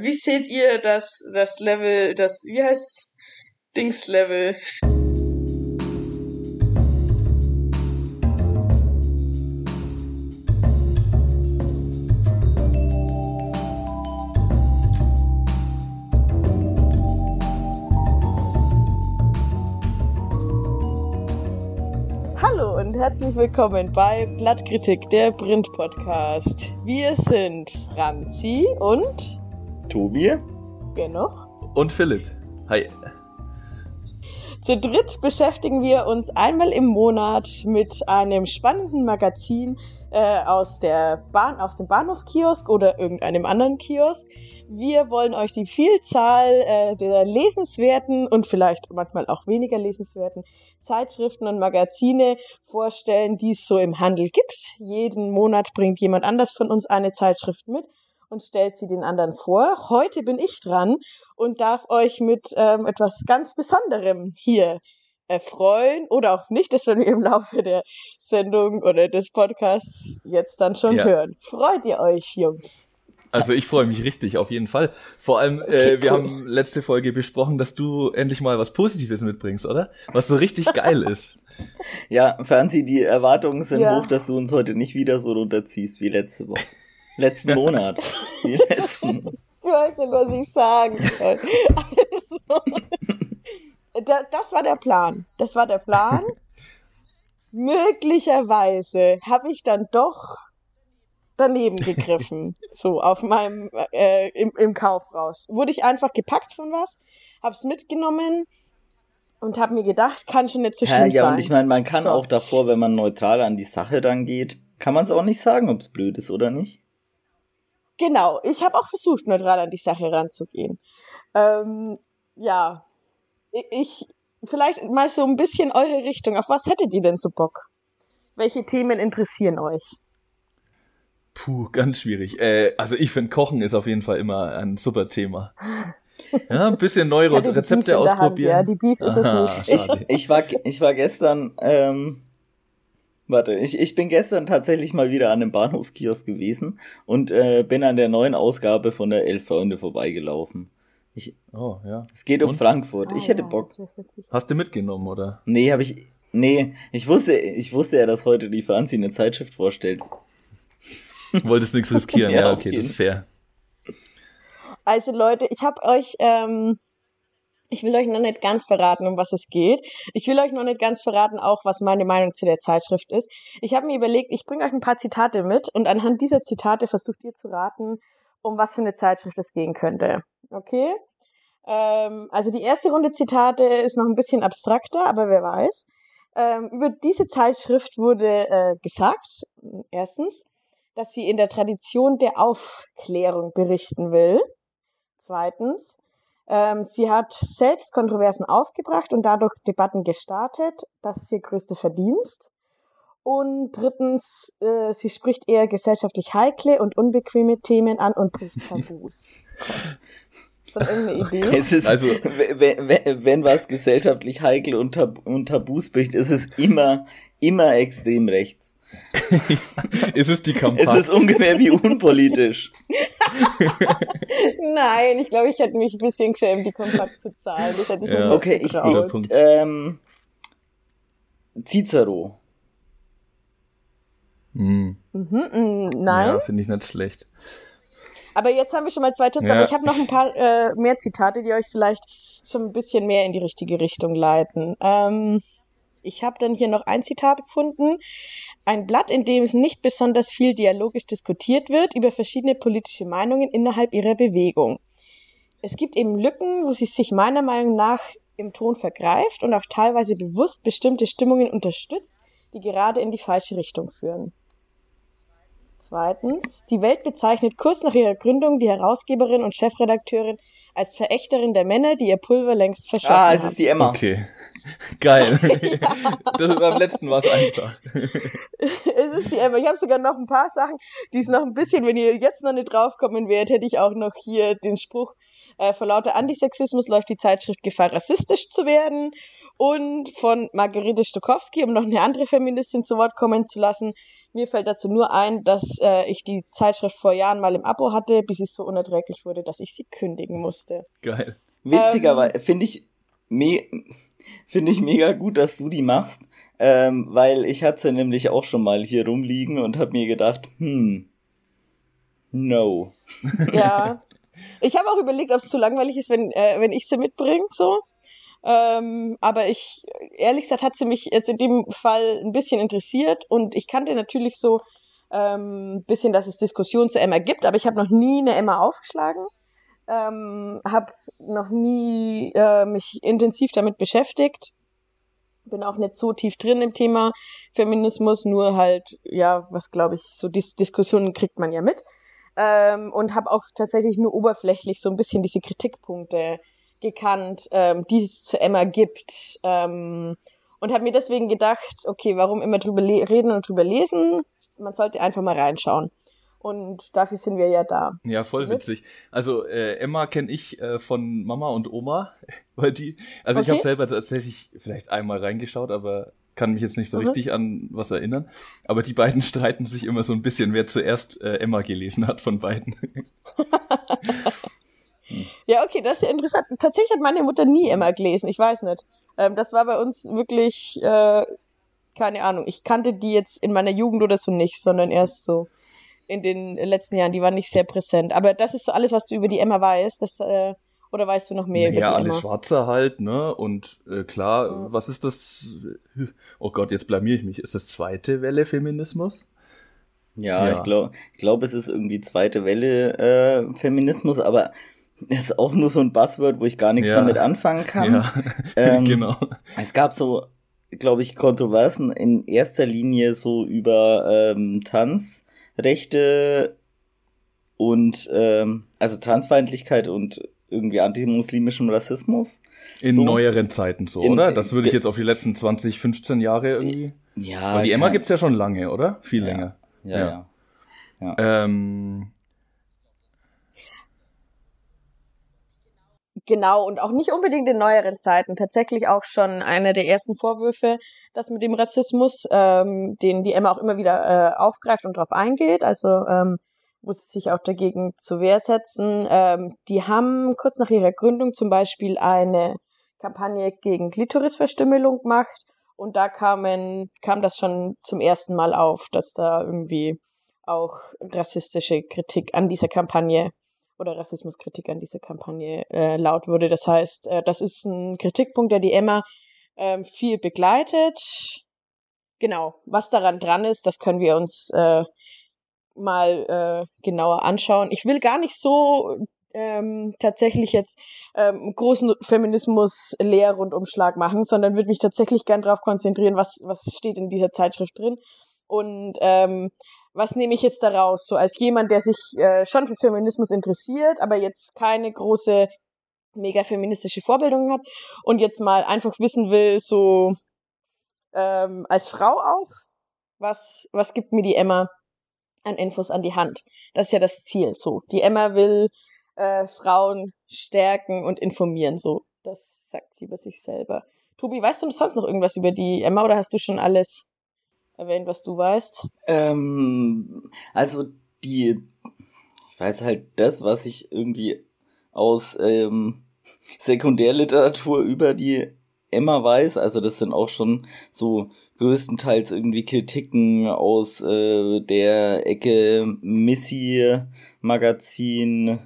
Wie seht ihr das, das Level, das, wie heißt Dings-Level? Hallo und herzlich willkommen bei Blattkritik, der Print-Podcast. Wir sind Franzi und Tobi. wer noch? Und Philipp. Hi. Zu dritt beschäftigen wir uns einmal im Monat mit einem spannenden Magazin äh, aus, der Bahn, aus dem Bahnhofskiosk oder irgendeinem anderen Kiosk. Wir wollen euch die Vielzahl äh, der lesenswerten und vielleicht manchmal auch weniger lesenswerten Zeitschriften und Magazine vorstellen, die es so im Handel gibt. Jeden Monat bringt jemand anders von uns eine Zeitschrift mit und stellt sie den anderen vor. Heute bin ich dran und darf euch mit ähm, etwas ganz Besonderem hier erfreuen oder auch nicht. Das werden wir im Laufe der Sendung oder des Podcasts jetzt dann schon Ja. hören. Freut ihr euch, Jungs? Also ich freue mich richtig, auf jeden Fall. Vor allem, Okay, äh, wir cool. haben letzte Folge besprochen, dass du endlich mal was Positives mitbringst, oder? Was so richtig geil ist. Ja, Franzi, die Erwartungen sind Ja. hoch, dass du uns heute nicht wieder so runterziehst wie letzte Woche. Letzten Monat. Wie letzten. Ich weiß nicht, was ich sagen soll. Also, da, das war der Plan. Das war der Plan. Möglicherweise habe ich dann doch daneben gegriffen. so, auf meinem, äh, im, im Kaufrausch. Wurde ich einfach gepackt von was, hab's mitgenommen und hab mir gedacht, kann schon nicht so Ja, schlimm ja, sein. und ich meine, man kann So. auch davor, wenn man neutral an die Sache dann geht, kann man es auch nicht sagen, ob es blöd ist oder nicht. Genau, ich habe auch versucht, neutral an die Sache ranzugehen. Ähm, ja, ich, vielleicht mal so ein bisschen eure Richtung. Auf was hättet ihr denn so Bock? Welche Themen interessieren euch? Puh, ganz schwierig. Äh, also ich finde, Kochen ist auf jeden Fall immer ein super Thema. Ja, ein bisschen neue Rezepte der Hand, ausprobieren. ja, die Beef ist es Aha, nicht. Ich, ich, war, ich war gestern, ähm, warte, ich, ich bin gestern tatsächlich mal wieder an einem Bahnhofskiosk gewesen und äh, bin an der neuen Ausgabe von der Elf Freunde vorbeigelaufen. Ich, Oh, ja. es geht um Und? Frankfurt. Ah, ich hätte ja, Bock. Hast du mitgenommen, oder? Nee, habe ich. Nee, ich wusste, ich wusste ja, dass heute die Franzi eine Zeitschrift vorstellt. Wolltest nichts riskieren, Ja, ja, okay, das ist fair. Also Leute, ich habe euch, ähm, ich will euch noch nicht ganz verraten, um was es geht. Ich will euch noch nicht ganz verraten, auch was meine Meinung zu der Zeitschrift ist. Ich habe mir überlegt, ich bringe euch ein paar Zitate mit und anhand dieser Zitate versucht ihr zu raten, um was für eine Zeitschrift es gehen könnte. Okay? Ähm, also die erste Runde Zitate ist noch ein bisschen abstrakter, aber wer weiß. Ähm, über diese Zeitschrift wurde äh, gesagt, erstens, dass sie in der Tradition der Aufklärung berichten will. Zweitens, ähm, sie hat selbst Kontroversen aufgebracht und dadurch Debatten gestartet. Das ist ihr größter Verdienst. Und drittens, äh, sie spricht eher gesellschaftlich heikle und unbequeme Themen an und bricht Tabus. Schon irgendeine Idee? Es ist, Also- wenn, wenn, wenn was gesellschaftlich heikel und, Tab und Tabus bricht, ist es immer, immer extrem rechts. ist es die Es Kampagne? ist ungefähr wie unpolitisch. Nein, ich glaube, ich hätte mich ein bisschen geschämt, die kompakt zu zahlen. Das hätte ich Ja. Okay, ich, ich ähm, Cicero. Hm. Mhm, mm, nein. Ja, finde ich nicht schlecht. Aber jetzt haben wir schon mal zwei Tipps, Ja. aber ich habe noch ein paar äh, mehr Zitate, die euch vielleicht schon ein bisschen mehr in die richtige Richtung leiten. Ähm, ich habe dann hier noch ein Zitat gefunden. Ein Blatt, in dem es nicht besonders viel dialogisch diskutiert wird über verschiedene politische Meinungen innerhalb ihrer Bewegung. Es gibt eben Lücken, wo sie sich meiner Meinung nach im Ton vergreift und auch teilweise bewusst bestimmte Stimmungen unterstützt, die gerade in die falsche Richtung führen. Zweitens, die Welt bezeichnet kurz nach ihrer Gründung die Herausgeberin und Chefredakteurin als Verächterin der Männer, die ihr Pulver längst verschossen Ah, es ist die Emma. Okay. Geil. das beim letzten war es einfach. es ist die Emma. Ich habe sogar noch ein paar Sachen, die es noch ein bisschen, wenn ihr jetzt noch nicht draufkommen wärt, hätte ich auch noch hier den Spruch, äh, vor lauter Antisexismus läuft die Zeitschrift Gefahr, rassistisch zu werden. Und von Margarete Stokowski, um noch eine andere Feministin zu Wort kommen zu lassen, Mir fällt dazu nur ein, dass äh, ich die Zeitschrift vor Jahren mal im Abo hatte, bis es so unerträglich wurde, dass ich sie kündigen musste. Geil. Witzigerweise ähm, finde ich, me finde ich mega gut, dass du die machst, ähm, weil ich hatte sie nämlich auch schon mal hier rumliegen und habe mir gedacht, hm, no. Ja. Ich habe auch überlegt, ob es zu langweilig ist, wenn, äh, wenn ich sie mitbringe, so. Ähm, aber ich, ehrlich gesagt, hat sie mich jetzt in dem Fall ein bisschen interessiert und ich kannte natürlich so ein ähm, bisschen, dass es Diskussionen zu Emma gibt, aber ich habe noch nie eine Emma aufgeschlagen, ähm, habe noch nie äh, mich intensiv damit beschäftigt, bin auch nicht so tief drin im Thema Feminismus, nur halt, ja, was glaube ich, so Dis Diskussionen kriegt man ja mit ähm, und habe auch tatsächlich nur oberflächlich so ein bisschen diese Kritikpunkte gekannt, ähm, die es zu Emma gibt. Ähm, und habe mir deswegen gedacht, okay, warum immer drüber reden und drüber lesen? Man sollte einfach mal reinschauen. Und dafür sind wir ja da. Ja, voll mhm. witzig. Also äh, Emma kenne ich äh, von Mama und Oma, weil die. Also okay. ich habe selber tatsächlich vielleicht einmal reingeschaut, aber kann mich jetzt nicht so mhm. richtig an was erinnern. Aber die beiden streiten sich immer so ein bisschen, wer zuerst äh, Emma gelesen hat von beiden. Ja, okay, das ist ja interessant. Tatsächlich hat meine Mutter nie Emma gelesen, ich weiß nicht. Ähm, das war bei uns wirklich, äh, keine Ahnung, ich kannte die jetzt in meiner Jugend oder so nicht, sondern erst so in den letzten Jahren, die waren nicht sehr präsent. Aber das ist so alles, was du über die Emma weißt, das, äh, oder weißt du noch mehr naja, über die alles Emma? Schwarze halt, ne? Und äh, klar, mhm. was ist das? Oh Gott, jetzt blamier ich mich. Ist das zweite Welle Feminismus? Ja, ja. ich glaube, ich glaube, es ist irgendwie zweite Welle äh, Feminismus, aber das ist auch nur so ein Buzzword, wo ich gar nichts ja. damit anfangen kann. Ja, ähm, genau. Es gab so, glaube ich, Kontroversen in erster Linie so über ähm, Tanzrechte und ähm, also Transfeindlichkeit und irgendwie antimuslimischem Rassismus. In so. neueren Zeiten so, in, oder? Das würde ich jetzt auf die letzten 20, 15 Jahre irgendwie. Ja. Aber die Emma gibt's ja schon lange, oder? Viel ja, länger. Ja, ja. ja. ja. Ähm, Genau, und auch nicht unbedingt in neueren Zeiten. Tatsächlich auch schon einer der ersten Vorwürfe, dass mit dem Rassismus, ähm, den die Emma auch immer wieder äh, aufgreift und darauf eingeht, also ähm, muss sich auch dagegen zur Wehr setzen. Ähm, die haben kurz nach ihrer Gründung zum Beispiel eine Kampagne gegen Klitorisverstümmelung gemacht und da kamen, kam das schon zum ersten Mal auf, dass da irgendwie auch rassistische Kritik an dieser Kampagne oder Rassismuskritik an dieser Kampagne äh, laut wurde. Das heißt, äh, das ist ein Kritikpunkt, der die Emma äh, viel begleitet. Genau, was daran dran ist, das können wir uns äh, mal äh, genauer anschauen. Ich will gar nicht so ähm, tatsächlich jetzt ähm, großen Feminismus-Lehrrundumschlag machen, sondern würde mich tatsächlich gern darauf konzentrieren, was, was steht in dieser Zeitschrift drin. Und ähm, was nehme ich jetzt daraus? So als jemand, der sich äh, schon für Feminismus interessiert, aber jetzt keine große mega feministische Vorbildung hat und jetzt mal einfach wissen will, so ähm, als Frau auch, was, was gibt mir die Emma an Infos an die Hand? Das ist ja das Ziel. So, die Emma will äh, Frauen stärken und informieren. So, das sagt sie über sich selber. Tobi, weißt du sonst noch irgendwas über die Emma oder hast du schon alles erwähnt, was du weißt? Ähm, also die, ich weiß halt das, was ich irgendwie aus ähm, Sekundärliteratur über die Emma weiß. Also das sind auch schon so größtenteils irgendwie Kritiken aus äh, der Ecke Missy Magazin,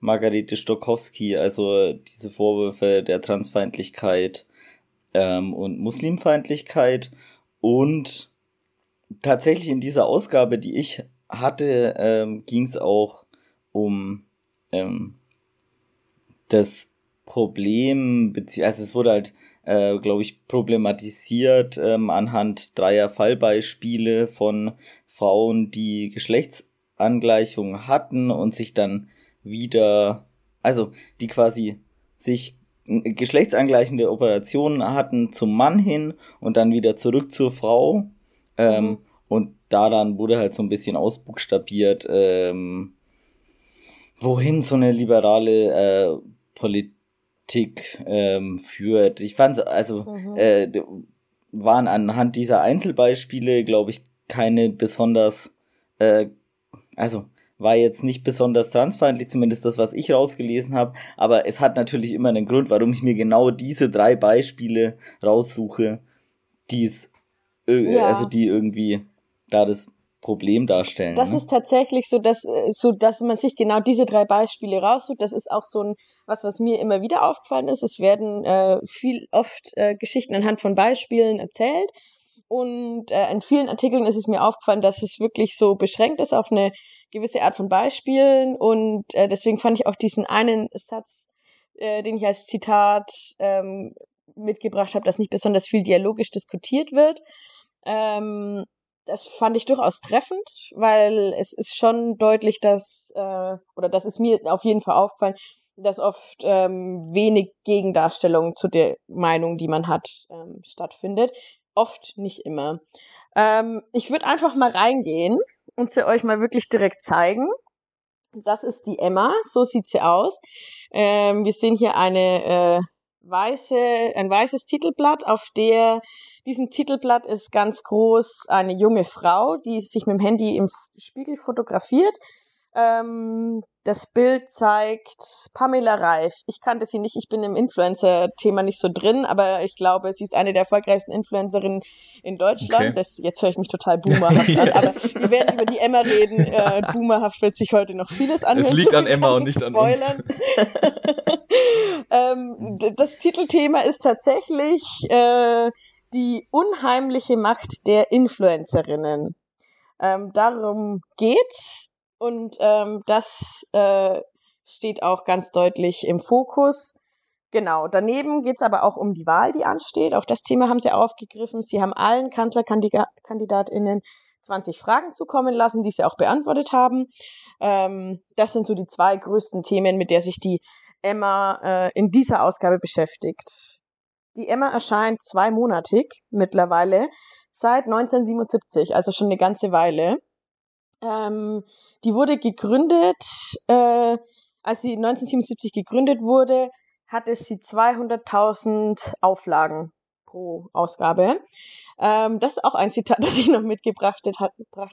Margarete Stokowski, also diese Vorwürfe der Transfeindlichkeit ähm, und Muslimfeindlichkeit und tatsächlich in dieser Ausgabe, die ich hatte, ähm, ging es auch um ähm, das Problem, beziehungsweise es wurde halt, äh, glaube ich, problematisiert ähm, anhand dreier Fallbeispiele von Frauen, die Geschlechtsangleichung hatten und sich dann wieder, also die quasi sich geschlechtsangleichende Operationen hatten zum Mann hin und dann wieder zurück zur Frau ähm, mhm. Und da dann wurde halt so ein bisschen ausbuchstabiert, ähm, wohin so eine liberale äh, Politik ähm, führt. Ich fand also mhm. äh, waren anhand dieser Einzelbeispiele, glaube ich, keine besonders, äh, also war jetzt nicht besonders transfeindlich, zumindest das, was ich rausgelesen habe, aber es hat natürlich immer einen Grund, warum ich mir genau diese drei Beispiele raussuche, die es, ja. also die irgendwie da das Problem darstellen. Das ne? ist tatsächlich so, dass, äh, so, dass man sich genau diese drei Beispiele raussucht. Das ist auch so ein, was, was mir immer wieder aufgefallen ist. Es werden äh, viel oft äh, Geschichten anhand von Beispielen erzählt. Und äh, in vielen Artikeln ist es mir aufgefallen, dass es wirklich so beschränkt ist auf eine gewisse Art von Beispielen und äh, deswegen fand ich auch diesen einen Satz, äh, den ich als Zitat ähm, mitgebracht habe, dass nicht besonders viel dialogisch diskutiert wird. Ähm, das fand ich durchaus treffend, weil es ist schon deutlich, dass, äh, oder das ist mir auf jeden Fall aufgefallen, dass oft ähm, wenig Gegendarstellung zu der Meinung, die man hat, ähm, stattfindet. Oft, nicht immer. Ähm, ich würde einfach mal reingehen und sie euch mal wirklich direkt zeigen. Das ist die Emma, so sieht sie aus. Ähm, wir sehen hier eine äh, weiße, ein weißes Titelblatt, auf der diesem Titelblatt ist ganz groß eine junge Frau, die sich mit dem Handy im Spiegel fotografiert. Ähm, das Bild zeigt Pamela Reif. Ich kannte sie nicht, ich bin im Influencer-Thema nicht so drin, aber ich glaube, sie ist eine der erfolgreichsten Influencerinnen in Deutschland. Okay. Das, jetzt höre ich mich total boomerhaft an, aber wir werden über die Emma reden. Äh, boomerhaft wird sich heute noch vieles anhören. Es liegt an Emma und nicht an Spoilern. uns. ähm, das Titelthema ist tatsächlich äh, die unheimliche Macht der Influencerinnen. Ähm, darum geht's und ähm, das äh, steht auch ganz deutlich im Fokus. Genau, daneben geht's aber auch um die Wahl, die ansteht. Auch das Thema haben sie aufgegriffen. Sie haben allen Kanzlerkandidatinnen 20 Fragen zukommen lassen, die sie auch beantwortet haben. Ähm, das sind so die zwei größten Themen, mit der sich die Emma äh, in dieser Ausgabe beschäftigt. Die Emma erscheint zweimonatig mittlerweile, seit 1977, also schon eine ganze Weile. Ähm, die wurde gegründet, äh, als sie 1977 gegründet wurde, hatte sie 200.000 Auflagen pro Ausgabe. Ähm, das ist auch ein Zitat, das ich noch mitgebracht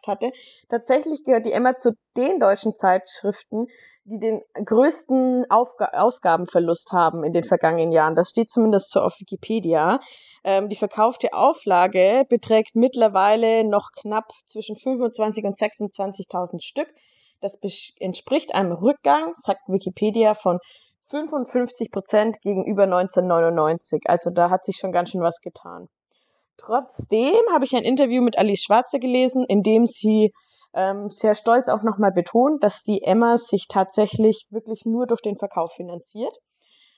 hatte. Tatsächlich gehört die Emma zu den deutschen Zeitschriften, die den größten Aufga Ausgabenverlust haben in den vergangenen Jahren. Das steht zumindest so auf Wikipedia. Ähm, die verkaufte Auflage beträgt mittlerweile noch knapp zwischen 25 und 26.000 Stück. Das entspricht einem Rückgang, sagt Wikipedia, von 55 Prozent gegenüber 1999. Also da hat sich schon ganz schön was getan. Trotzdem habe ich ein Interview mit Alice Schwarzer gelesen, in dem sie ähm, sehr stolz auch nochmal betont, dass die Emma sich tatsächlich wirklich nur durch den Verkauf finanziert.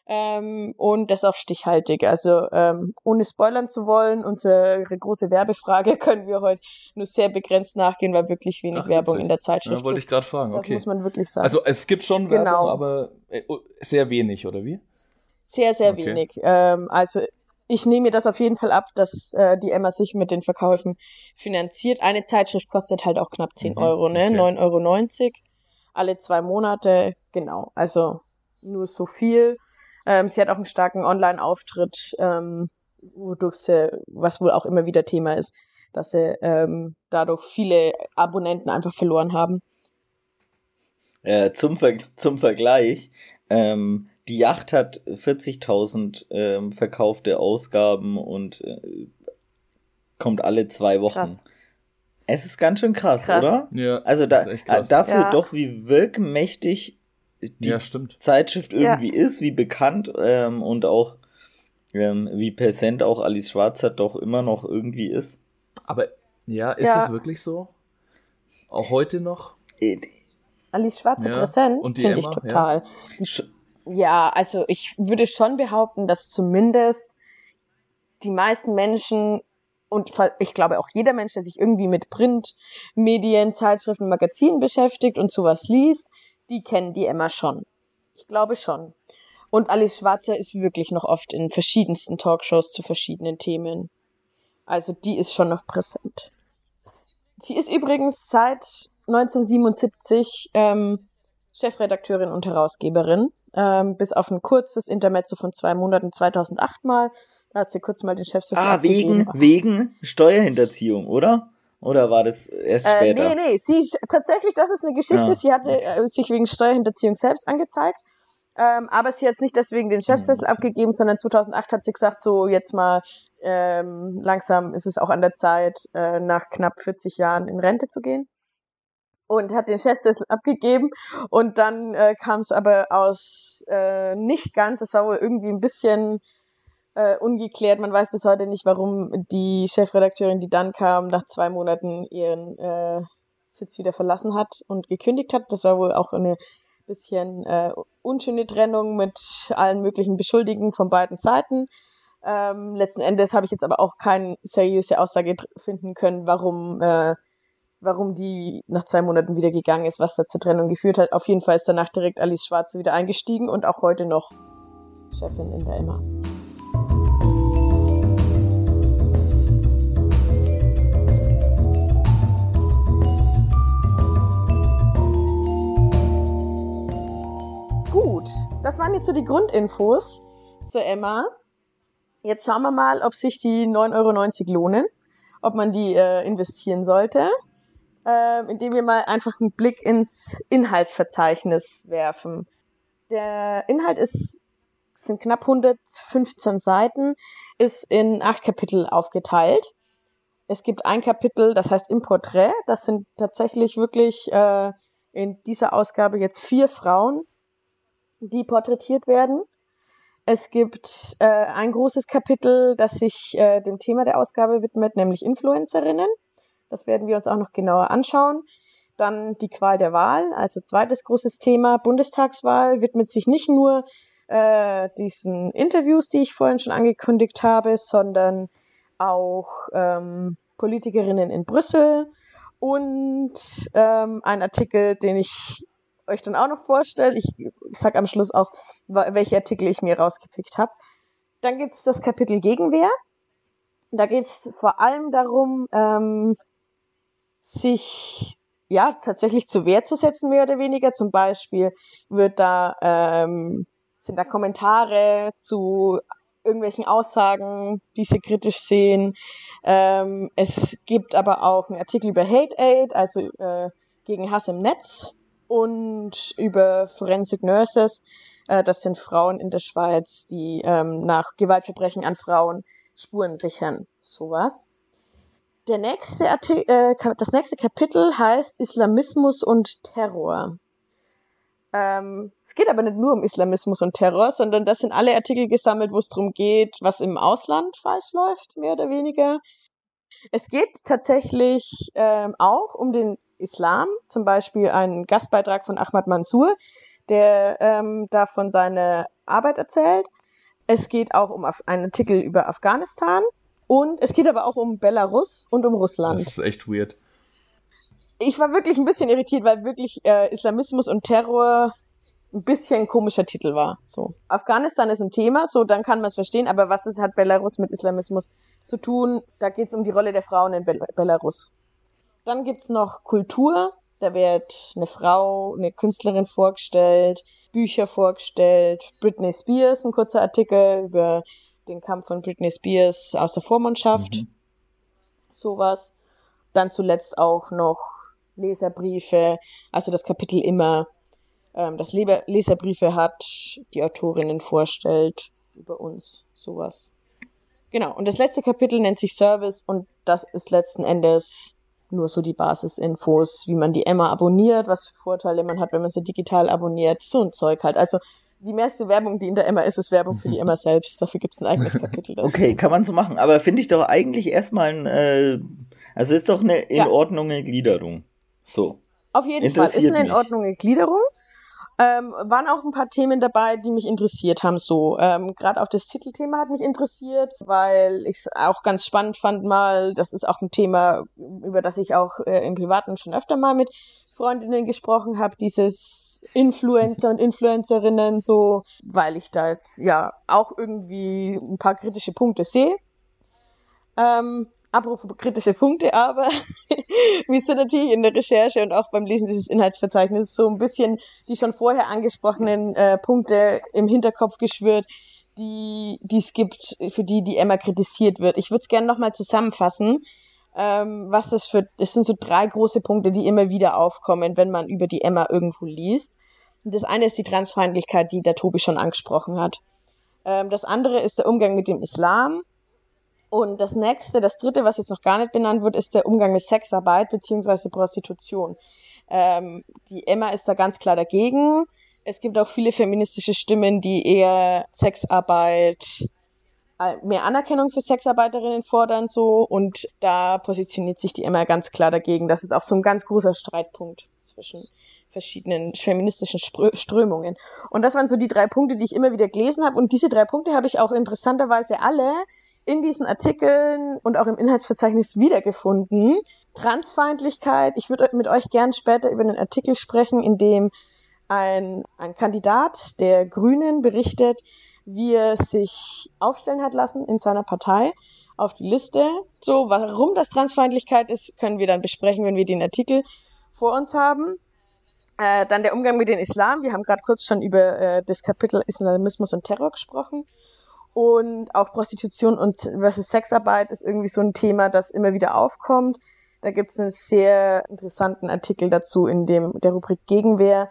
Ähm, und das auch stichhaltig. Also ähm, ohne spoilern zu wollen, unsere große Werbefrage können wir heute nur sehr begrenzt nachgehen, weil wirklich wenig Ach, Werbung in der Zeitschrift ja, wollte ich gerade fragen. Das okay. muss man wirklich sagen. Also es gibt schon Werbung, genau. aber äh, oh, sehr wenig, oder wie? Sehr, sehr okay. wenig. Ähm, also ich nehme mir das auf jeden Fall ab, dass äh, die Emma sich mit den Verkäufen finanziert. Eine Zeitschrift kostet halt auch knapp 10 mhm, Euro, ne? Okay. 9,90 Euro alle zwei Monate, genau. Also nur so viel. Ähm, sie hat auch einen starken Online-Auftritt, ähm, wodurch sie, was wohl auch immer wieder Thema ist, dass sie ähm, dadurch viele Abonnenten einfach verloren haben. Äh, zum, Ver zum Vergleich, ähm, die Yacht hat 40.000 ähm, verkaufte Ausgaben und äh, kommt alle zwei Wochen. Krass. Es ist ganz schön krass, krass. oder? Ja. Also da, dafür ja. doch, wie wirkmächtig die ja, Zeitschrift irgendwie ja. ist, wie bekannt ähm, und auch ähm, wie präsent auch Alice Schwarzer doch immer noch irgendwie ist. Aber ja, ist es wirklich so? Auch heute noch? Äh, Alice Schwarzer präsent, finde ich total. Die, ja, also ich würde schon behaupten, dass zumindest die meisten Menschen und ich glaube auch jeder Mensch, der sich irgendwie mit Printmedien, Zeitschriften, Magazinen beschäftigt und sowas liest, die kennen die Emma schon. Ich glaube schon. Und Alice Schwarzer ist wirklich noch oft in verschiedensten Talkshows zu verschiedenen Themen. Also die ist schon noch präsent. Sie ist übrigens seit 1977 ähm, Chefredakteurin und Herausgeberin ähm, bis auf ein kurzes Intermezzo von zwei Monaten 2008 mal. Da hat sie kurz mal den Chef Ah, wegen, wegen Steuerhinterziehung, oder? Oder war das erst äh, später? Nee, nee, sie, tatsächlich, das ist eine Geschichte. Ja. Sie hatte äh, sich wegen Steuerhinterziehung selbst angezeigt. Ähm, aber sie hat es nicht deswegen den Chefsessel okay. abgegeben, sondern 2008 hat sie gesagt, so jetzt mal ähm, langsam ist es auch an der Zeit, äh, nach knapp 40 Jahren in Rente zu gehen. Und hat den Chefsessel abgegeben und dann äh, kam es aber aus äh, nicht ganz, es war wohl irgendwie ein bisschen äh, ungeklärt. Man weiß bis heute nicht, warum die Chefredakteurin, die dann kam, nach zwei Monaten ihren äh, Sitz wieder verlassen hat und gekündigt hat. Das war wohl auch eine bisschen äh, unschöne Trennung mit allen möglichen Beschuldigungen von beiden Seiten. Ähm, letzten Endes habe ich jetzt aber auch keine seriöse Aussage finden können, warum, äh, warum die nach zwei Monaten wieder gegangen ist, was da zur Trennung geführt hat. Auf jeden Fall ist danach direkt Alice Schwarze wieder eingestiegen und auch heute noch Chefin in der Emma. Gut, das waren jetzt so die Grundinfos zur Emma. Jetzt schauen wir mal, ob sich die 9,90 Euro lohnen, ob man die äh, investieren sollte, äh, indem wir mal einfach einen Blick ins Inhaltsverzeichnis werfen. Der Inhalt ist, sind knapp 115 Seiten, ist in acht Kapitel aufgeteilt. Es gibt ein Kapitel, das heißt Im Porträt. Das sind tatsächlich wirklich äh, in dieser Ausgabe jetzt vier Frauen, die porträtiert werden. Es gibt äh, ein großes Kapitel, das sich äh, dem Thema der Ausgabe widmet, nämlich Influencerinnen. Das werden wir uns auch noch genauer anschauen. Dann die Qual der Wahl, also zweites großes Thema, Bundestagswahl, widmet sich nicht nur äh, diesen Interviews, die ich vorhin schon angekündigt habe, sondern auch ähm, Politikerinnen in Brüssel und ähm, ein Artikel, den ich euch dann auch noch vorstelle. Ich sag am Schluss auch, welche Artikel ich mir rausgepickt habe. Dann gibt's das Kapitel Gegenwehr. Da geht's vor allem darum, ähm, sich ja tatsächlich zur Wehr zu setzen, mehr oder weniger. Zum Beispiel wird da ähm, sind da Kommentare zu irgendwelchen Aussagen, die sie kritisch sehen. Ähm, es gibt aber auch einen Artikel über Hate Aid, also äh, gegen Hass im Netz und über Forensic Nurses. Äh, das sind Frauen in der Schweiz, die ähm, nach Gewaltverbrechen an Frauen Spuren sichern. Sowas. Der nächste Artikel, äh, das nächste Kapitel heißt Islamismus und Terror. Ähm, es geht aber nicht nur um Islamismus und Terror, sondern das sind alle Artikel gesammelt, wo es darum geht, was im Ausland falsch läuft, mehr oder weniger. Es geht tatsächlich ähm, auch um den Islam, zum Beispiel ein Gastbeitrag von Ahmad Mansour, der ähm, davon seine Arbeit erzählt. Es geht auch um einen Artikel über Afghanistan und es geht aber auch um Belarus und um Russland. Das ist echt weird. Ich war wirklich ein bisschen irritiert, weil wirklich äh, Islamismus und Terror ein bisschen komischer Titel war. So. Afghanistan ist ein Thema, so dann kann man es verstehen, aber was ist, hat Belarus mit Islamismus zu tun? Da geht es um die Rolle der Frauen in Bel Belarus. Dann gibt's noch Kultur. Da wird eine Frau, eine Künstlerin vorgestellt, Bücher vorgestellt. Britney Spears, ein kurzer Artikel über den Kampf von Britney Spears aus der Vormundschaft. Mhm. Sowas. Dann zuletzt auch noch Leserbriefe, also das Kapitel immer, ähm, das Le Leserbriefe hat, die Autorinnen vorstellt über uns, sowas. Genau, und das letzte Kapitel nennt sich Service und das ist letzten Endes nur so die Basisinfos, wie man die Emma abonniert, was für Vorteile man hat, wenn man sie digital abonniert, so ein Zeug halt. Also die meiste Werbung, die in der Emma ist, ist Werbung für die Emma selbst. Dafür gibt es ein eigenes Kapitel. Okay, kann man so machen. Aber finde ich doch eigentlich erstmal ein, äh, also ist doch eine in ja. Ordnung Gliederung. So. Auf jeden Fall ist eine in Ordnung Gliederung. Ähm, waren auch ein paar Themen dabei, die mich interessiert haben. So, ähm, gerade auch das Titelthema hat mich interessiert, weil ich es auch ganz spannend fand mal. Das ist auch ein Thema, über das ich auch äh, im Privaten schon öfter mal mit Freundinnen gesprochen habe. Dieses Influencer und Influencerinnen, so, weil ich da ja auch irgendwie ein paar kritische Punkte sehe. Ähm, apropos kritische Punkte, aber wie sind natürlich in der Recherche und auch beim Lesen dieses Inhaltsverzeichnisses so ein bisschen die schon vorher angesprochenen äh, Punkte im Hinterkopf geschwört, die, die es gibt, für die die Emma kritisiert wird. Ich würde es gerne nochmal zusammenfassen. Ähm, was das für, es sind so drei große Punkte, die immer wieder aufkommen, wenn man über die Emma irgendwo liest. Das eine ist die Transfeindlichkeit, die der Tobi schon angesprochen hat. Ähm, das andere ist der Umgang mit dem Islam. Und das nächste, das dritte, was jetzt noch gar nicht benannt wird, ist der Umgang mit Sexarbeit beziehungsweise Prostitution. Ähm, die Emma ist da ganz klar dagegen. Es gibt auch viele feministische Stimmen, die eher Sexarbeit, mehr Anerkennung für Sexarbeiterinnen fordern so und da positioniert sich die Emma ganz klar dagegen. Das ist auch so ein ganz großer Streitpunkt zwischen verschiedenen feministischen Strömungen. Und das waren so die drei Punkte, die ich immer wieder gelesen habe. Und diese drei Punkte habe ich auch interessanterweise alle in diesen Artikeln und auch im Inhaltsverzeichnis wiedergefunden. Transfeindlichkeit. Ich würde mit euch gern später über einen Artikel sprechen, in dem ein, ein Kandidat der Grünen berichtet, wie er sich aufstellen hat lassen in seiner Partei auf die Liste. So, warum das Transfeindlichkeit ist, können wir dann besprechen, wenn wir den Artikel vor uns haben. Äh, dann der Umgang mit dem Islam. Wir haben gerade kurz schon über äh, das Kapitel Islamismus und Terror gesprochen. Und auch Prostitution und versus Sexarbeit ist irgendwie so ein Thema, das immer wieder aufkommt. Da gibt es einen sehr interessanten Artikel dazu in dem der Rubrik Gegenwehr,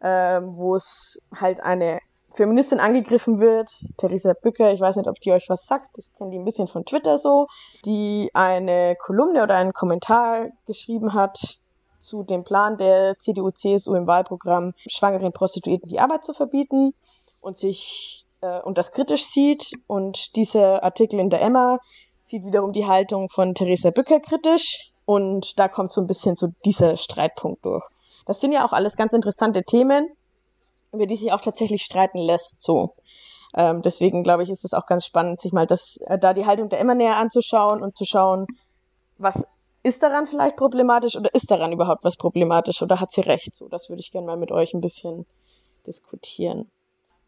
äh, wo es halt eine Feministin angegriffen wird, Theresa Bücker, ich weiß nicht, ob die euch was sagt, ich kenne die ein bisschen von Twitter so, die eine Kolumne oder einen Kommentar geschrieben hat zu dem Plan der CDU-CSU im Wahlprogramm, schwangeren Prostituierten die Arbeit zu verbieten und sich äh, und das kritisch sieht. Und dieser Artikel in der Emma sieht wiederum die Haltung von Theresa Bücker kritisch. Und da kommt so ein bisschen so dieser Streitpunkt durch. Das sind ja auch alles ganz interessante Themen, über die sich auch tatsächlich streiten lässt, so. Ähm, deswegen glaube ich, ist es auch ganz spannend, sich mal das, äh, da die Haltung der Emma näher anzuschauen und zu schauen, was ist daran vielleicht problematisch oder ist daran überhaupt was problematisch oder hat sie recht? So, das würde ich gerne mal mit euch ein bisschen diskutieren.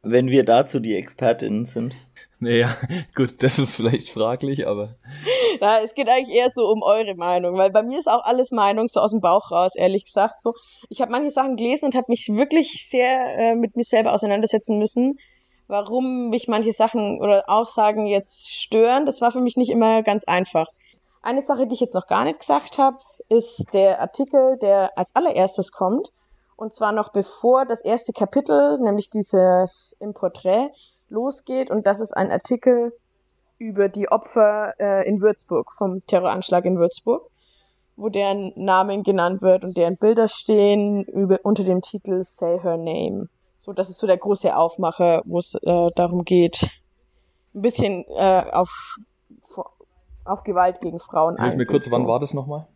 Wenn wir dazu die Expertinnen sind. Naja, gut, das ist vielleicht fraglich, aber. Ja, es geht eigentlich eher so um eure Meinung, weil bei mir ist auch alles Meinung so aus dem Bauch raus, ehrlich gesagt. So, ich habe manche Sachen gelesen und habe mich wirklich sehr äh, mit mir selber auseinandersetzen müssen, warum mich manche Sachen oder Aussagen jetzt stören. Das war für mich nicht immer ganz einfach. Eine Sache, die ich jetzt noch gar nicht gesagt habe, ist der Artikel, der als allererstes kommt. Und zwar noch bevor das erste Kapitel, nämlich dieses im Porträt, losgeht. Und das ist ein Artikel über die Opfer äh, in Würzburg, vom Terroranschlag in Würzburg, wo deren Namen genannt wird und deren Bilder stehen über, unter dem Titel Say Her Name. So, das ist so der große Aufmacher, wo es äh, darum geht, ein bisschen äh, auf auf Gewalt gegen Frauen Hilf mir kurz, wann war das nochmal?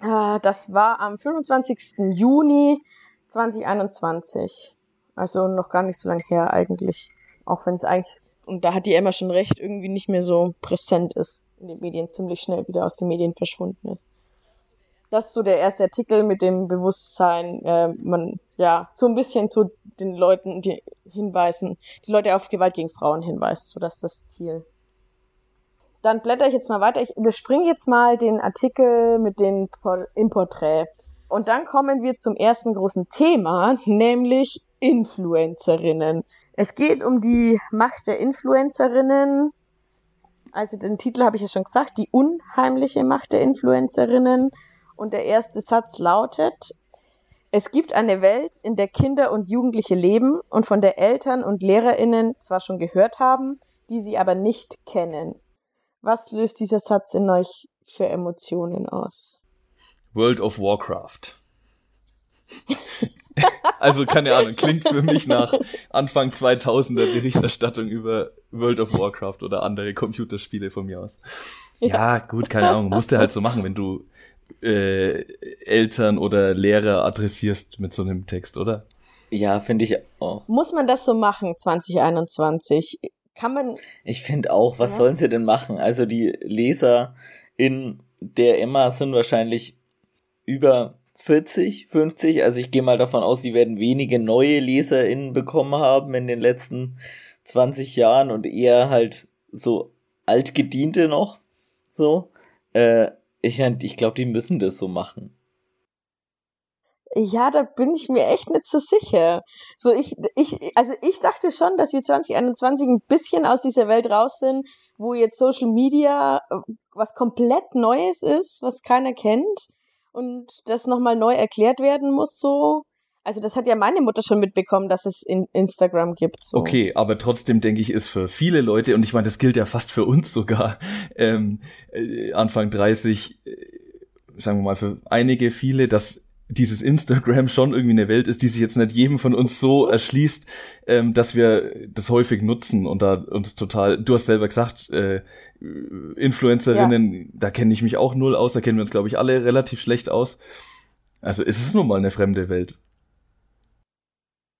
Äh, das war am 25. Juni 2021. Also noch gar nicht so lange her eigentlich. Auch wenn es eigentlich, und da hat die Emma schon recht, irgendwie nicht mehr so präsent ist in den Medien, ziemlich schnell wieder aus den Medien verschwunden ist. Das ist so der erste Artikel mit dem Bewusstsein, äh, man, ja, so ein bisschen zu den Leuten, die hinweisen, die Leute auf Gewalt gegen Frauen hinweist, so dass das Ziel dann blätter ich jetzt mal weiter. Ich überspringe jetzt mal den Artikel mit den im Porträt. Und dann kommen wir zum ersten großen Thema, nämlich Influencerinnen. Es geht um die Macht der Influencerinnen. Also den Titel habe ich ja schon gesagt, die unheimliche Macht der Influencerinnen. Und der erste Satz lautet, es gibt eine Welt, in der Kinder und Jugendliche leben und von der Eltern und Lehrerinnen zwar schon gehört haben, die sie aber nicht kennen. Was löst dieser Satz in euch für Emotionen aus? World of Warcraft. also keine Ahnung, klingt für mich nach Anfang 2000er Berichterstattung über World of Warcraft oder andere Computerspiele von mir aus. Ja, ja gut, keine Ahnung, musst du halt so machen, wenn du äh, Eltern oder Lehrer adressierst mit so einem Text, oder? Ja, finde ich auch. Muss man das so machen 2021? Kann man. Ich finde auch, was ja. sollen sie denn machen? Also die Leser in der Emma sind wahrscheinlich über 40, 50. Also ich gehe mal davon aus, sie werden wenige neue LeserInnen bekommen haben in den letzten 20 Jahren und eher halt so altgediente noch. So. Äh, ich, ich glaube, die müssen das so machen. Ja, da bin ich mir echt nicht so sicher. So ich, ich, also ich dachte schon, dass wir 2021 ein bisschen aus dieser Welt raus sind, wo jetzt Social Media äh, was komplett Neues ist, was keiner kennt und das nochmal neu erklärt werden muss so. Also das hat ja meine Mutter schon mitbekommen, dass es in Instagram gibt. So. Okay, aber trotzdem denke ich, ist für viele Leute, und ich meine, das gilt ja fast für uns sogar, ähm, äh, Anfang 30, äh, sagen wir mal, für einige, viele, dass dieses Instagram schon irgendwie eine Welt ist, die sich jetzt nicht jedem von uns so erschließt, ähm, dass wir das häufig nutzen und da uns total, du hast selber gesagt, äh, Influencerinnen, ja. da kenne ich mich auch null aus, da kennen wir uns, glaube ich, alle relativ schlecht aus. Also ist es nun mal eine fremde Welt.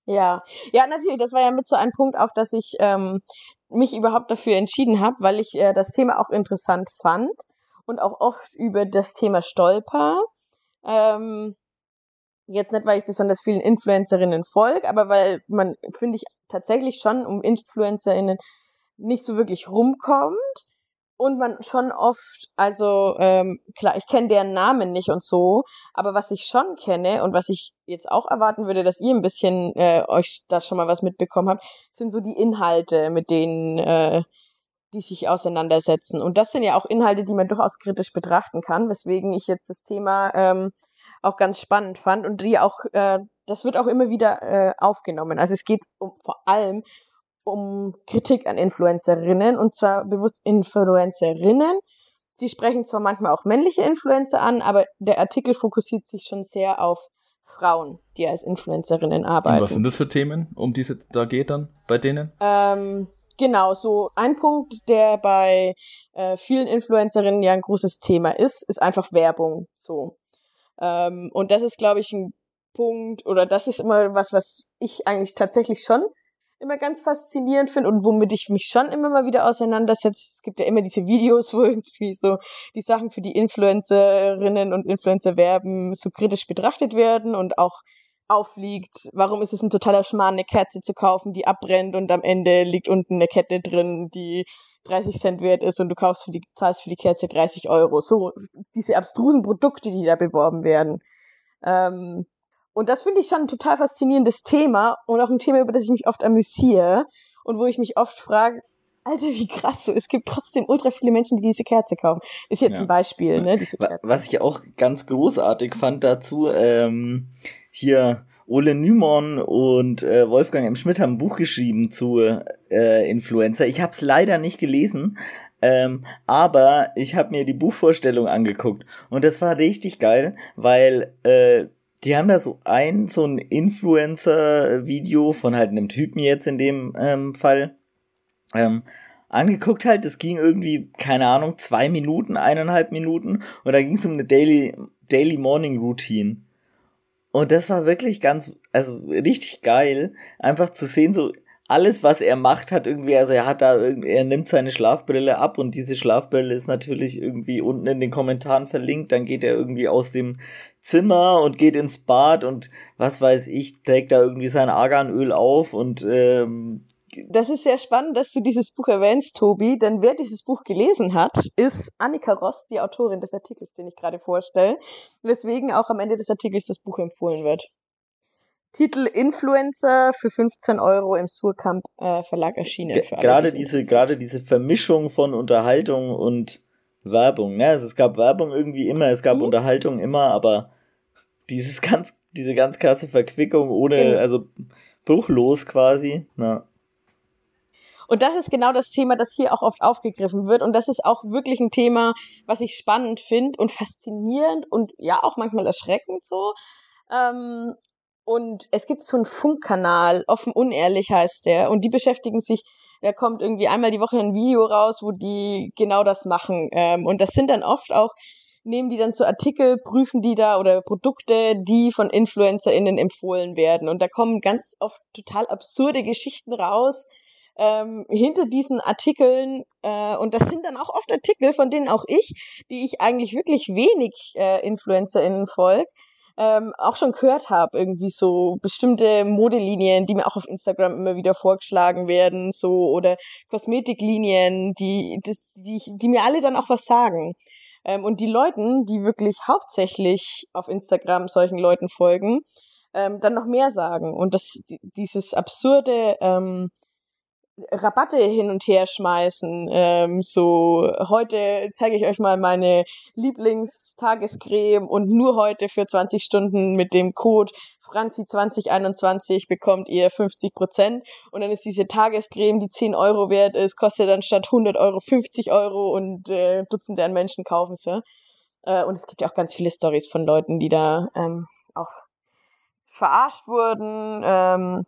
Ja, ja, natürlich, das war ja mit so ein Punkt auch, dass ich ähm, mich überhaupt dafür entschieden habe, weil ich äh, das Thema auch interessant fand und auch oft über das Thema stolper. Ähm, Jetzt nicht, weil ich besonders vielen Influencerinnen folge, aber weil man, finde ich, tatsächlich schon um Influencerinnen nicht so wirklich rumkommt und man schon oft, also ähm, klar, ich kenne deren Namen nicht und so, aber was ich schon kenne und was ich jetzt auch erwarten würde, dass ihr ein bisschen äh, euch da schon mal was mitbekommen habt, sind so die Inhalte, mit denen äh, die sich auseinandersetzen. Und das sind ja auch Inhalte, die man durchaus kritisch betrachten kann, weswegen ich jetzt das Thema ähm, auch ganz spannend fand und die auch, äh, das wird auch immer wieder äh, aufgenommen. Also es geht um, vor allem um Kritik an Influencerinnen und zwar bewusst Influencerinnen. Sie sprechen zwar manchmal auch männliche Influencer an, aber der Artikel fokussiert sich schon sehr auf Frauen, die als Influencerinnen arbeiten. Und was sind das für Themen, um die es da geht dann bei denen? Ähm, genau, so ein Punkt, der bei äh, vielen Influencerinnen ja ein großes Thema ist, ist einfach Werbung. So. Ähm, und das ist, glaube ich, ein Punkt, oder das ist immer was, was ich eigentlich tatsächlich schon immer ganz faszinierend finde und womit ich mich schon immer mal wieder auseinandersetze. Es gibt ja immer diese Videos, wo irgendwie so die Sachen für die Influencerinnen und Influencer werben so kritisch betrachtet werden und auch aufliegt, warum ist es ein totaler Schmarrn, eine Kerze zu kaufen, die abbrennt und am Ende liegt unten eine Kette drin, die 30 Cent wert ist und du kaufst für die, zahlst für die Kerze 30 Euro. So, diese abstrusen Produkte, die da beworben werden. Ähm, und das finde ich schon ein total faszinierendes Thema und auch ein Thema, über das ich mich oft amüsiere und wo ich mich oft frage, Alter, wie krass, so, es gibt trotzdem ultra viele Menschen, die diese Kerze kaufen. Ist jetzt ja. ein Beispiel, ne? Was ich auch ganz großartig fand dazu, ähm, hier Ole Nymon und äh, Wolfgang M. Schmidt haben ein Buch geschrieben zu äh, Influencer. Ich habe es leider nicht gelesen, ähm, aber ich habe mir die Buchvorstellung angeguckt und das war richtig geil, weil äh, die haben da so ein so ein Influencer-Video von halt einem Typen jetzt in dem ähm, Fall ähm, angeguckt halt. Das ging irgendwie keine Ahnung zwei Minuten, eineinhalb Minuten und da ging es um eine Daily Daily Morning Routine. Und das war wirklich ganz, also richtig geil, einfach zu sehen, so alles, was er macht, hat irgendwie, also er hat da irgendwie, er nimmt seine Schlafbrille ab und diese Schlafbrille ist natürlich irgendwie unten in den Kommentaren verlinkt. Dann geht er irgendwie aus dem Zimmer und geht ins Bad und was weiß ich, trägt da irgendwie sein Arganöl auf und ähm, das ist sehr spannend, dass du dieses Buch erwähnst, Tobi, denn wer dieses Buch gelesen hat, ist Annika Ross, die Autorin des Artikels, den ich gerade vorstelle, weswegen auch am Ende des Artikels das Buch empfohlen wird. Titel Influencer für 15 Euro im Surkamp äh, Verlag erschienen. Gerade diese, gerade diese Vermischung von Unterhaltung und Werbung, ne? Also es gab Werbung irgendwie immer, es gab mhm. Unterhaltung immer, aber dieses ganz, diese ganz krasse Verquickung ohne, mhm. also bruchlos quasi, na. Und das ist genau das Thema, das hier auch oft aufgegriffen wird. Und das ist auch wirklich ein Thema, was ich spannend finde und faszinierend und ja auch manchmal erschreckend so. Ähm, und es gibt so einen Funkkanal, offen unehrlich heißt der. Und die beschäftigen sich, da kommt irgendwie einmal die Woche ein Video raus, wo die genau das machen. Ähm, und das sind dann oft auch nehmen die dann so Artikel, prüfen die da oder Produkte, die von InfluencerInnen empfohlen werden. Und da kommen ganz oft total absurde Geschichten raus, ähm, hinter diesen Artikeln, äh, und das sind dann auch oft Artikel, von denen auch ich, die ich eigentlich wirklich wenig äh, InfluencerInnen folge, ähm, auch schon gehört habe, irgendwie so bestimmte Modelinien, die mir auch auf Instagram immer wieder vorgeschlagen werden, so oder Kosmetiklinien, die, die, die, die mir alle dann auch was sagen. Ähm, und die Leuten, die wirklich hauptsächlich auf Instagram solchen Leuten folgen, ähm, dann noch mehr sagen. Und das, dieses absurde ähm, Rabatte hin und her schmeißen. Ähm, so, heute zeige ich euch mal meine Lieblingstagescreme und nur heute für 20 Stunden mit dem Code Franzi2021 bekommt ihr 50 Prozent. Und dann ist diese Tagescreme, die 10 Euro wert ist, kostet dann statt 100 Euro 50 Euro und äh, Dutzende an Menschen kaufen sie. Äh, und es gibt ja auch ganz viele Stories von Leuten, die da ähm, auch verarscht wurden ähm,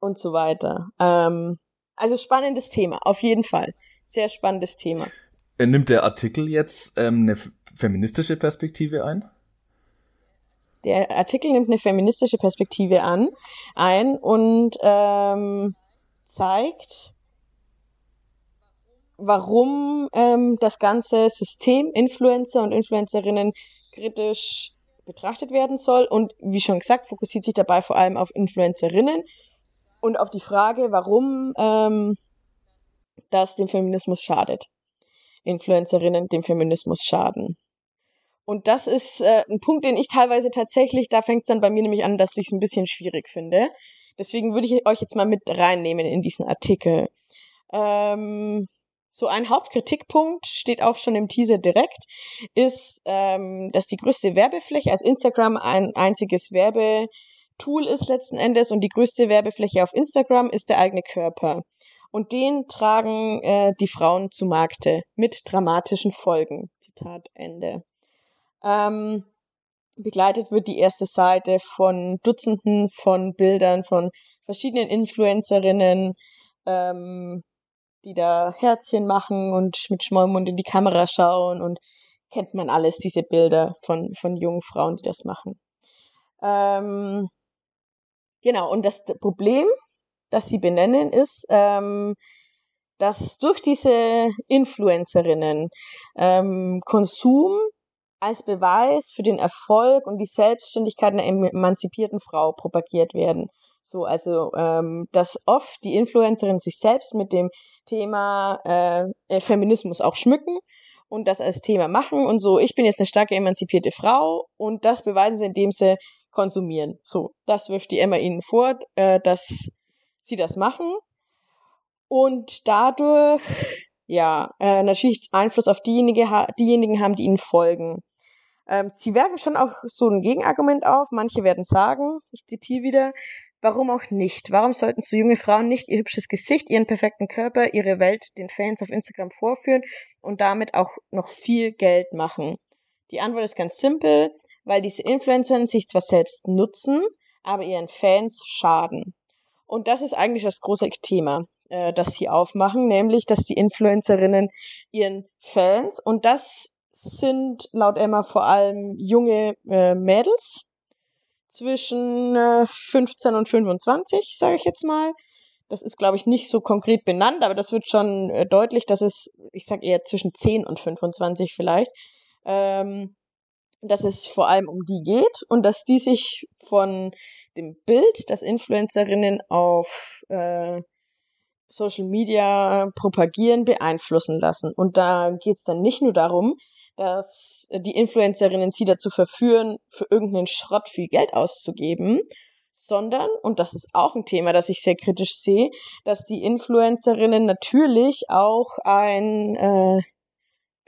und so weiter. Ähm, also spannendes Thema, auf jeden Fall. Sehr spannendes Thema. Äh, nimmt der Artikel jetzt ähm, eine feministische Perspektive ein? Der Artikel nimmt eine feministische Perspektive an, ein und ähm, zeigt, warum ähm, das ganze System Influencer und Influencerinnen kritisch betrachtet werden soll. Und wie schon gesagt, fokussiert sich dabei vor allem auf Influencerinnen und auf die Frage, warum ähm, das dem Feminismus schadet. Influencerinnen dem Feminismus schaden. Und das ist äh, ein Punkt, den ich teilweise tatsächlich, da fängt es dann bei mir nämlich an, dass ich es ein bisschen schwierig finde. Deswegen würde ich euch jetzt mal mit reinnehmen in diesen Artikel. Ähm, so ein Hauptkritikpunkt steht auch schon im Teaser direkt, ist, ähm, dass die größte Werbefläche, also Instagram ein einziges Werbe Tool ist letzten Endes und die größte Werbefläche auf Instagram ist der eigene Körper. Und den tragen äh, die Frauen zu Markte mit dramatischen Folgen. Zitat Ende. Ähm, begleitet wird die erste Seite von Dutzenden von Bildern von verschiedenen Influencerinnen, ähm, die da Herzchen machen und mit Schmollmund in die Kamera schauen und kennt man alles, diese Bilder von, von jungen Frauen, die das machen. Ähm, Genau, und das Problem, das sie benennen, ist, ähm, dass durch diese Influencerinnen ähm, Konsum als Beweis für den Erfolg und die Selbstständigkeit einer emanzipierten Frau propagiert werden. So, also ähm, dass oft die Influencerinnen sich selbst mit dem Thema äh, äh, Feminismus auch schmücken und das als Thema machen und so, ich bin jetzt eine starke emanzipierte Frau und das beweisen sie, indem sie konsumieren. So, das wirft die Emma ihnen vor, äh, dass sie das machen. Und dadurch, ja, äh, natürlich Einfluss auf diejenige, diejenigen haben, die ihnen folgen. Ähm, sie werfen schon auch so ein Gegenargument auf. Manche werden sagen, ich zitiere wieder, warum auch nicht? Warum sollten so junge Frauen nicht ihr hübsches Gesicht, ihren perfekten Körper, ihre Welt den Fans auf Instagram vorführen und damit auch noch viel Geld machen? Die Antwort ist ganz simpel weil diese Influencer sich zwar selbst nutzen, aber ihren Fans schaden. Und das ist eigentlich das große Thema, äh, das sie aufmachen, nämlich, dass die Influencerinnen ihren Fans, und das sind laut Emma vor allem junge äh, Mädels zwischen äh, 15 und 25, sage ich jetzt mal. Das ist, glaube ich, nicht so konkret benannt, aber das wird schon äh, deutlich, dass es, ich sage eher zwischen 10 und 25 vielleicht, ähm, dass es vor allem um die geht und dass die sich von dem Bild, das Influencerinnen auf äh, Social Media propagieren, beeinflussen lassen. Und da geht es dann nicht nur darum, dass die Influencerinnen sie dazu verführen, für irgendeinen Schrott viel Geld auszugeben, sondern, und das ist auch ein Thema, das ich sehr kritisch sehe, dass die Influencerinnen natürlich auch ein äh,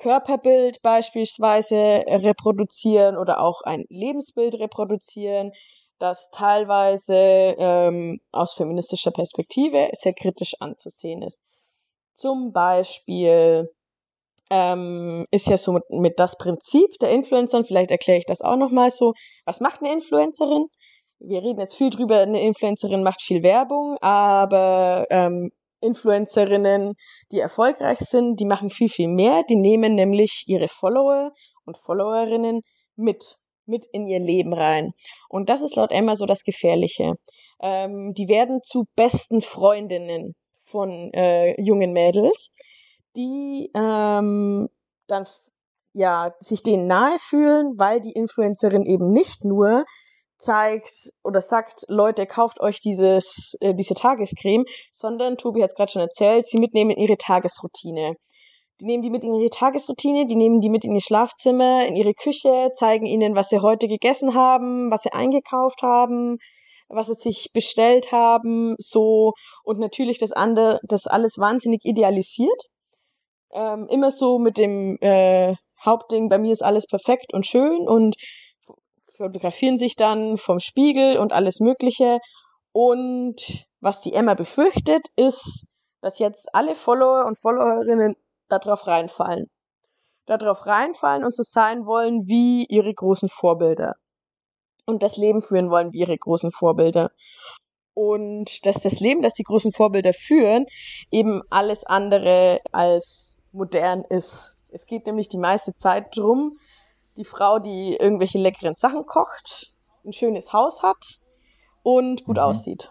Körperbild beispielsweise reproduzieren oder auch ein Lebensbild reproduzieren, das teilweise ähm, aus feministischer Perspektive sehr kritisch anzusehen ist. Zum Beispiel ähm, ist ja so mit, mit das Prinzip der Influencerin, vielleicht erkläre ich das auch nochmal so, was macht eine Influencerin? Wir reden jetzt viel drüber, eine Influencerin macht viel Werbung, aber ähm, Influencerinnen, die erfolgreich sind, die machen viel, viel mehr. Die nehmen nämlich ihre Follower und Followerinnen mit, mit in ihr Leben rein. Und das ist laut Emma so das Gefährliche. Ähm, die werden zu besten Freundinnen von äh, jungen Mädels, die ähm, dann ja sich denen nahe fühlen, weil die Influencerin eben nicht nur zeigt oder sagt, Leute, kauft euch dieses, äh, diese Tagescreme, sondern, Tobi hat es gerade schon erzählt, sie mitnehmen ihre Tagesroutine. Die nehmen die mit in ihre Tagesroutine, die nehmen die mit in ihr Schlafzimmer, in ihre Küche, zeigen ihnen, was sie heute gegessen haben, was sie eingekauft haben, was sie sich bestellt haben, so und natürlich das andere, das alles wahnsinnig idealisiert. Ähm, immer so mit dem äh, Hauptding, bei mir ist alles perfekt und schön und fotografieren sich dann vom Spiegel und alles Mögliche. Und was die Emma befürchtet, ist, dass jetzt alle Follower und Followerinnen darauf reinfallen. Darauf reinfallen und so sein wollen wie ihre großen Vorbilder und das Leben führen wollen wie ihre großen Vorbilder. Und dass das Leben, das die großen Vorbilder führen, eben alles andere als modern ist. Es geht nämlich die meiste Zeit drum, die Frau, die irgendwelche leckeren Sachen kocht, ein schönes Haus hat und gut mhm. aussieht.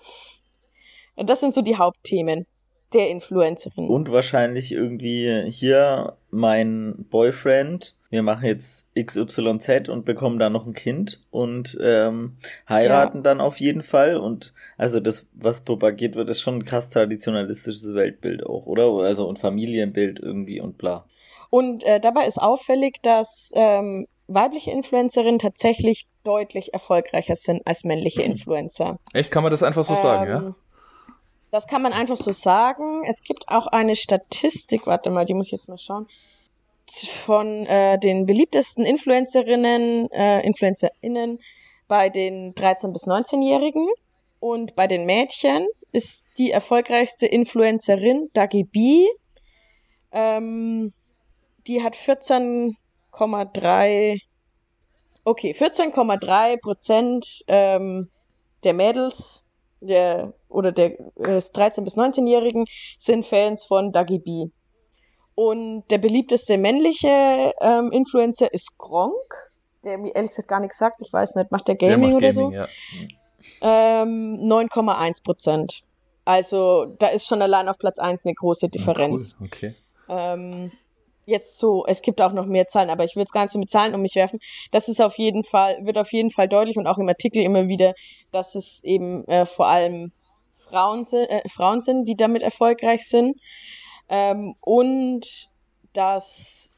Und das sind so die Hauptthemen der Influencerin. Und wahrscheinlich irgendwie hier mein Boyfriend wir machen jetzt XYZ und bekommen da noch ein Kind und ähm, heiraten ja. dann auf jeden Fall. Und also das, was propagiert wird, ist schon ein krass traditionalistisches Weltbild auch, oder? Also ein Familienbild irgendwie und bla. Und äh, dabei ist auffällig, dass ähm, weibliche Influencerinnen tatsächlich deutlich erfolgreicher sind als männliche mhm. Influencer. Echt, kann man das einfach so ähm, sagen, ja? Ähm, das kann man einfach so sagen. Es gibt auch eine Statistik, warte mal, die muss ich jetzt mal schauen von äh, den beliebtesten Influencerinnen, äh, InfluencerInnen bei den 13- bis 19-Jährigen. Und bei den Mädchen ist die erfolgreichste Influencerin Dagi B. Ähm, die hat 14,3 okay, 14,3 Prozent ähm, der Mädels der, oder der äh, 13- bis 19-Jährigen sind Fans von Dagi B. Und der beliebteste männliche ähm, Influencer ist Gronk, der mir ehrlich gesagt gar nichts sagt. Ich weiß nicht, macht der Gaming, der macht oder Gaming, so? Ja. Ähm, 9,1 Prozent. Also da ist schon allein auf Platz 1 eine große Differenz. cool. Okay. Ähm, jetzt so, es gibt auch noch mehr Zahlen, aber ich will jetzt gar nicht so mit Zahlen um mich werfen. Das ist auf jeden Fall, wird auf jeden Fall deutlich und auch im Artikel immer wieder, dass es eben äh, vor allem Frauen, äh, Frauen sind, die damit erfolgreich sind. Ähm, und dass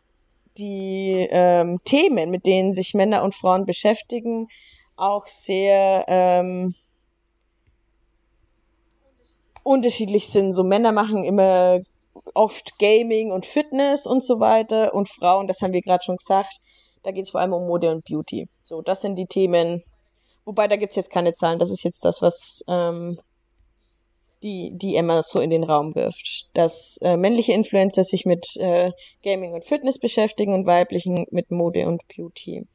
die ähm, Themen, mit denen sich Männer und Frauen beschäftigen, auch sehr ähm, unterschiedlich sind. So Männer machen immer oft Gaming und Fitness und so weiter und Frauen, das haben wir gerade schon gesagt, da geht es vor allem um Mode und Beauty. So, das sind die Themen. Wobei, da gibt es jetzt keine Zahlen. Das ist jetzt das, was ähm, die, die Emma so in den Raum wirft. Dass äh, männliche Influencer sich mit äh, Gaming und Fitness beschäftigen und weiblichen mit Mode und Beauty.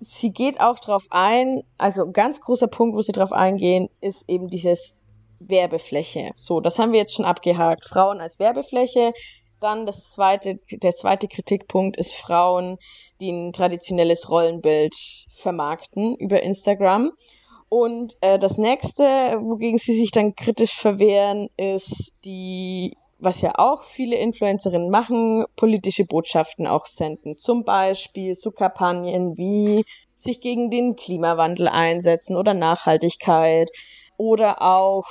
Sie geht auch darauf ein, also ein ganz großer Punkt, wo sie darauf eingehen, ist eben dieses Werbefläche. So, das haben wir jetzt schon abgehakt. Frauen als Werbefläche. Dann das zweite, der zweite Kritikpunkt ist Frauen, die ein traditionelles Rollenbild vermarkten über Instagram. Und äh, das nächste, wogegen sie sich dann kritisch verwehren, ist die, was ja auch viele Influencerinnen machen, politische Botschaften auch senden. Zum Beispiel so Kampagnen wie sich gegen den Klimawandel einsetzen oder Nachhaltigkeit oder auch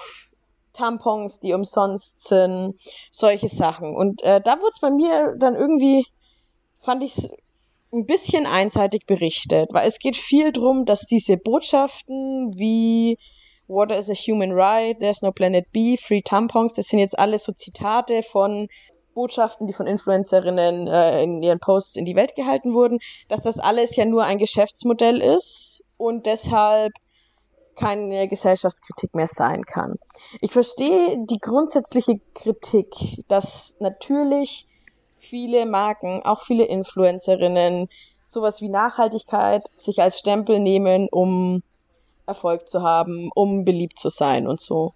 Tampons, die umsonst sind, solche Sachen. Und äh, da wurde es bei mir dann irgendwie, fand ich es ein bisschen einseitig berichtet, weil es geht viel drum, dass diese Botschaften wie Water is a human right, there's no planet B, free tampons, das sind jetzt alles so Zitate von Botschaften, die von Influencerinnen äh, in ihren Posts in die Welt gehalten wurden, dass das alles ja nur ein Geschäftsmodell ist und deshalb keine Gesellschaftskritik mehr sein kann. Ich verstehe die grundsätzliche Kritik, dass natürlich viele Marken, auch viele Influencerinnen, sowas wie Nachhaltigkeit sich als Stempel nehmen, um Erfolg zu haben, um beliebt zu sein und so.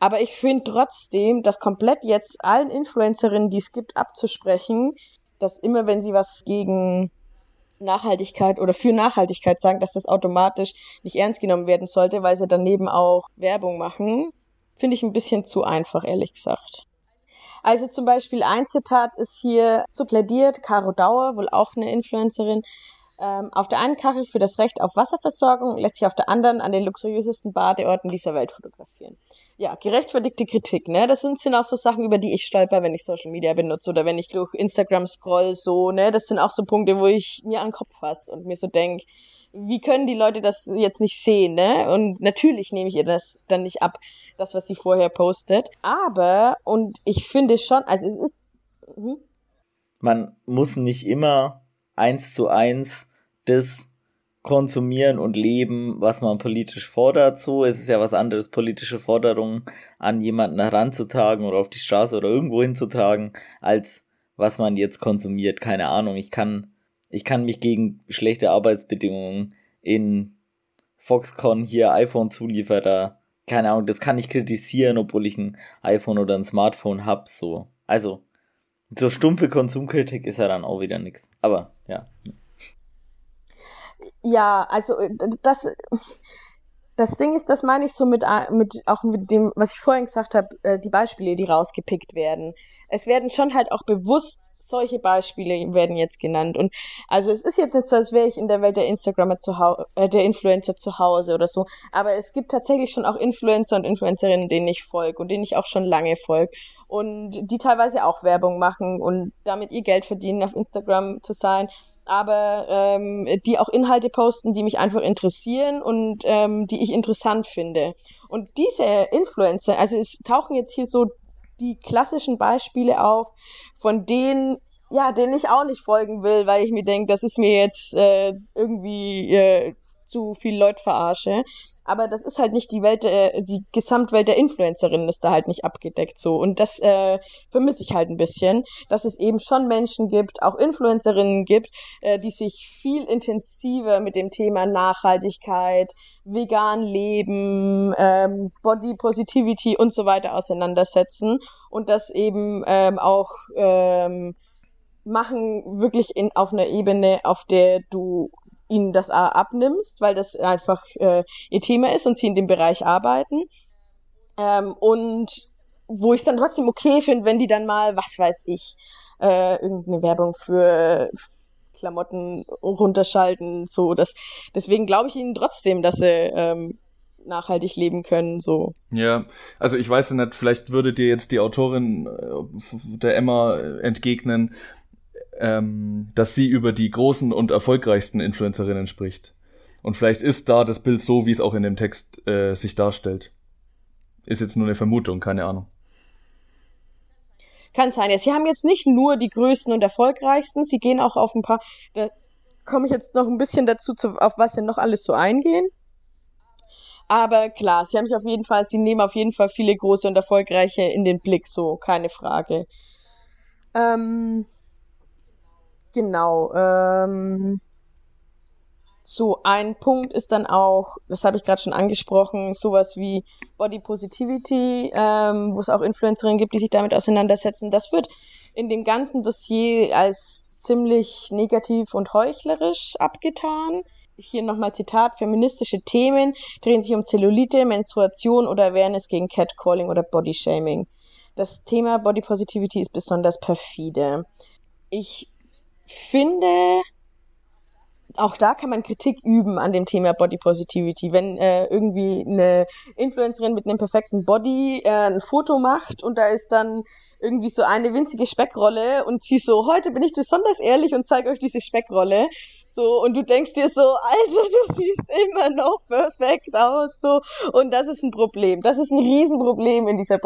Aber ich finde trotzdem, dass komplett jetzt allen Influencerinnen, die es gibt, abzusprechen, dass immer wenn sie was gegen Nachhaltigkeit oder für Nachhaltigkeit sagen, dass das automatisch nicht ernst genommen werden sollte, weil sie daneben auch Werbung machen, finde ich ein bisschen zu einfach, ehrlich gesagt. Also zum Beispiel ein Zitat ist hier so plädiert, Caro Dauer, wohl auch eine Influencerin, ähm, auf der einen Kachel für das Recht auf Wasserversorgung lässt sich auf der anderen an den luxuriösesten Badeorten dieser Welt fotografieren. Ja, gerechtfertigte Kritik, ne? Das sind, sind auch so Sachen, über die ich stolper, wenn ich Social Media benutze oder wenn ich durch Instagram scroll, so, ne? Das sind auch so Punkte, wo ich mir an den Kopf fasse und mir so denk, wie können die Leute das jetzt nicht sehen, ne? Und natürlich nehme ich ihr das dann nicht ab, das, was sie vorher postet. Aber, und ich finde schon, also es ist. Hm? Man muss nicht immer eins zu eins das konsumieren und leben, was man politisch fordert. So, es ist ja was anderes, politische Forderungen an jemanden heranzutragen oder auf die Straße oder irgendwo hinzutragen, als was man jetzt konsumiert. Keine Ahnung. Ich kann, ich kann mich gegen schlechte Arbeitsbedingungen in Foxconn hier iPhone-Zulieferer, keine Ahnung, das kann ich kritisieren, obwohl ich ein iPhone oder ein Smartphone hab. So, also so stumpfe Konsumkritik ist ja dann auch wieder nichts. Aber ja. Ja, also äh, das, das Ding ist, das meine ich so mit, mit auch mit dem, was ich vorhin gesagt habe, äh, die Beispiele, die rausgepickt werden. Es werden schon halt auch bewusst solche Beispiele werden jetzt genannt. Und also es ist jetzt nicht so, als wäre ich in der Welt der Instagrammer zu Hause, äh, der Influencer zu Hause oder so. Aber es gibt tatsächlich schon auch Influencer und Influencerinnen, denen ich folge und denen ich auch schon lange folge. Und die teilweise auch Werbung machen und damit ihr Geld verdienen, auf Instagram zu sein aber ähm, die auch Inhalte posten, die mich einfach interessieren und ähm, die ich interessant finde. Und diese Influencer, also es tauchen jetzt hier so die klassischen Beispiele auf, von denen ja, denen ich auch nicht folgen will, weil ich mir denke, das ist mir jetzt äh, irgendwie äh, zu viel Leute verarsche aber das ist halt nicht die Welt, der, die Gesamtwelt der Influencerinnen ist da halt nicht abgedeckt so. Und das äh, vermisse ich halt ein bisschen, dass es eben schon Menschen gibt, auch Influencerinnen gibt, äh, die sich viel intensiver mit dem Thema Nachhaltigkeit, vegan leben, ähm, Body Positivity und so weiter auseinandersetzen und das eben ähm, auch ähm, machen wirklich in auf einer Ebene, auf der du ihnen das abnimmst, weil das einfach äh, ihr Thema ist und sie in dem Bereich arbeiten. Ähm, und wo ich es dann trotzdem okay finde, wenn die dann mal, was weiß ich, äh, irgendeine Werbung für Klamotten runterschalten, so das. Deswegen glaube ich ihnen trotzdem, dass sie ähm, nachhaltig leben können, so. Ja, also ich weiß nicht, vielleicht würde dir jetzt die Autorin äh, der Emma entgegnen, ähm, dass sie über die großen und erfolgreichsten Influencerinnen spricht. Und vielleicht ist da das Bild so, wie es auch in dem Text äh, sich darstellt. Ist jetzt nur eine Vermutung, keine Ahnung. Kann sein. Sie haben jetzt nicht nur die größten und erfolgreichsten, sie gehen auch auf ein paar, da komme ich jetzt noch ein bisschen dazu, zu, auf was denn noch alles so eingehen. Aber klar, sie haben sich auf jeden Fall, sie nehmen auf jeden Fall viele große und erfolgreiche in den Blick, so, keine Frage. Ähm, Genau. Ähm, so, ein Punkt ist dann auch, das habe ich gerade schon angesprochen, sowas wie Body Positivity, ähm, wo es auch Influencerinnen gibt, die sich damit auseinandersetzen. Das wird in dem ganzen Dossier als ziemlich negativ und heuchlerisch abgetan. Hier nochmal Zitat, feministische Themen drehen sich um Zellulite, Menstruation oder Awareness gegen Catcalling oder Bodyshaming. Das Thema Body Positivity ist besonders perfide. Ich finde, auch da kann man Kritik üben an dem Thema Body Positivity. Wenn äh, irgendwie eine Influencerin mit einem perfekten Body äh, ein Foto macht und da ist dann irgendwie so eine winzige Speckrolle und sie so, heute bin ich besonders ehrlich und zeige euch diese Speckrolle. So, und du denkst dir so, Alter, du siehst immer noch perfekt aus, so. Und das ist ein Problem. Das ist ein Riesenproblem in dieser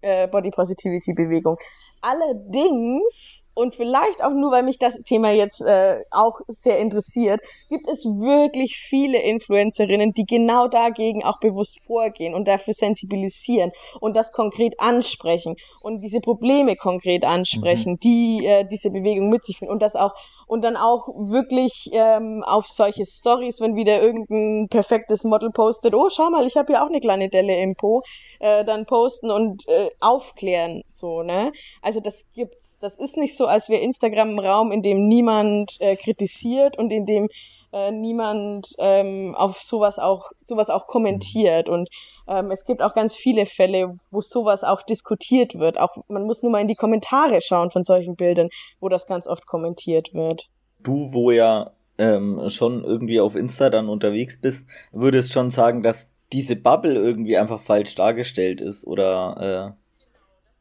äh, Body Positivity Bewegung. Allerdings, und vielleicht auch nur, weil mich das Thema jetzt äh, auch sehr interessiert, gibt es wirklich viele Influencerinnen, die genau dagegen auch bewusst vorgehen und dafür sensibilisieren und das konkret ansprechen und diese Probleme konkret ansprechen, mhm. die äh, diese Bewegung mit sich führen und das auch und dann auch wirklich ähm, auf solche Stories, wenn wieder irgendein perfektes Model postet, oh schau mal, ich habe ja auch eine kleine Delle im Po, äh, dann posten und äh, aufklären, so ne. Also das gibt's. Das ist nicht so, als wäre Instagram ein Raum, in dem niemand äh, kritisiert und in dem äh, niemand ähm, auf sowas auch sowas auch kommentiert und ähm, es gibt auch ganz viele Fälle, wo sowas auch diskutiert wird. Auch man muss nur mal in die Kommentare schauen von solchen Bildern, wo das ganz oft kommentiert wird. Du, wo ja ähm, schon irgendwie auf Insta dann unterwegs bist, würdest schon sagen, dass diese Bubble irgendwie einfach falsch dargestellt ist oder äh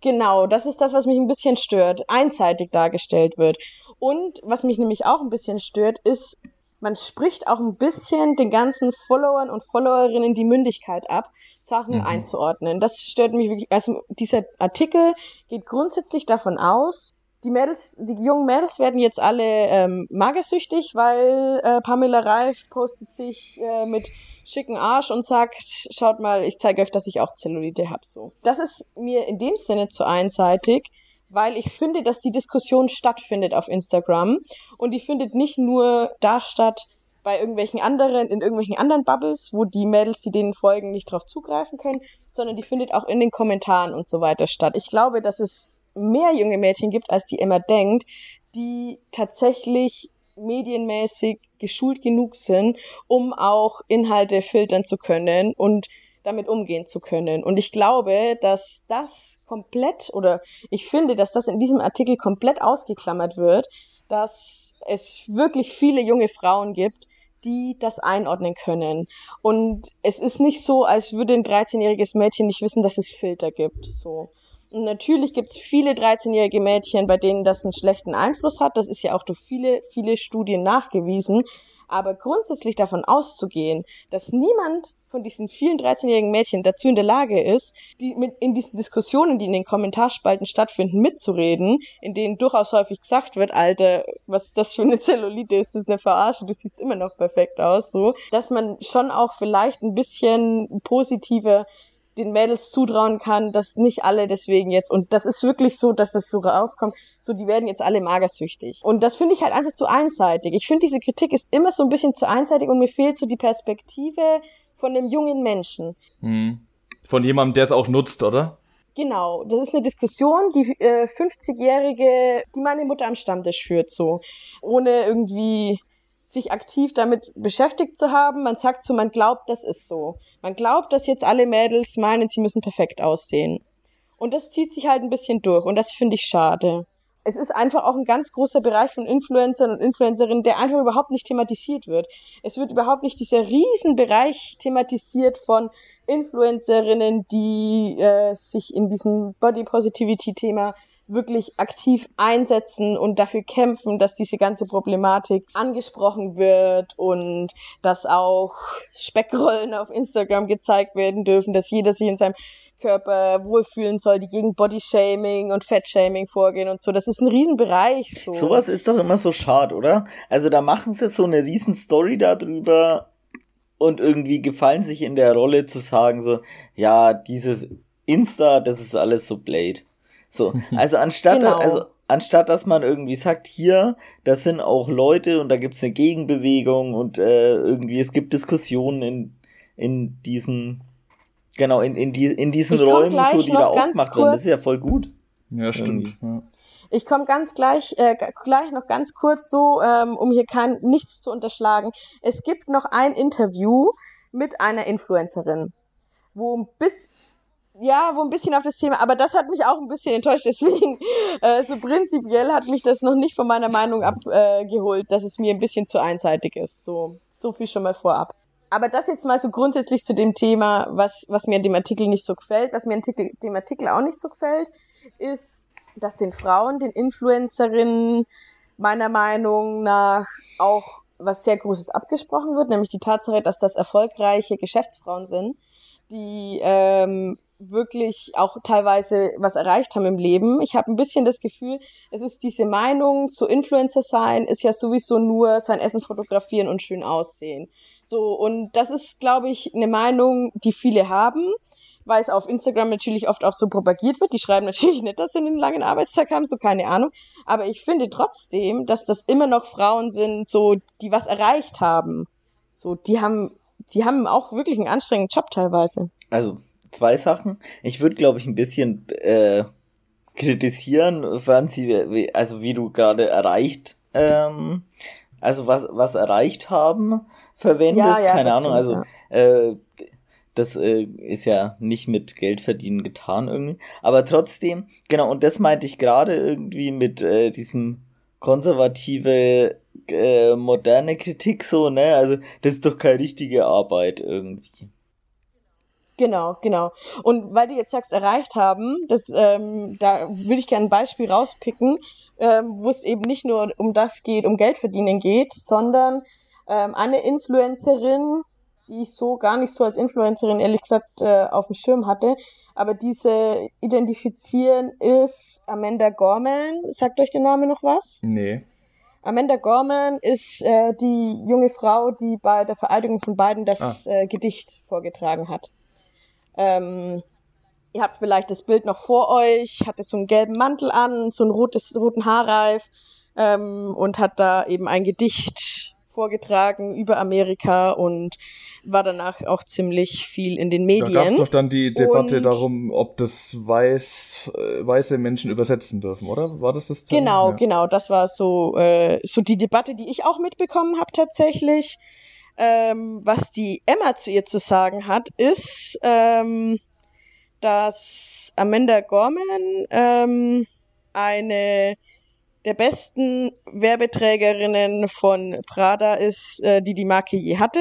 Genau, das ist das, was mich ein bisschen stört, einseitig dargestellt wird. Und was mich nämlich auch ein bisschen stört, ist man spricht auch ein bisschen den ganzen Followern und Followerinnen die Mündigkeit ab, Sachen mhm. einzuordnen. Das stört mich wirklich. Also dieser Artikel geht grundsätzlich davon aus, die Mädels, die jungen Mädels werden jetzt alle ähm, magersüchtig, weil äh, Pamela Reif postet sich äh, mit schicken Arsch und sagt, schaut mal, ich zeige euch, dass ich auch Zellulite hab so. Das ist mir in dem Sinne zu einseitig, weil ich finde, dass die Diskussion stattfindet auf Instagram und die findet nicht nur da statt bei irgendwelchen anderen, in irgendwelchen anderen Bubbles, wo die Mädels, die denen folgen, nicht drauf zugreifen können, sondern die findet auch in den Kommentaren und so weiter statt. Ich glaube, dass es mehr junge Mädchen gibt, als die immer denkt, die tatsächlich medienmäßig geschult genug sind, um auch Inhalte filtern zu können und damit umgehen zu können. Und ich glaube, dass das komplett oder ich finde, dass das in diesem Artikel komplett ausgeklammert wird, dass es wirklich viele junge Frauen gibt, die das einordnen können. Und es ist nicht so, als würde ein 13-jähriges Mädchen nicht wissen, dass es Filter gibt. So. Natürlich gibt es viele 13-jährige Mädchen, bei denen das einen schlechten Einfluss hat. Das ist ja auch durch viele, viele Studien nachgewiesen. Aber grundsätzlich davon auszugehen, dass niemand von diesen vielen 13-jährigen Mädchen dazu in der Lage ist, die mit in diesen Diskussionen, die in den Kommentarspalten stattfinden, mitzureden, in denen durchaus häufig gesagt wird, Alter, was ist das für eine Zellulite, ist das eine Verarsche, du siehst immer noch perfekt aus, so, dass man schon auch vielleicht ein bisschen positiver den Mädels zutrauen kann, dass nicht alle deswegen jetzt, und das ist wirklich so, dass das so rauskommt, so die werden jetzt alle magersüchtig. Und das finde ich halt einfach zu einseitig. Ich finde, diese Kritik ist immer so ein bisschen zu einseitig und mir fehlt so die Perspektive von einem jungen Menschen. Hm. Von jemandem, der es auch nutzt, oder? Genau, das ist eine Diskussion, die äh, 50-Jährige, die meine Mutter am Stammtisch führt, so. Ohne irgendwie sich aktiv damit beschäftigt zu haben. Man sagt so, man glaubt, das ist so. Man glaubt, dass jetzt alle Mädels meinen, sie müssen perfekt aussehen. Und das zieht sich halt ein bisschen durch und das finde ich schade. Es ist einfach auch ein ganz großer Bereich von Influencern und Influencerinnen, der einfach überhaupt nicht thematisiert wird. Es wird überhaupt nicht dieser Riesenbereich thematisiert von Influencerinnen, die äh, sich in diesem Body Positivity Thema wirklich aktiv einsetzen und dafür kämpfen, dass diese ganze Problematik angesprochen wird und dass auch Speckrollen auf Instagram gezeigt werden dürfen, dass jeder sich in seinem Körper wohlfühlen soll, die gegen Bodyshaming und Fettshaming vorgehen und so. Das ist ein Riesenbereich. So. Sowas ist doch immer so schade, oder? Also da machen sie so eine riesen Story darüber und irgendwie gefallen sich in der Rolle zu sagen so, ja, dieses Insta, das ist alles so Blade. So, also anstatt, genau. also anstatt dass man irgendwie sagt, hier, das sind auch Leute und da gibt's eine Gegenbewegung und äh, irgendwie es gibt Diskussionen in, in diesen, genau, in, in, die, in diesen Räumen, so die da aufgemacht werden. Das ist ja voll gut. Ja, stimmt. Ja. Ich komme ganz gleich, äh, gleich noch ganz kurz so, ähm, um hier kein nichts zu unterschlagen. Es gibt noch ein Interview mit einer Influencerin, wo bis ja, wo ein bisschen auf das Thema, aber das hat mich auch ein bisschen enttäuscht. Deswegen, äh, so prinzipiell hat mich das noch nicht von meiner Meinung abgeholt, äh, dass es mir ein bisschen zu einseitig ist. So, so viel schon mal vorab. Aber das jetzt mal so grundsätzlich zu dem Thema, was, was mir an dem Artikel nicht so gefällt. Was mir an dem Artikel auch nicht so gefällt, ist, dass den Frauen, den Influencerinnen meiner Meinung nach auch was sehr Großes abgesprochen wird, nämlich die Tatsache, dass das erfolgreiche Geschäftsfrauen sind, die ähm, wirklich auch teilweise was erreicht haben im Leben. Ich habe ein bisschen das Gefühl, es ist diese Meinung, so Influencer sein ist ja sowieso nur sein Essen fotografieren und schön aussehen. So, und das ist, glaube ich, eine Meinung, die viele haben, weil es auf Instagram natürlich oft auch so propagiert wird. Die schreiben natürlich nicht, dass sie einen langen Arbeitstag haben, so keine Ahnung. Aber ich finde trotzdem, dass das immer noch Frauen sind, so, die was erreicht haben. So, die haben, die haben auch wirklich einen anstrengenden Job teilweise. Also, zwei Sachen. Ich würde, glaube ich, ein bisschen äh, kritisieren, Franzi, also wie du gerade erreicht, ähm, also was, was erreicht haben, verwendest. Ja, ja, Keine Ahnung, also äh, das äh, ist ja nicht mit Geld verdienen getan irgendwie. Aber trotzdem, genau, und das meinte ich gerade irgendwie mit äh, diesem konservative, äh, moderne Kritik so, ne? Also das ist doch keine richtige Arbeit irgendwie. Genau, genau. Und weil du jetzt sagst, erreicht haben, das, ähm, da würde ich gerne ein Beispiel rauspicken, ähm, wo es eben nicht nur um das geht, um Geld verdienen geht, sondern ähm, eine Influencerin, die ich so gar nicht so als Influencerin ehrlich gesagt äh, auf dem Schirm hatte, aber diese identifizieren ist Amanda Gorman. Sagt euch der Name noch was? Nee. Amanda Gorman ist äh, die junge Frau, die bei der Vereidigung von beiden das ah. äh, Gedicht vorgetragen hat. Ähm, ihr habt vielleicht das Bild noch vor euch, hatte so einen gelben Mantel an, so einen rotes, roten Haarreif ähm, und hat da eben ein Gedicht vorgetragen über Amerika und war danach auch ziemlich viel in den Medien. Da gab es doch dann die Debatte und darum, ob das weiß, äh, weiße Menschen übersetzen dürfen, oder? War das das Thema? Genau, ja. genau. Das war so, äh, so die Debatte, die ich auch mitbekommen habe tatsächlich. Ähm, was die Emma zu ihr zu sagen hat, ist, ähm, dass Amanda Gorman ähm, eine der besten Werbeträgerinnen von Prada ist, äh, die die Marke je hatte.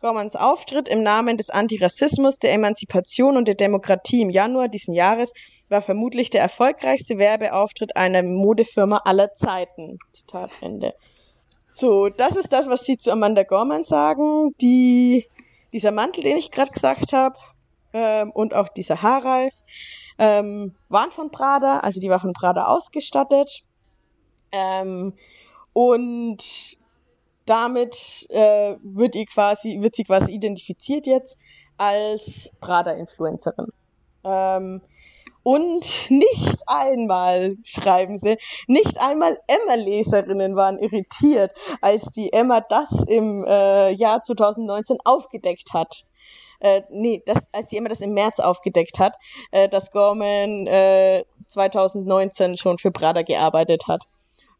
Gormans Auftritt im Namen des Antirassismus, der Emanzipation und der Demokratie im Januar diesen Jahres war vermutlich der erfolgreichste Werbeauftritt einer Modefirma aller Zeiten. Zitat Ende. So, das ist das, was sie zu Amanda Gorman sagen. Die, dieser Mantel, den ich gerade gesagt habe, ähm, und auch dieser Haarreif, ähm, waren von Prada, also die waren von Prada ausgestattet. Ähm, und damit äh, wird, ihr quasi, wird sie quasi identifiziert jetzt als Prada-Influencerin. Ähm, und nicht einmal, schreiben sie, nicht einmal Emma-Leserinnen waren irritiert, als die Emma das im äh, Jahr 2019 aufgedeckt hat. Äh, nee, das, als die Emma das im März aufgedeckt hat, äh, dass Gorman äh, 2019 schon für Prada gearbeitet hat.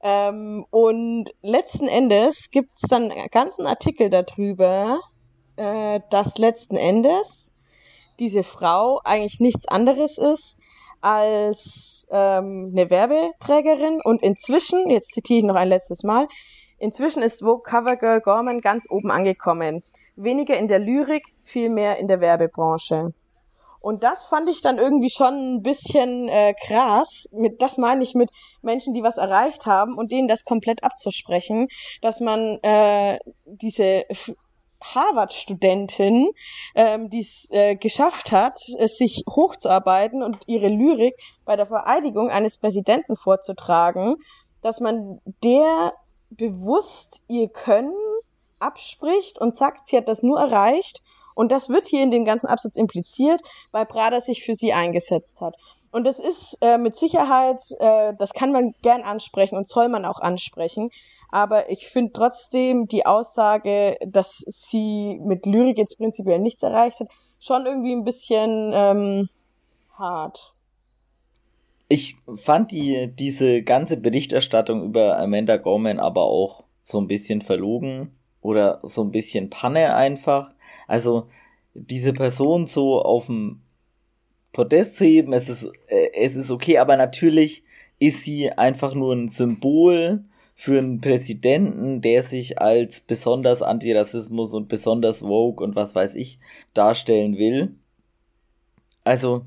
Ähm, und letzten Endes gibt es dann einen ganzen Artikel darüber, äh, dass letzten Endes diese Frau eigentlich nichts anderes ist als ähm, eine Werbeträgerin und inzwischen, jetzt zitiere ich noch ein letztes Mal, inzwischen ist Vogue Covergirl Gorman ganz oben angekommen. Weniger in der Lyrik, viel mehr in der Werbebranche. Und das fand ich dann irgendwie schon ein bisschen äh, krass. Mit, das meine ich mit Menschen, die was erreicht haben und denen das komplett abzusprechen, dass man äh, diese Harvard-Studentin, ähm, die es äh, geschafft hat, sich hochzuarbeiten und ihre Lyrik bei der Vereidigung eines Präsidenten vorzutragen, dass man der bewusst ihr Können abspricht und sagt, sie hat das nur erreicht, und das wird hier in dem ganzen Absatz impliziert, weil Prada sich für sie eingesetzt hat. Und das ist äh, mit Sicherheit, äh, das kann man gern ansprechen und soll man auch ansprechen. Aber ich finde trotzdem die Aussage, dass sie mit Lyrik jetzt prinzipiell nichts erreicht hat, schon irgendwie ein bisschen ähm, hart. Ich fand die, diese ganze Berichterstattung über Amanda Gorman aber auch so ein bisschen verlogen oder so ein bisschen Panne einfach. Also diese Person so auf dem Podest zu heben, es ist, äh, es ist okay, aber natürlich ist sie einfach nur ein Symbol für einen Präsidenten, der sich als besonders Antirassismus und besonders woke und was weiß ich darstellen will. Also,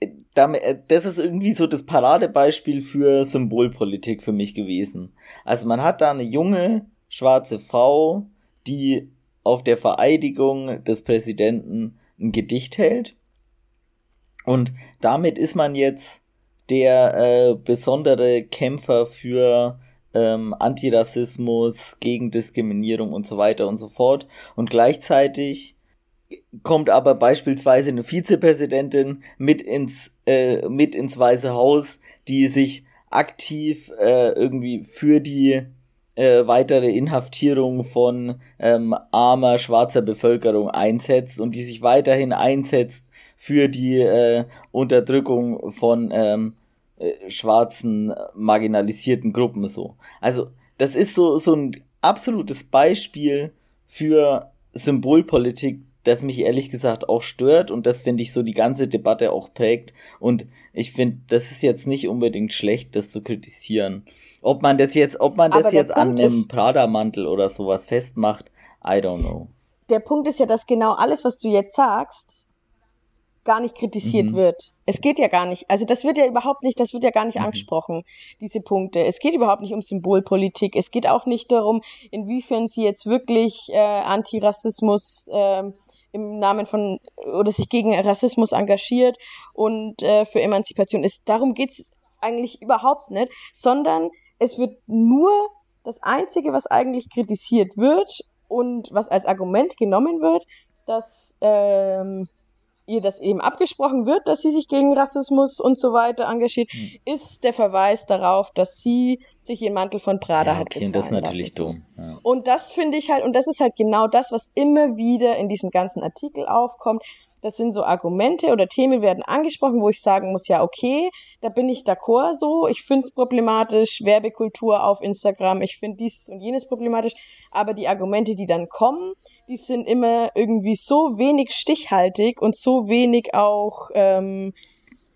äh, äh, das ist irgendwie so das Paradebeispiel für Symbolpolitik für mich gewesen. Also man hat da eine junge schwarze Frau, die auf der Vereidigung des Präsidenten ein Gedicht hält. Und damit ist man jetzt der äh, besondere Kämpfer für ähm, Antirassismus, gegen Diskriminierung und so weiter und so fort. Und gleichzeitig kommt aber beispielsweise eine Vizepräsidentin mit ins äh, mit ins Weiße Haus, die sich aktiv äh, irgendwie für die äh, weitere Inhaftierung von ähm, armer schwarzer Bevölkerung einsetzt und die sich weiterhin einsetzt für die äh, Unterdrückung von ähm, äh, schwarzen marginalisierten Gruppen so. Also das ist so so ein absolutes Beispiel für Symbolpolitik, das mich ehrlich gesagt auch stört und das finde ich so die ganze Debatte auch prägt und ich finde, das ist jetzt nicht unbedingt schlecht, das zu kritisieren. Ob man das jetzt, ob man das jetzt an einem Prada-Mantel oder sowas festmacht, I don't know. Der Punkt ist ja, dass genau alles, was du jetzt sagst, gar nicht kritisiert mhm. wird. Es geht ja gar nicht, also das wird ja überhaupt nicht, das wird ja gar nicht mhm. angesprochen, diese Punkte. Es geht überhaupt nicht um Symbolpolitik. Es geht auch nicht darum, inwiefern sie jetzt wirklich äh, Antirassismus äh, im Namen von oder sich gegen Rassismus engagiert und äh, für Emanzipation ist. Darum geht's eigentlich überhaupt nicht, sondern es wird nur das Einzige, was eigentlich kritisiert wird und was als Argument genommen wird, dass ähm, ihr das eben abgesprochen wird, dass sie sich gegen Rassismus und so weiter engagiert, hm. ist der Verweis darauf, dass sie sich ihren Mantel von Prada ja, okay, hat bezahlen das ist natürlich dumm. Ja. Und das finde ich halt, und das ist halt genau das, was immer wieder in diesem ganzen Artikel aufkommt. Das sind so Argumente oder Themen werden angesprochen, wo ich sagen muss, ja, okay, da bin ich d'accord so. Ich finde es problematisch, Werbekultur auf Instagram, ich finde dies und jenes problematisch. Aber die Argumente, die dann kommen, die sind immer irgendwie so wenig stichhaltig und so wenig auch, ähm,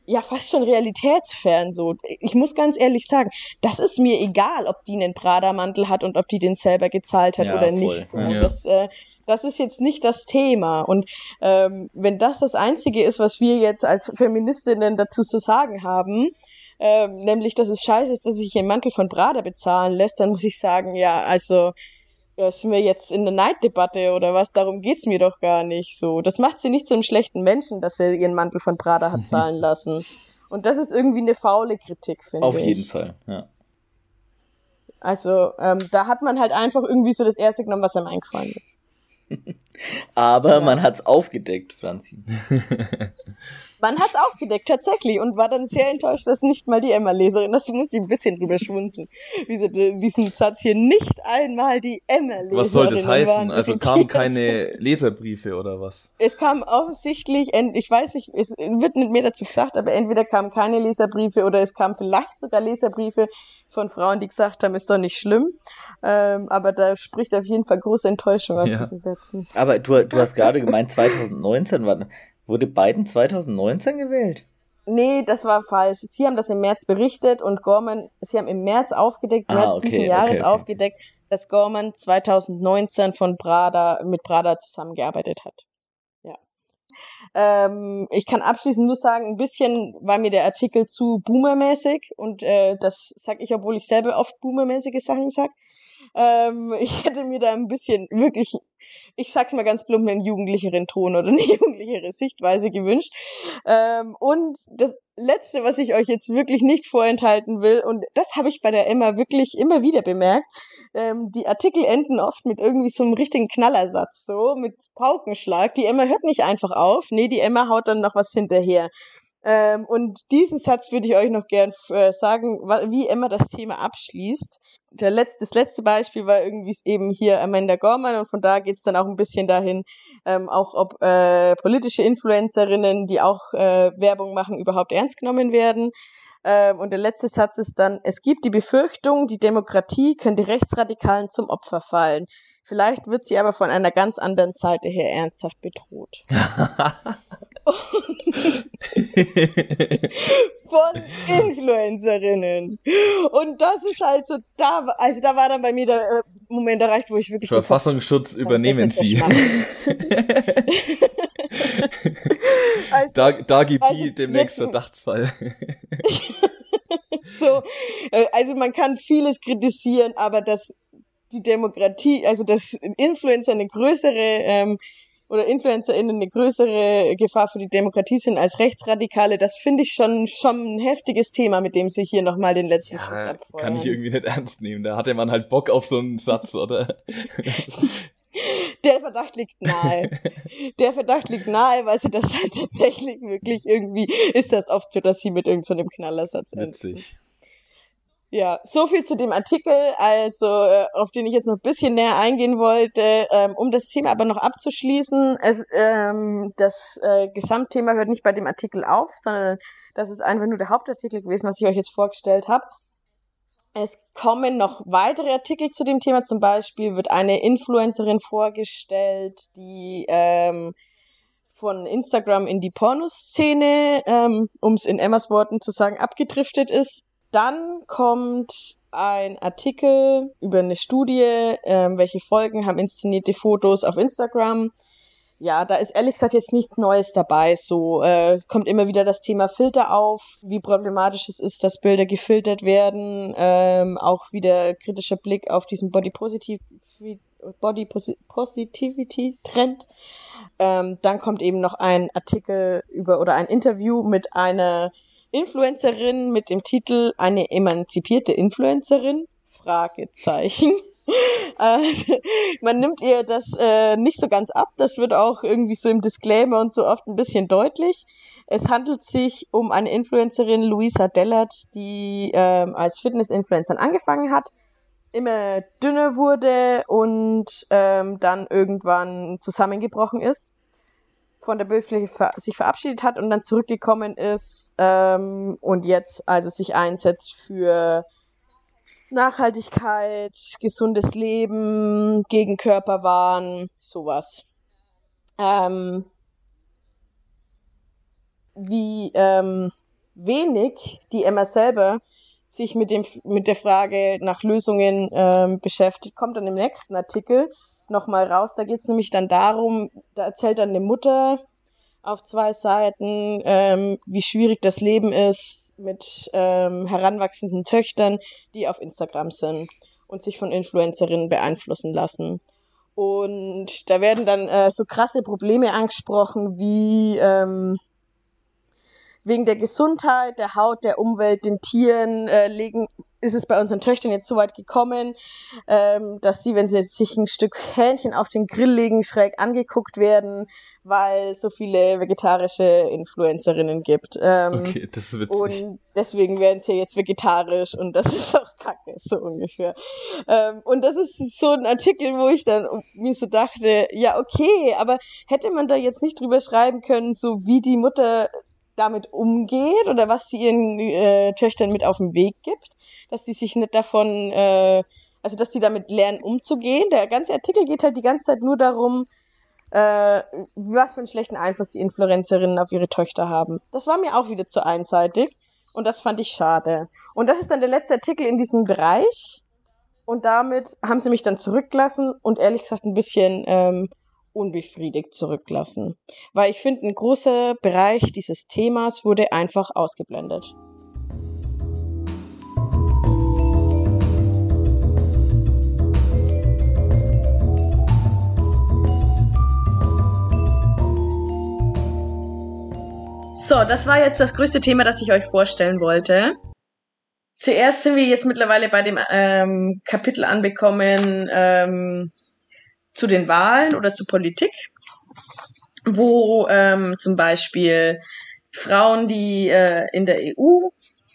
ja, fast schon realitätsfern so. Ich muss ganz ehrlich sagen, das ist mir egal, ob die einen Prada-Mantel hat und ob die den selber gezahlt hat ja, oder voll. nicht. So. Ja. Das, äh, das ist jetzt nicht das Thema. Und ähm, wenn das das Einzige ist, was wir jetzt als Feministinnen dazu zu sagen haben, ähm, nämlich, dass es scheiße ist, dass sich ein Mantel von Prada bezahlen lässt, dann muss ich sagen, ja, also ja, sind wir jetzt in der Neiddebatte oder was? Darum geht's mir doch gar nicht so. Das macht sie nicht zu einem schlechten Menschen, dass er ihren Mantel von Prada hat zahlen lassen. Und das ist irgendwie eine faule Kritik, finde ich. Auf jeden Fall, ja. Also, ähm, da hat man halt einfach irgendwie so das erste genommen, was einem eingefallen ist. Aber ja. man hat's aufgedeckt, Franzi. man hat's aufgedeckt, tatsächlich. Und war dann sehr enttäuscht, dass nicht mal die Emma-Leserin, das muss ich ein bisschen drüber schmunzeln, wie sie diesen Satz hier nicht einmal die Emma-Leserin. Was soll das heißen? Also kamen keine Leserbriefe oder was? Es kam offensichtlich, ich weiß nicht, es wird nicht mehr dazu gesagt, aber entweder kamen keine Leserbriefe oder es kamen vielleicht sogar Leserbriefe von Frauen, die gesagt haben, ist doch nicht schlimm. Ähm, aber da spricht auf jeden Fall große Enttäuschung aus ja. diesen Sätzen. Aber du, du hast gerade gemeint, 2019 war, wurde Biden 2019 gewählt? Nee, das war falsch. Sie haben das im März berichtet und Gorman, sie haben im März aufgedeckt, ah, März okay, diesen Jahres okay, okay. aufgedeckt, dass Gorman 2019 von Prada, mit Prada zusammengearbeitet hat. Ja. Ähm, ich kann abschließend nur sagen, ein bisschen war mir der Artikel zu boomermäßig und äh, das sag ich, obwohl ich selber oft boomermäßige Sachen sag. Ähm, ich hätte mir da ein bisschen wirklich, ich sag's mal ganz plump, einen jugendlicheren Ton oder eine jugendlichere Sichtweise gewünscht. Ähm, und das Letzte, was ich euch jetzt wirklich nicht vorenthalten will, und das habe ich bei der Emma wirklich immer wieder bemerkt, ähm, die Artikel enden oft mit irgendwie so einem richtigen Knallersatz, so mit Paukenschlag. Die Emma hört nicht einfach auf, nee, die Emma haut dann noch was hinterher. Ähm, und diesen Satz würde ich euch noch gern äh, sagen, wie Emma das Thema abschließt der letzte, das letzte Beispiel war irgendwie eben hier Amanda Gorman und von da geht's dann auch ein bisschen dahin, ähm, auch ob äh, politische Influencerinnen, die auch äh, Werbung machen, überhaupt ernst genommen werden. Ähm, und der letzte Satz ist dann, es gibt die Befürchtung, die Demokratie könnte Rechtsradikalen zum Opfer fallen. Vielleicht wird sie aber von einer ganz anderen Seite her ernsthaft bedroht. von Influencerinnen. Und das ist halt so, da, also da war dann bei mir der äh, Moment erreicht, wo ich wirklich. Verfassungsschutz übernehmen Sie. also, da, da gibt also demnächst Verdachtsfall. so, äh, also man kann vieles kritisieren, aber dass die Demokratie, also dass Influencer eine größere ähm, oder InfluencerInnen eine größere Gefahr für die Demokratie sind als Rechtsradikale, das finde ich schon, schon ein heftiges Thema, mit dem sie hier nochmal den letzten ja, Schuss abfeuern. Kann ich irgendwie nicht ernst nehmen. Da hatte man halt Bock auf so einen Satz, oder? Der Verdacht liegt nahe. Der Verdacht liegt nahe, weil sie das halt tatsächlich wirklich irgendwie, ist das oft so, dass sie mit irgendeinem so Knallersatz enden. Witzig. Ja, so viel zu dem Artikel, also äh, auf den ich jetzt noch ein bisschen näher eingehen wollte, ähm, um das Thema aber noch abzuschließen. Es, ähm, das äh, Gesamtthema hört nicht bei dem Artikel auf, sondern das ist einfach nur der Hauptartikel gewesen, was ich euch jetzt vorgestellt habe. Es kommen noch weitere Artikel zu dem Thema. Zum Beispiel wird eine Influencerin vorgestellt, die ähm, von Instagram in die Pornoszene, ähm, um es in Emmas Worten zu sagen, abgedriftet ist dann kommt ein Artikel über eine Studie, ähm, welche Folgen haben inszenierte Fotos auf Instagram. ja, da ist ehrlich gesagt jetzt nichts Neues dabei. So äh, kommt immer wieder das Thema Filter auf, wie problematisch es ist, dass Bilder gefiltert werden. Ähm, auch wieder kritischer Blick auf diesen Body Positivity, Body Positivity Trend. Ähm, dann kommt eben noch ein Artikel über oder ein Interview mit einer Influencerin mit dem Titel Eine emanzipierte Influencerin? Fragezeichen. äh, man nimmt ihr das äh, nicht so ganz ab. Das wird auch irgendwie so im Disclaimer und so oft ein bisschen deutlich. Es handelt sich um eine Influencerin, Luisa Dellert, die ähm, als Fitness-Influencerin angefangen hat, immer dünner wurde und ähm, dann irgendwann zusammengebrochen ist, von der Bildfläche ver sich verabschiedet hat und dann zurückgekommen ist ähm, und jetzt also sich einsetzt für Nachhaltigkeit, gesundes Leben, gegen Körperwahn, sowas. Ähm, wie ähm, wenig die Emma selber sich mit dem mit der Frage nach Lösungen ähm, beschäftigt, kommt dann im nächsten Artikel nochmal raus. Da geht es nämlich dann darum, da erzählt dann eine Mutter auf zwei Seiten, ähm, wie schwierig das Leben ist mit ähm, heranwachsenden Töchtern, die auf Instagram sind und sich von Influencerinnen beeinflussen lassen. Und da werden dann äh, so krasse Probleme angesprochen wie ähm, wegen der Gesundheit, der Haut, der Umwelt, den Tieren äh, legen, ist es bei unseren Töchtern jetzt so weit gekommen, ähm, dass sie, wenn sie sich ein Stück Hähnchen auf den Grill legen, schräg angeguckt werden, weil so viele vegetarische Influencerinnen gibt. Ähm, okay, das ist witzig. Und deswegen werden sie jetzt vegetarisch und das ist auch kacke, so ungefähr. Ähm, und das ist so ein Artikel, wo ich dann mir so dachte, ja, okay, aber hätte man da jetzt nicht drüber schreiben können, so wie die Mutter damit umgeht oder was sie ihren äh, Töchtern mit auf den Weg gibt, dass die sich nicht davon, äh, also dass die damit lernen umzugehen. Der ganze Artikel geht halt die ganze Zeit nur darum, äh, was für einen schlechten Einfluss die Influencerinnen auf ihre Töchter haben. Das war mir auch wieder zu einseitig und das fand ich schade. Und das ist dann der letzte Artikel in diesem Bereich und damit haben sie mich dann zurückgelassen und ehrlich gesagt ein bisschen ähm, unbefriedigt zurücklassen. Weil ich finde, ein großer Bereich dieses Themas wurde einfach ausgeblendet. So, das war jetzt das größte Thema, das ich euch vorstellen wollte. Zuerst sind wir jetzt mittlerweile bei dem ähm, Kapitel anbekommen, ähm, zu den Wahlen oder zur Politik, wo ähm, zum Beispiel Frauen, die äh, in der EU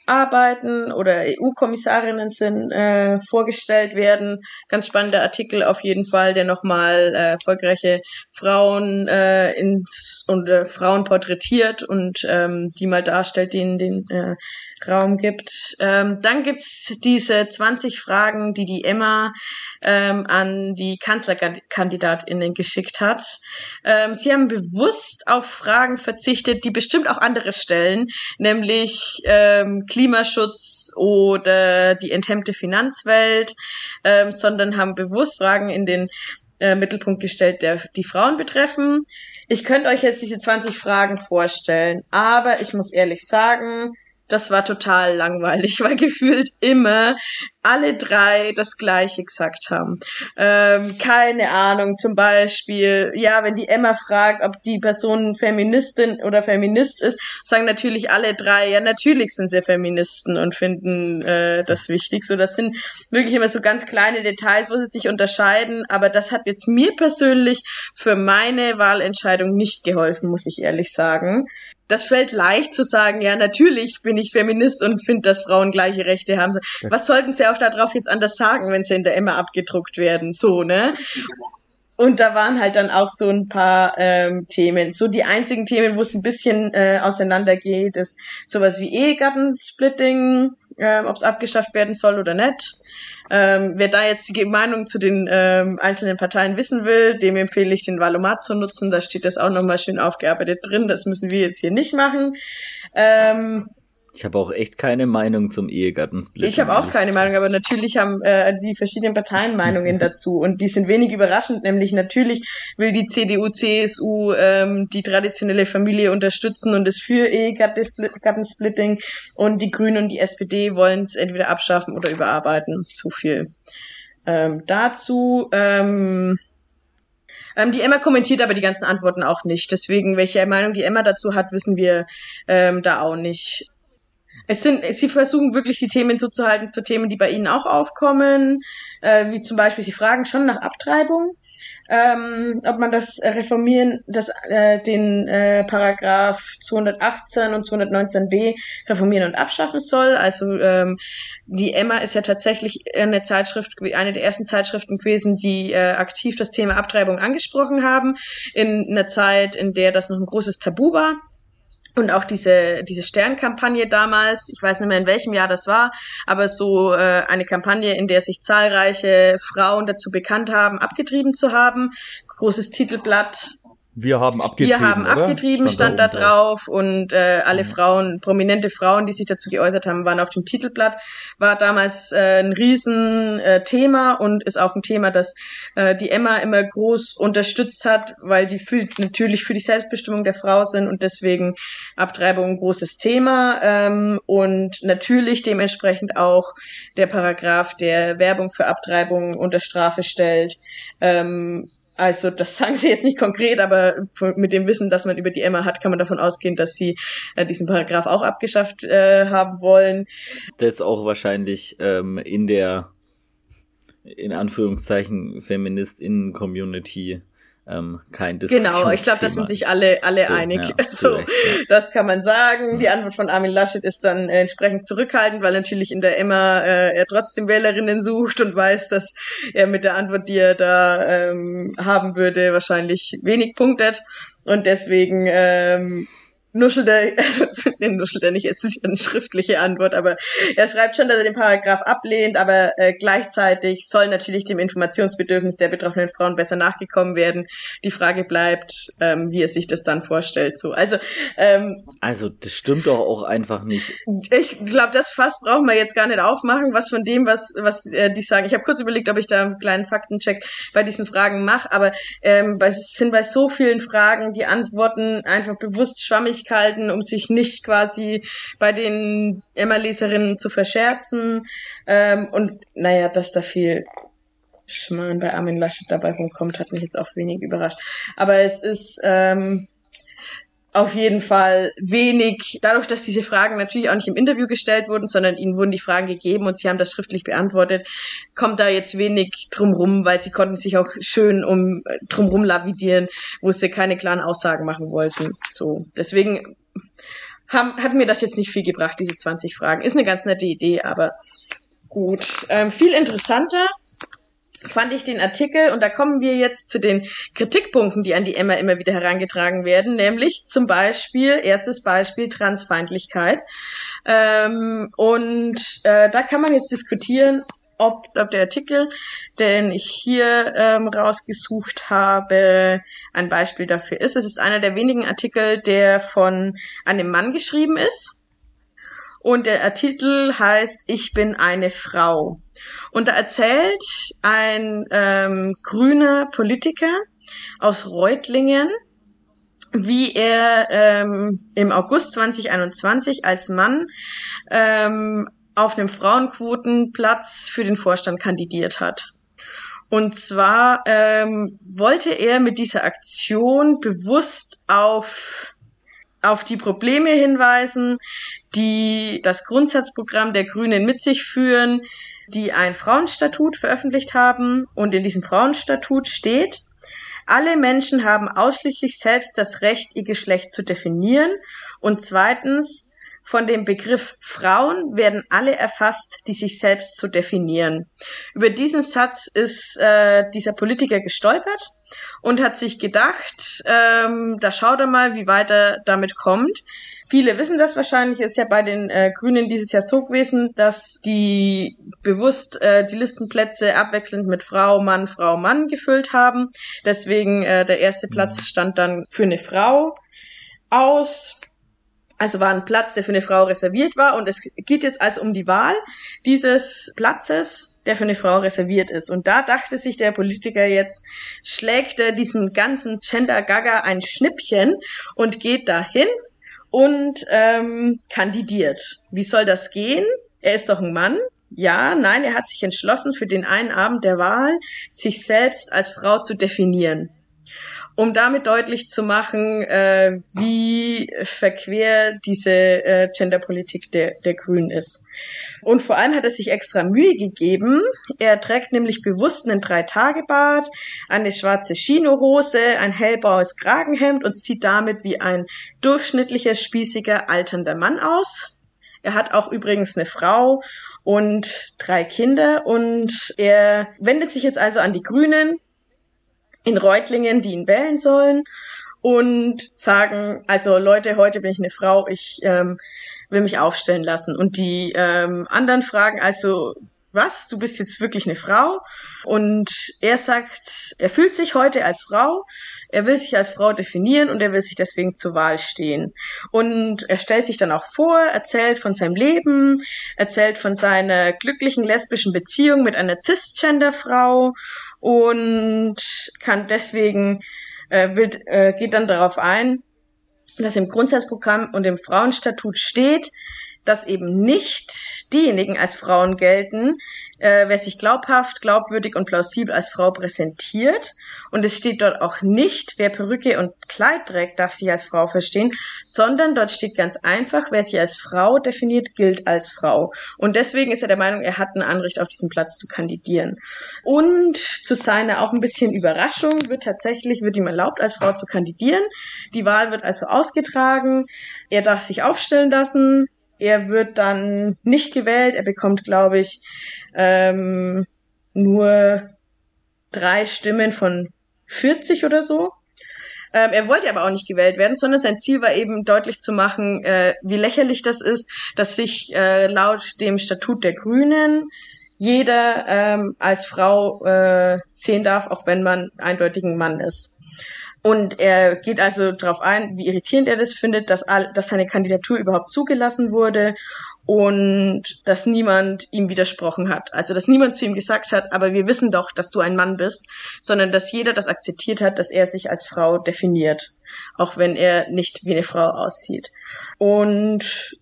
arbeiten oder EU-Kommissarinnen sind, äh, vorgestellt werden. Ganz spannender Artikel auf jeden Fall, der nochmal äh, erfolgreiche Frauen äh, ins, und äh, Frauen porträtiert und ähm, die mal darstellt, denen den äh, Raum gibt. Ähm, dann gibt's diese 20 Fragen, die die Emma ähm, an die Kanzlerkandidatinnen geschickt hat. Ähm, sie haben bewusst auf Fragen verzichtet, die bestimmt auch andere stellen, nämlich ähm, Klimaschutz oder die enthemmte Finanzwelt, ähm, sondern haben bewusst Fragen in den äh, Mittelpunkt gestellt, der die Frauen betreffen. Ich könnte euch jetzt diese 20 Fragen vorstellen, aber ich muss ehrlich sagen, das war total langweilig, weil gefühlt immer alle drei das Gleiche gesagt haben. Ähm, keine Ahnung, zum Beispiel, ja, wenn die Emma fragt, ob die Person Feministin oder Feminist ist, sagen natürlich alle drei, ja, natürlich sind sie Feministen und finden äh, das wichtig. So, das sind wirklich immer so ganz kleine Details, wo sie sich unterscheiden, aber das hat jetzt mir persönlich für meine Wahlentscheidung nicht geholfen, muss ich ehrlich sagen das fällt leicht zu sagen, ja, natürlich bin ich Feminist und finde, dass Frauen gleiche Rechte haben. Was sollten sie auch darauf jetzt anders sagen, wenn sie in der Emma abgedruckt werden? So, ne? Und da waren halt dann auch so ein paar ähm, Themen. So die einzigen Themen, wo es ein bisschen äh, auseinandergeht, ist sowas wie Ehegattensplitting, äh, ob es abgeschafft werden soll oder nicht. Ähm, wer da jetzt die Meinung zu den ähm, einzelnen Parteien wissen will, dem empfehle ich den Valomat zu nutzen. Da steht das auch nochmal schön aufgearbeitet drin. Das müssen wir jetzt hier nicht machen. Ähm, Ich habe auch echt keine Meinung zum Ehegattensplitting. Ich habe auch keine Meinung, aber natürlich haben äh, die verschiedenen Parteien Meinungen dazu und die sind wenig überraschend, nämlich natürlich will die CDU, CSU ähm, die traditionelle Familie unterstützen und ist für Ehegattensplitting und die Grünen und die SPD wollen es entweder abschaffen oder überarbeiten. Zu viel. Ähm, dazu ähm, ähm, die Emma kommentiert aber die ganzen Antworten auch nicht. Deswegen, welche Meinung die Emma dazu hat, wissen wir ähm, da auch nicht. Es sind, sie versuchen wirklich die Themen so zu halten zu Themen, die bei ihnen auch aufkommen, äh, wie zum Beispiel, sie fragen schon nach Abtreibung, ähm, ob man das reformieren, das, äh, den äh, Paragraph 218 und 219b reformieren und abschaffen soll. Also ähm, die Emma ist ja tatsächlich eine Zeitschrift, eine der ersten Zeitschriften gewesen, die äh, aktiv das Thema Abtreibung angesprochen haben, in einer Zeit, in der das noch ein großes Tabu war. Und auch diese, diese Sternkampagne damals, ich weiß nicht mehr in welchem Jahr das war, aber so äh, eine Kampagne, in der sich zahlreiche Frauen dazu bekannt haben, abgetrieben zu haben. Großes Titelblatt, wir haben abgetrieben. Wir haben abgetrieben, stand, stand da, drauf und äh, alle mhm. Frauen, prominente Frauen, die sich dazu geäußert haben, waren auf dem Titelblatt. War damals äh, ein riesen äh, und ist auch ein Thema, das äh, die Emma immer groß unterstützt hat, weil die für, natürlich für die Selbstbestimmung der Frau sind und deswegen Abtreibung ein großes Thema ähm, und natürlich dementsprechend auch der Paragraph, der Werbung für Abtreibung unter Strafe stellt. Ähm, also das sagen sie jetzt nicht konkret, aber mit dem Wissen, das man über die Emma hat, kann man davon ausgehen, dass sie äh, diesen Paragraph auch abgeschafft äh, haben wollen. Das auch wahrscheinlich ähm, in der in Anführungszeichen Feministinnen-Community ähm, kein Genau, ich glaube, da sind sich alle, alle so, einig. Ja, so, recht, ja. das kann man sagen. Mhm. Die Antwort von Armin Laschet ist dann äh, entsprechend zurückhaltend, weil natürlich in der Emma äh, er trotzdem Wählerinnen sucht und weiß, dass er mit der Antwort, die er da ähm, haben würde, wahrscheinlich wenig punktet. Und deswegen ähm, nuschelt er, also den nuschelt er nicht, es ist ja eine schriftliche Antwort, aber er schreibt schon, dass er den Paragraph ablehnt, aber äh, gleichzeitig soll natürlich dem Informationsbedürfnis der betroffenen Frauen besser nachgekommen werden. Die Frage bleibt, ähm, wie er sich das dann vorstellt. So, also ähm, also das stimmt doch auch einfach nicht. Ich glaube, das Fass brauchen wir jetzt gar nicht aufmachen, was von dem, was was äh, die sagen. Ich habe kurz überlegt, ob ich da einen kleinen Faktencheck bei diesen Fragen mache, aber ähm, bei, es sind bei so vielen Fragen die Antworten einfach bewusst schwammig halten, um sich nicht quasi bei den Emma-Leserinnen zu verscherzen. Ähm, und naja, dass da viel Schmarrn bei Armin Laschet dabei rumkommt, hat mich jetzt auch wenig überrascht. Aber es ist ähm, auf jeden Fall wenig, dadurch, dass diese Fragen natürlich auch nicht im Interview gestellt wurden, sondern ihnen wurden die Fragen gegeben und sie haben das schriftlich beantwortet, kommt da jetzt wenig drumrum, weil sie konnten sich auch schön um drumrum lavidieren, wo sie keine klaren Aussagen machen wollten. So, deswegen haben, hat mir das jetzt nicht viel gebracht, diese 20 Fragen. Ist eine ganz nette Idee, aber gut. Ähm, viel interessanter fand ich den Artikel, und da kommen wir jetzt zu den Kritikpunkten, die an die Emma immer wieder herangetragen werden, nämlich zum Beispiel, erstes Beispiel, Transfeindlichkeit. Ähm, und äh, da kann man jetzt diskutieren, ob, ob der Artikel, den ich hier ähm, rausgesucht habe, ein Beispiel dafür ist. Es ist einer der wenigen Artikel, der von einem Mann geschrieben ist. Und der Artikel heißt Ich bin eine Frau. Und da erzählt ein ähm, grüner Politiker aus Reutlingen, wie er ähm, im August 2021 als Mann ähm, auf einem Frauenquotenplatz für den Vorstand kandidiert hat. Und zwar ähm, wollte er mit dieser Aktion bewusst auf auf die Probleme hinweisen, die das Grundsatzprogramm der Grünen mit sich führen, die ein Frauenstatut veröffentlicht haben. Und in diesem Frauenstatut steht, alle Menschen haben ausschließlich selbst das Recht, ihr Geschlecht zu definieren. Und zweitens, von dem Begriff Frauen werden alle erfasst, die sich selbst zu definieren. Über diesen Satz ist äh, dieser Politiker gestolpert und hat sich gedacht, ähm, da schaut er mal, wie weit er damit kommt. Viele wissen das wahrscheinlich, ist ja bei den äh, Grünen dieses Jahr so gewesen, dass die bewusst äh, die Listenplätze abwechselnd mit Frau, Mann, Frau, Mann gefüllt haben. Deswegen äh, der erste Platz mhm. stand dann für eine Frau aus. Also war ein Platz, der für eine Frau reserviert war. Und es geht jetzt also um die Wahl dieses Platzes, der für eine Frau reserviert ist. Und da dachte sich der Politiker jetzt, schlägt er diesem ganzen Gender-Gaga ein Schnippchen und geht dahin und ähm, kandidiert. Wie soll das gehen? Er ist doch ein Mann. Ja, nein, er hat sich entschlossen, für den einen Abend der Wahl sich selbst als Frau zu definieren um damit deutlich zu machen, äh, wie verquer diese äh, Genderpolitik der, der Grünen ist. Und vor allem hat er sich extra Mühe gegeben. Er trägt nämlich bewusst einen Drei-Tage-Bart, eine schwarze Chinohose, ein hellblaues Kragenhemd und sieht damit wie ein durchschnittlicher, spießiger, alternder Mann aus. Er hat auch übrigens eine Frau und drei Kinder und er wendet sich jetzt also an die Grünen, in Reutlingen, die ihn wählen sollen und sagen, also Leute, heute bin ich eine Frau, ich ähm, will mich aufstellen lassen. Und die ähm, anderen fragen also, was, du bist jetzt wirklich eine Frau? Und er sagt, er fühlt sich heute als Frau, er will sich als Frau definieren und er will sich deswegen zur Wahl stehen. Und er stellt sich dann auch vor, erzählt von seinem Leben, erzählt von seiner glücklichen lesbischen Beziehung mit einer Cisgender-Frau und kann deswegen äh, will, äh, geht dann darauf ein, dass im Grundsatzprogramm und im Frauenstatut steht, dass eben nicht diejenigen als Frauen gelten, äh, wer sich glaubhaft, glaubwürdig und plausibel als Frau präsentiert. Und es steht dort auch nicht, wer Perücke und Kleid trägt, darf sich als Frau verstehen, sondern dort steht ganz einfach, wer sich als Frau definiert, gilt als Frau. Und deswegen ist er der Meinung, er hat ein Anrecht auf diesen Platz zu kandidieren. Und zu seiner auch ein bisschen Überraschung wird tatsächlich, wird ihm erlaubt, als Frau zu kandidieren. Die Wahl wird also ausgetragen. Er darf sich aufstellen lassen. Er wird dann nicht gewählt. Er bekommt, glaube ich, ähm, nur drei Stimmen von 40 oder so. Ähm, er wollte aber auch nicht gewählt werden, sondern sein Ziel war eben deutlich zu machen, äh, wie lächerlich das ist, dass sich äh, laut dem Statut der Grünen jeder ähm, als Frau äh, sehen darf, auch wenn man eindeutig ein Mann ist. Und er geht also darauf ein, wie irritierend er das findet, dass, all, dass seine Kandidatur überhaupt zugelassen wurde und dass niemand ihm widersprochen hat. Also dass niemand zu ihm gesagt hat, aber wir wissen doch, dass du ein Mann bist, sondern dass jeder das akzeptiert hat, dass er sich als Frau definiert, auch wenn er nicht wie eine Frau aussieht. Und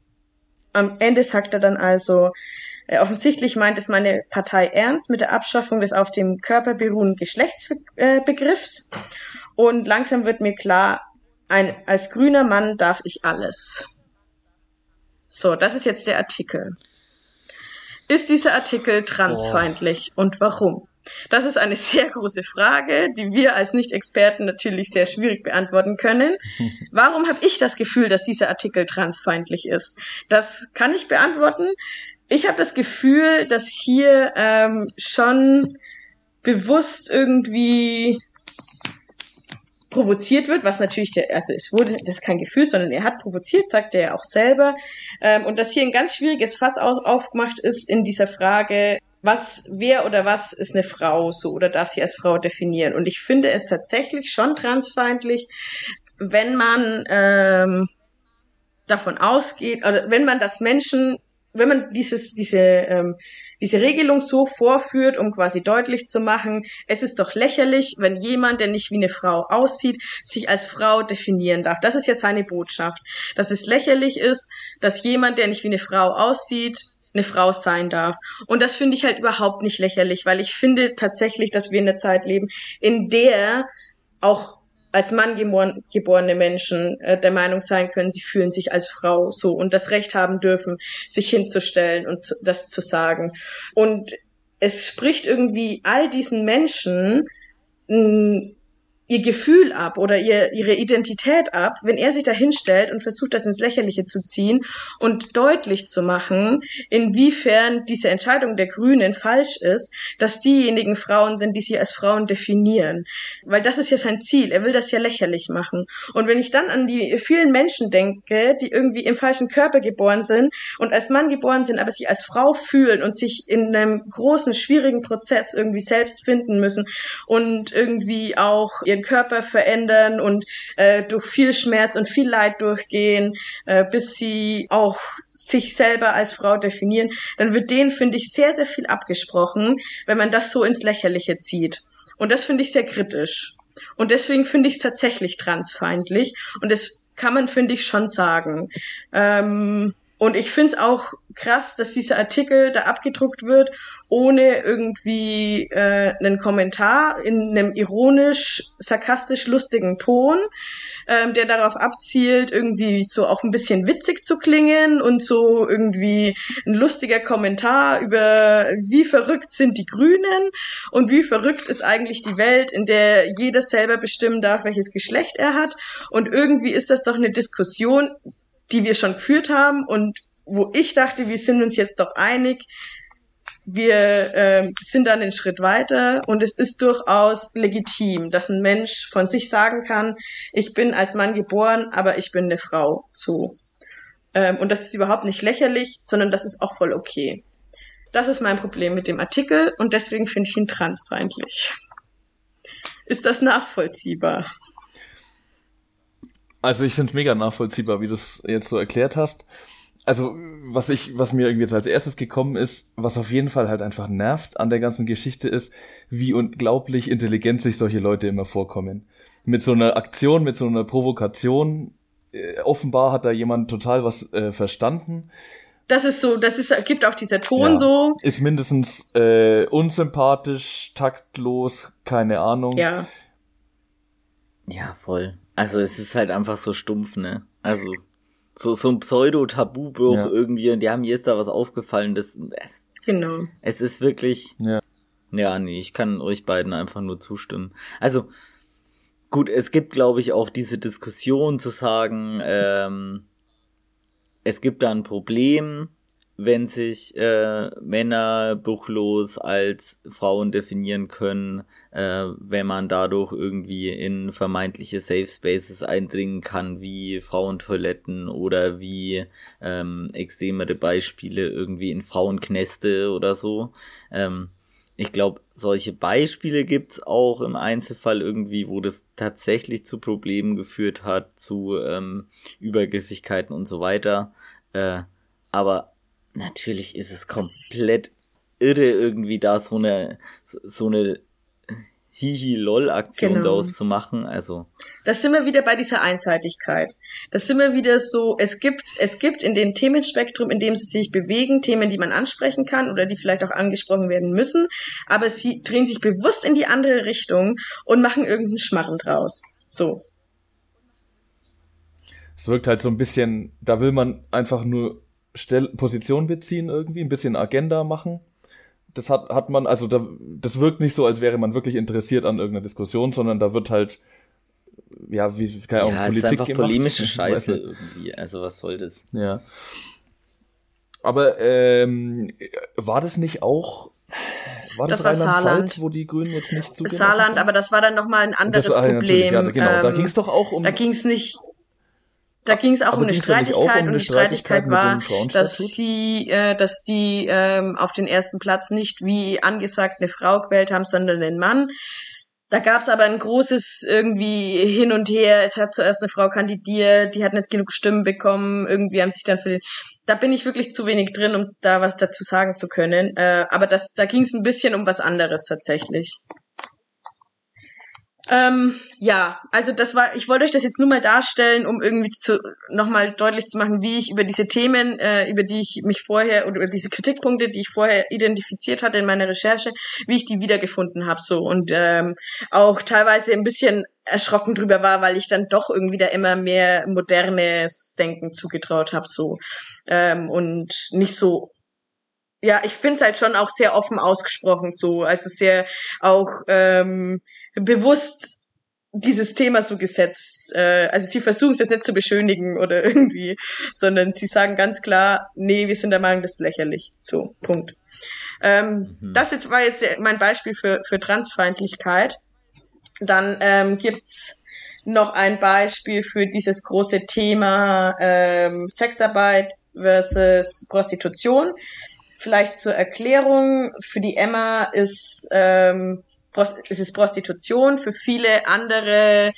am Ende sagt er dann also, äh, offensichtlich meint es meine Partei ernst mit der Abschaffung des auf dem Körper beruhenden Geschlechtsbegriffs. Äh, und langsam wird mir klar, ein, als grüner Mann darf ich alles. So, das ist jetzt der Artikel. Ist dieser Artikel transfeindlich oh. und warum? Das ist eine sehr große Frage, die wir als Nicht-Experten natürlich sehr schwierig beantworten können. Warum habe ich das Gefühl, dass dieser Artikel transfeindlich ist? Das kann ich beantworten. Ich habe das Gefühl, dass hier ähm, schon bewusst irgendwie provoziert wird, was natürlich der, also es wurde, das ist kein Gefühl, sondern er hat provoziert, sagt er ja auch selber. Ähm, und dass hier ein ganz schwieriges Fass auf, aufgemacht ist in dieser Frage, was, wer oder was ist eine Frau so oder darf sie als Frau definieren? Und ich finde es tatsächlich schon transfeindlich, wenn man ähm, davon ausgeht, oder wenn man das Menschen wenn man dieses, diese, ähm, diese Regelung so vorführt, um quasi deutlich zu machen, es ist doch lächerlich, wenn jemand, der nicht wie eine Frau aussieht, sich als Frau definieren darf. Das ist ja seine Botschaft. Dass es lächerlich ist, dass jemand, der nicht wie eine Frau aussieht, eine Frau sein darf. Und das finde ich halt überhaupt nicht lächerlich, weil ich finde tatsächlich, dass wir in einer Zeit leben, in der auch als Mann geboren, geborene Menschen äh, der Meinung sein können, sie fühlen sich als Frau so und das Recht haben dürfen, sich hinzustellen und das zu sagen. Und es spricht irgendwie all diesen Menschen mh, ihr Gefühl ab oder ihr, ihre Identität ab, wenn er sich da hinstellt und versucht, das ins Lächerliche zu ziehen und deutlich zu machen, inwiefern diese Entscheidung der Grünen falsch ist, dass diejenigen Frauen sind, die sie als Frauen definieren. Weil das ist ja sein Ziel. Er will das ja lächerlich machen. Und wenn ich dann an die vielen Menschen denke, die irgendwie im falschen Körper geboren sind und als Mann geboren sind, aber sich als Frau fühlen und sich in einem großen, schwierigen Prozess irgendwie selbst finden müssen und irgendwie auch ihr ihren Körper verändern und äh, durch viel Schmerz und viel Leid durchgehen, äh, bis sie auch sich selber als Frau definieren, dann wird denen, finde ich, sehr, sehr viel abgesprochen, wenn man das so ins Lächerliche zieht. Und das finde ich sehr kritisch. Und deswegen finde ich es tatsächlich transfeindlich. Und das kann man, finde ich, schon sagen. Ähm, und ich finde es auch krass, dass dieser Artikel da abgedruckt wird, ohne irgendwie äh, einen Kommentar in einem ironisch, sarkastisch lustigen Ton, ähm, der darauf abzielt, irgendwie so auch ein bisschen witzig zu klingen und so irgendwie ein lustiger Kommentar über wie verrückt sind die Grünen und wie verrückt ist eigentlich die Welt, in der jeder selber bestimmen darf, welches Geschlecht er hat. Und irgendwie ist das doch eine Diskussion, die wir schon geführt haben und wo ich dachte, wir sind uns jetzt doch einig, wir äh, sind dann einen Schritt weiter und es ist durchaus legitim, dass ein Mensch von sich sagen kann, ich bin als Mann geboren, aber ich bin eine Frau. So. Ähm, und das ist überhaupt nicht lächerlich, sondern das ist auch voll okay. Das ist mein Problem mit dem Artikel und deswegen finde ich ihn transfeindlich. Ist das nachvollziehbar? Also ich finde es mega nachvollziehbar, wie du es jetzt so erklärt hast. Also was ich, was mir irgendwie jetzt als erstes gekommen ist, was auf jeden Fall halt einfach nervt an der ganzen Geschichte ist, wie unglaublich intelligent sich solche Leute immer vorkommen. Mit so einer Aktion, mit so einer Provokation, äh, offenbar hat da jemand total was äh, verstanden. Das ist so, das ist, gibt auch dieser Ton ja. so. Ist mindestens äh, unsympathisch, taktlos, keine Ahnung. Ja. Ja, voll. Also es ist halt einfach so stumpf, ne? Also so, so ein Pseudo-Tabubruch ja. irgendwie und ja, mir ist da was aufgefallen, das, es, genau. Es ist wirklich, ja. ja, nee, ich kann euch beiden einfach nur zustimmen. Also, gut, es gibt, glaube ich, auch diese Diskussion zu sagen, ähm, es gibt da ein Problem, wenn sich äh, Männer buchlos als Frauen definieren können, äh, wenn man dadurch irgendwie in vermeintliche Safe Spaces eindringen kann, wie Frauentoiletten oder wie ähm, extremere Beispiele irgendwie in Frauenknäste oder so. Ähm, ich glaube, solche Beispiele gibt's auch im Einzelfall irgendwie, wo das tatsächlich zu Problemen geführt hat, zu ähm, Übergriffigkeiten und so weiter. Äh, aber natürlich ist es komplett irre, irgendwie da so eine, so eine Hihi-Lol-Aktion genau. daraus zu machen. Also. Das sind wir wieder bei dieser Einseitigkeit. Das sind wir wieder so, es gibt, es gibt in dem Themenspektrum, in dem sie sich bewegen, Themen, die man ansprechen kann oder die vielleicht auch angesprochen werden müssen, aber sie drehen sich bewusst in die andere Richtung und machen irgendeinen Schmarren draus. So. Es wirkt halt so ein bisschen, da will man einfach nur Stell Position beziehen irgendwie, ein bisschen Agenda machen. Das hat, hat man, also da, das wirkt nicht so, als wäre man wirklich interessiert an irgendeiner Diskussion, sondern da wird halt, ja, wie, keine Ahnung, ja, Politik ist einfach gemacht. polemische Scheiße irgendwie, also was soll das? Ja. Aber ähm, war das nicht auch war das, das war Saarland, wo die Grünen jetzt nicht zugelassen Saarland, sind? aber das war dann noch mal ein anderes das, Problem. Ja, genau, ähm, da ging es doch auch um. Da ging es nicht da ging es auch Aber um eine Streitigkeit um und die Streitigkeit, war, dass sie, äh, dass die ähm, auf den ersten Platz nicht wie angesagt eine Frau gewählt haben, sondern den Mann. Da gab es aber ein großes irgendwie hin und her. Es hat zuerst eine Frau kandidiert, die hat nicht genug Stimmen bekommen. Irgendwie haben sich dann für den. Da bin ich wirklich zu wenig drin, um da was dazu sagen zu können. Äh, aber das, da ging es ein bisschen um was anderes tatsächlich. Ähm, ja, also das war, ich wollte euch das jetzt nur mal darstellen, um irgendwie zu, nochmal deutlich zu machen, wie ich über diese Themen, äh, über die ich mich vorher, oder über diese Kritikpunkte, die ich vorher identifiziert hatte in meiner Recherche, wie ich die wiedergefunden habe, so. Und ähm, auch teilweise ein bisschen erschrocken drüber war, weil ich dann doch irgendwie da immer mehr modernes Denken zugetraut habe, so. Ähm, und nicht so ja, ich finde es halt schon auch sehr offen ausgesprochen so, also sehr auch ähm, bewusst dieses Thema so gesetzt. Äh, also sie versuchen es jetzt nicht zu beschönigen oder irgendwie, sondern sie sagen ganz klar, nee, wir sind der Meinung, das ist lächerlich. So, Punkt. Ähm, mhm. Das jetzt war jetzt mein Beispiel für, für Transfeindlichkeit. Dann ähm, gibt's noch ein Beispiel für dieses große Thema ähm, Sexarbeit versus Prostitution. Vielleicht zur Erklärung, für die Emma ist ähm, es ist Prostitution, für viele andere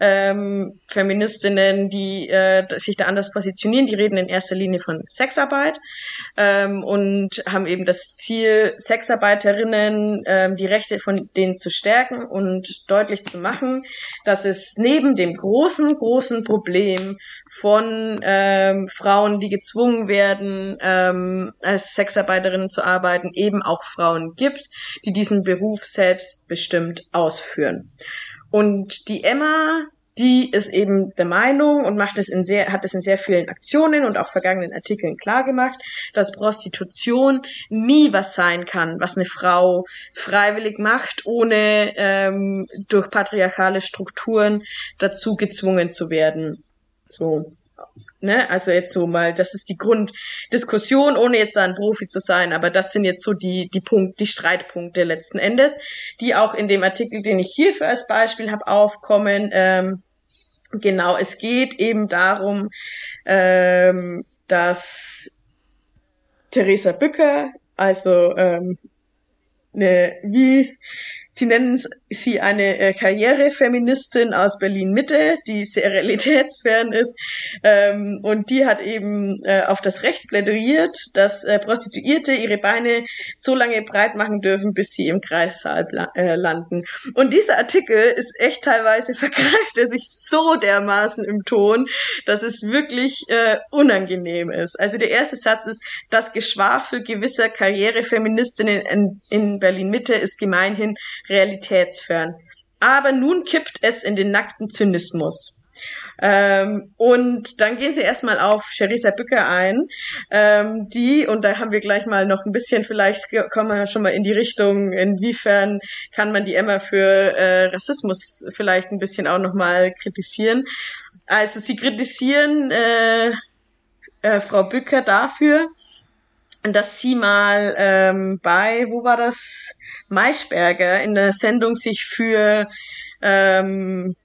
ähm, Feministinnen, die äh, sich da anders positionieren, die reden in erster Linie von Sexarbeit ähm, und haben eben das Ziel, Sexarbeiterinnen ähm, die Rechte von denen zu stärken und deutlich zu machen, dass es neben dem großen, großen Problem von ähm, Frauen, die gezwungen werden, ähm, als Sexarbeiterinnen zu arbeiten, eben auch Frauen gibt, die diesen Beruf selbstbestimmt ausführen. Und die Emma, die ist eben der Meinung und macht es in sehr, hat es in sehr vielen Aktionen und auch vergangenen Artikeln klargemacht, dass Prostitution nie was sein kann, was eine Frau freiwillig macht, ohne ähm, durch patriarchale Strukturen dazu gezwungen zu werden. So. Ne, also jetzt so mal, das ist die Grunddiskussion, ohne jetzt da ein Profi zu sein, aber das sind jetzt so die, die Punkt, die Streitpunkte letzten Endes, die auch in dem Artikel, den ich hierfür als Beispiel habe, aufkommen. Ähm, genau, es geht eben darum, ähm, dass Theresa Bücker, also ähm, eine, wie Sie nennen sie eine äh, Karrierefeministin aus Berlin-Mitte, die sehr realitätsfern ist. Ähm, und die hat eben äh, auf das Recht plädiert, dass äh, Prostituierte ihre Beine so lange breit machen dürfen, bis sie im Kreissaal äh, landen. Und dieser Artikel ist echt teilweise vergreift er sich so dermaßen im Ton, dass es wirklich äh, unangenehm ist. Also der erste Satz ist, das Geschwafel gewisser Karrierefeministinnen in, in Berlin-Mitte ist gemeinhin realitätsfern. Aber nun kippt es in den nackten Zynismus. Ähm, und dann gehen sie erstmal auf Sherisa Bücker ein, ähm, die, und da haben wir gleich mal noch ein bisschen, vielleicht kommen wir schon mal in die Richtung, inwiefern kann man die Emma für äh, Rassismus vielleicht ein bisschen auch nochmal kritisieren. Also sie kritisieren äh, äh, Frau Bücker dafür, dass sie mal ähm, bei, wo war das, Maischberger in der Sendung sich für ähm,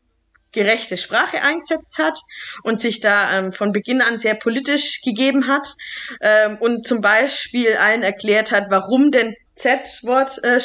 gerechte Sprache eingesetzt hat und sich da ähm, von Beginn an sehr politisch gegeben hat ähm, und zum Beispiel allen erklärt hat, warum denn Z-Wort äh,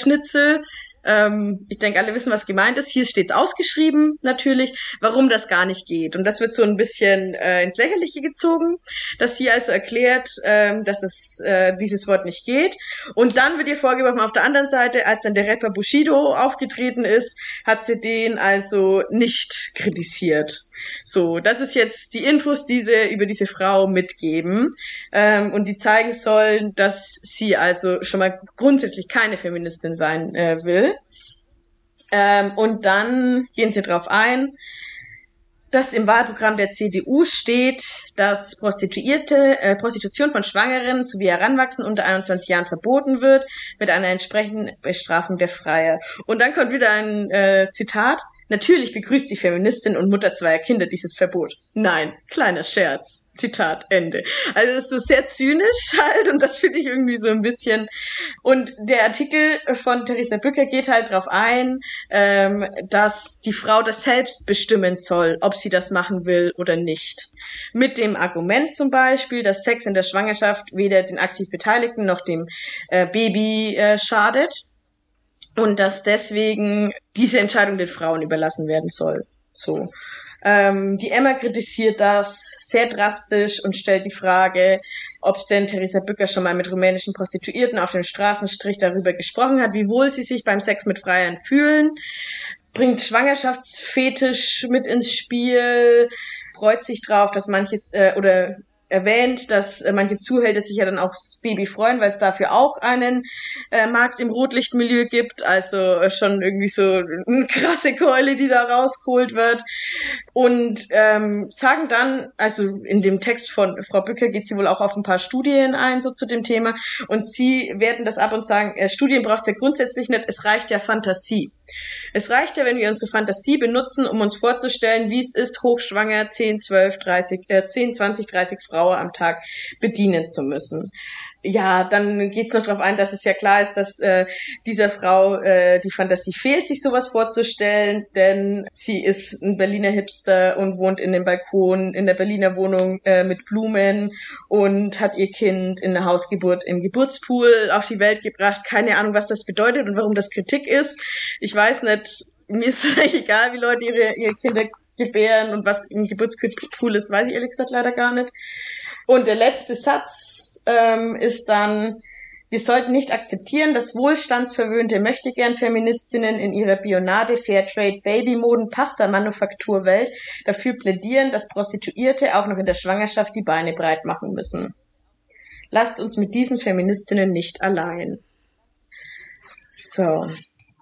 ähm, ich denke, alle wissen, was gemeint ist. Hier steht es ausgeschrieben natürlich, warum das gar nicht geht. Und das wird so ein bisschen äh, ins Lächerliche gezogen, dass sie also erklärt, ähm, dass es äh, dieses Wort nicht geht. Und dann wird ihr vorgeworfen, auf der anderen Seite, als dann der Rapper Bushido aufgetreten ist, hat sie den also nicht kritisiert. So, das ist jetzt die Infos, die sie über diese Frau mitgeben ähm, und die zeigen sollen, dass sie also schon mal grundsätzlich keine Feministin sein äh, will. Ähm, und dann gehen sie darauf ein, dass im Wahlprogramm der CDU steht, dass Prostituierte, äh, Prostitution von Schwangeren sowie Heranwachsenden unter 21 Jahren verboten wird, mit einer entsprechenden Bestrafung der Freier. Und dann kommt wieder ein äh, Zitat. Natürlich begrüßt die Feministin und Mutter zweier Kinder dieses Verbot. Nein, kleiner Scherz. Zitat Ende. Also es ist so sehr zynisch halt und das finde ich irgendwie so ein bisschen. Und der Artikel von Theresa Bücker geht halt darauf ein, ähm, dass die Frau das selbst bestimmen soll, ob sie das machen will oder nicht. Mit dem Argument zum Beispiel, dass Sex in der Schwangerschaft weder den aktiv Beteiligten noch dem äh, Baby äh, schadet und dass deswegen diese Entscheidung den Frauen überlassen werden soll. So. Ähm, die Emma kritisiert das sehr drastisch und stellt die Frage, ob denn Theresa Bücker schon mal mit rumänischen Prostituierten auf dem Straßenstrich darüber gesprochen hat, wie wohl sie sich beim Sex mit Freiern fühlen, bringt Schwangerschaftsfetisch mit ins Spiel, freut sich drauf, dass manche äh, oder erwähnt, dass äh, manche Zuhälter sich ja dann aufs Baby freuen, weil es dafür auch einen äh, Markt im Rotlichtmilieu gibt. Also äh, schon irgendwie so eine krasse Keule, die da rausgeholt wird. Und ähm, sagen dann, also in dem Text von Frau Bücker geht sie wohl auch auf ein paar Studien ein, so zu dem Thema. Und sie werden das ab und sagen, äh, Studien braucht es ja grundsätzlich nicht, es reicht ja Fantasie. Es reicht ja, wenn wir unsere Fantasie benutzen, um uns vorzustellen, wie es ist, hochschwanger 10, 12, 30, äh, 10, 20, 30 Frauen am Tag bedienen zu müssen. ja, dann geht's noch darauf ein, dass es ja klar ist, dass äh, dieser Frau äh, die Fantasie fehlt, sich sowas vorzustellen, denn sie ist ein Berliner Hipster und wohnt in dem Balkon in der Berliner Wohnung äh, mit Blumen und hat ihr Kind in der Hausgeburt im Geburtspool auf die Welt gebracht. Keine Ahnung, was das bedeutet und warum das Kritik ist. Ich weiß nicht, mir ist es eigentlich egal, wie Leute ihre, ihre Kinder gebären und was im Geburtspool ist, weiß ich ehrlich gesagt leider gar nicht. Und der letzte Satz ähm, ist dann, wir sollten nicht akzeptieren, dass wohlstandsverwöhnte Möchtegern-Feministinnen in ihrer Bionade, Fairtrade, Babymoden, Pasta-Manufakturwelt dafür plädieren, dass Prostituierte auch noch in der Schwangerschaft die Beine breit machen müssen. Lasst uns mit diesen Feministinnen nicht allein. So.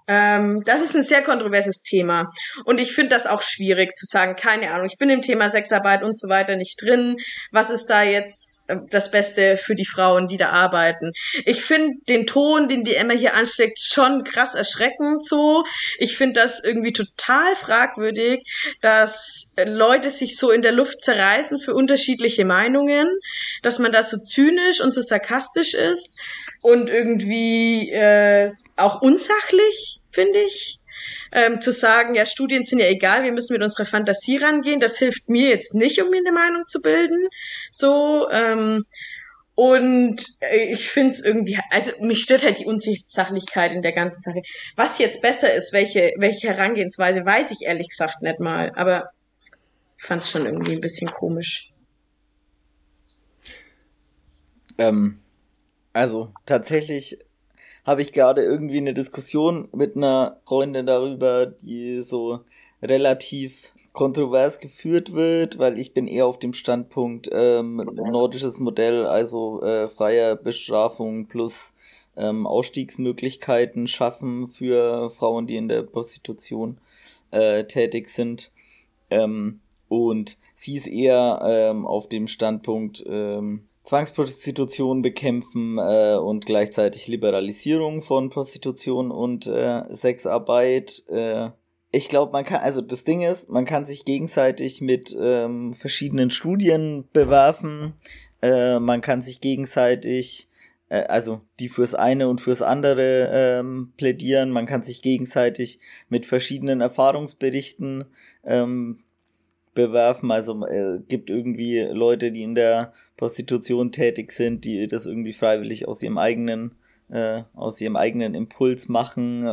Ähm, das ist ein sehr kontroverses Thema. Und ich finde das auch schwierig zu sagen, keine Ahnung, ich bin im Thema Sexarbeit und so weiter nicht drin. Was ist da jetzt äh, das Beste für die Frauen, die da arbeiten? Ich finde den Ton, den die Emma hier anschlägt, schon krass erschreckend so. Ich finde das irgendwie total fragwürdig, dass Leute sich so in der Luft zerreißen für unterschiedliche Meinungen, dass man da so zynisch und so sarkastisch ist und irgendwie äh, auch unsachlich, finde ich. Ähm, zu sagen, ja, Studien sind ja egal, wir müssen mit unserer Fantasie rangehen, das hilft mir jetzt nicht, um mir eine Meinung zu bilden. So, ähm, und äh, ich finde es irgendwie, also mich stört halt die Unsachlichkeit in der ganzen Sache. Was jetzt besser ist, welche, welche Herangehensweise, weiß ich ehrlich gesagt nicht mal. Aber fand es schon irgendwie ein bisschen komisch. Ähm, also tatsächlich habe ich gerade irgendwie eine Diskussion mit einer Freundin darüber, die so relativ kontrovers geführt wird, weil ich bin eher auf dem Standpunkt ähm, nordisches Modell, also äh, freie Bestrafung plus ähm, Ausstiegsmöglichkeiten schaffen für Frauen, die in der Prostitution äh, tätig sind. Ähm, und sie ist eher ähm, auf dem Standpunkt, ähm, Zwangsprostitution bekämpfen äh, und gleichzeitig Liberalisierung von Prostitution und äh, Sexarbeit. Äh, ich glaube, man kann, also das Ding ist, man kann sich gegenseitig mit ähm, verschiedenen Studien bewerfen. Äh, man kann sich gegenseitig, äh, also die fürs eine und fürs andere ähm, plädieren. Man kann sich gegenseitig mit verschiedenen Erfahrungsberichten ähm, bewerfen. Also äh, gibt irgendwie Leute, die in der Prostitution tätig sind, die das irgendwie freiwillig aus ihrem eigenen, äh, aus ihrem eigenen Impuls machen,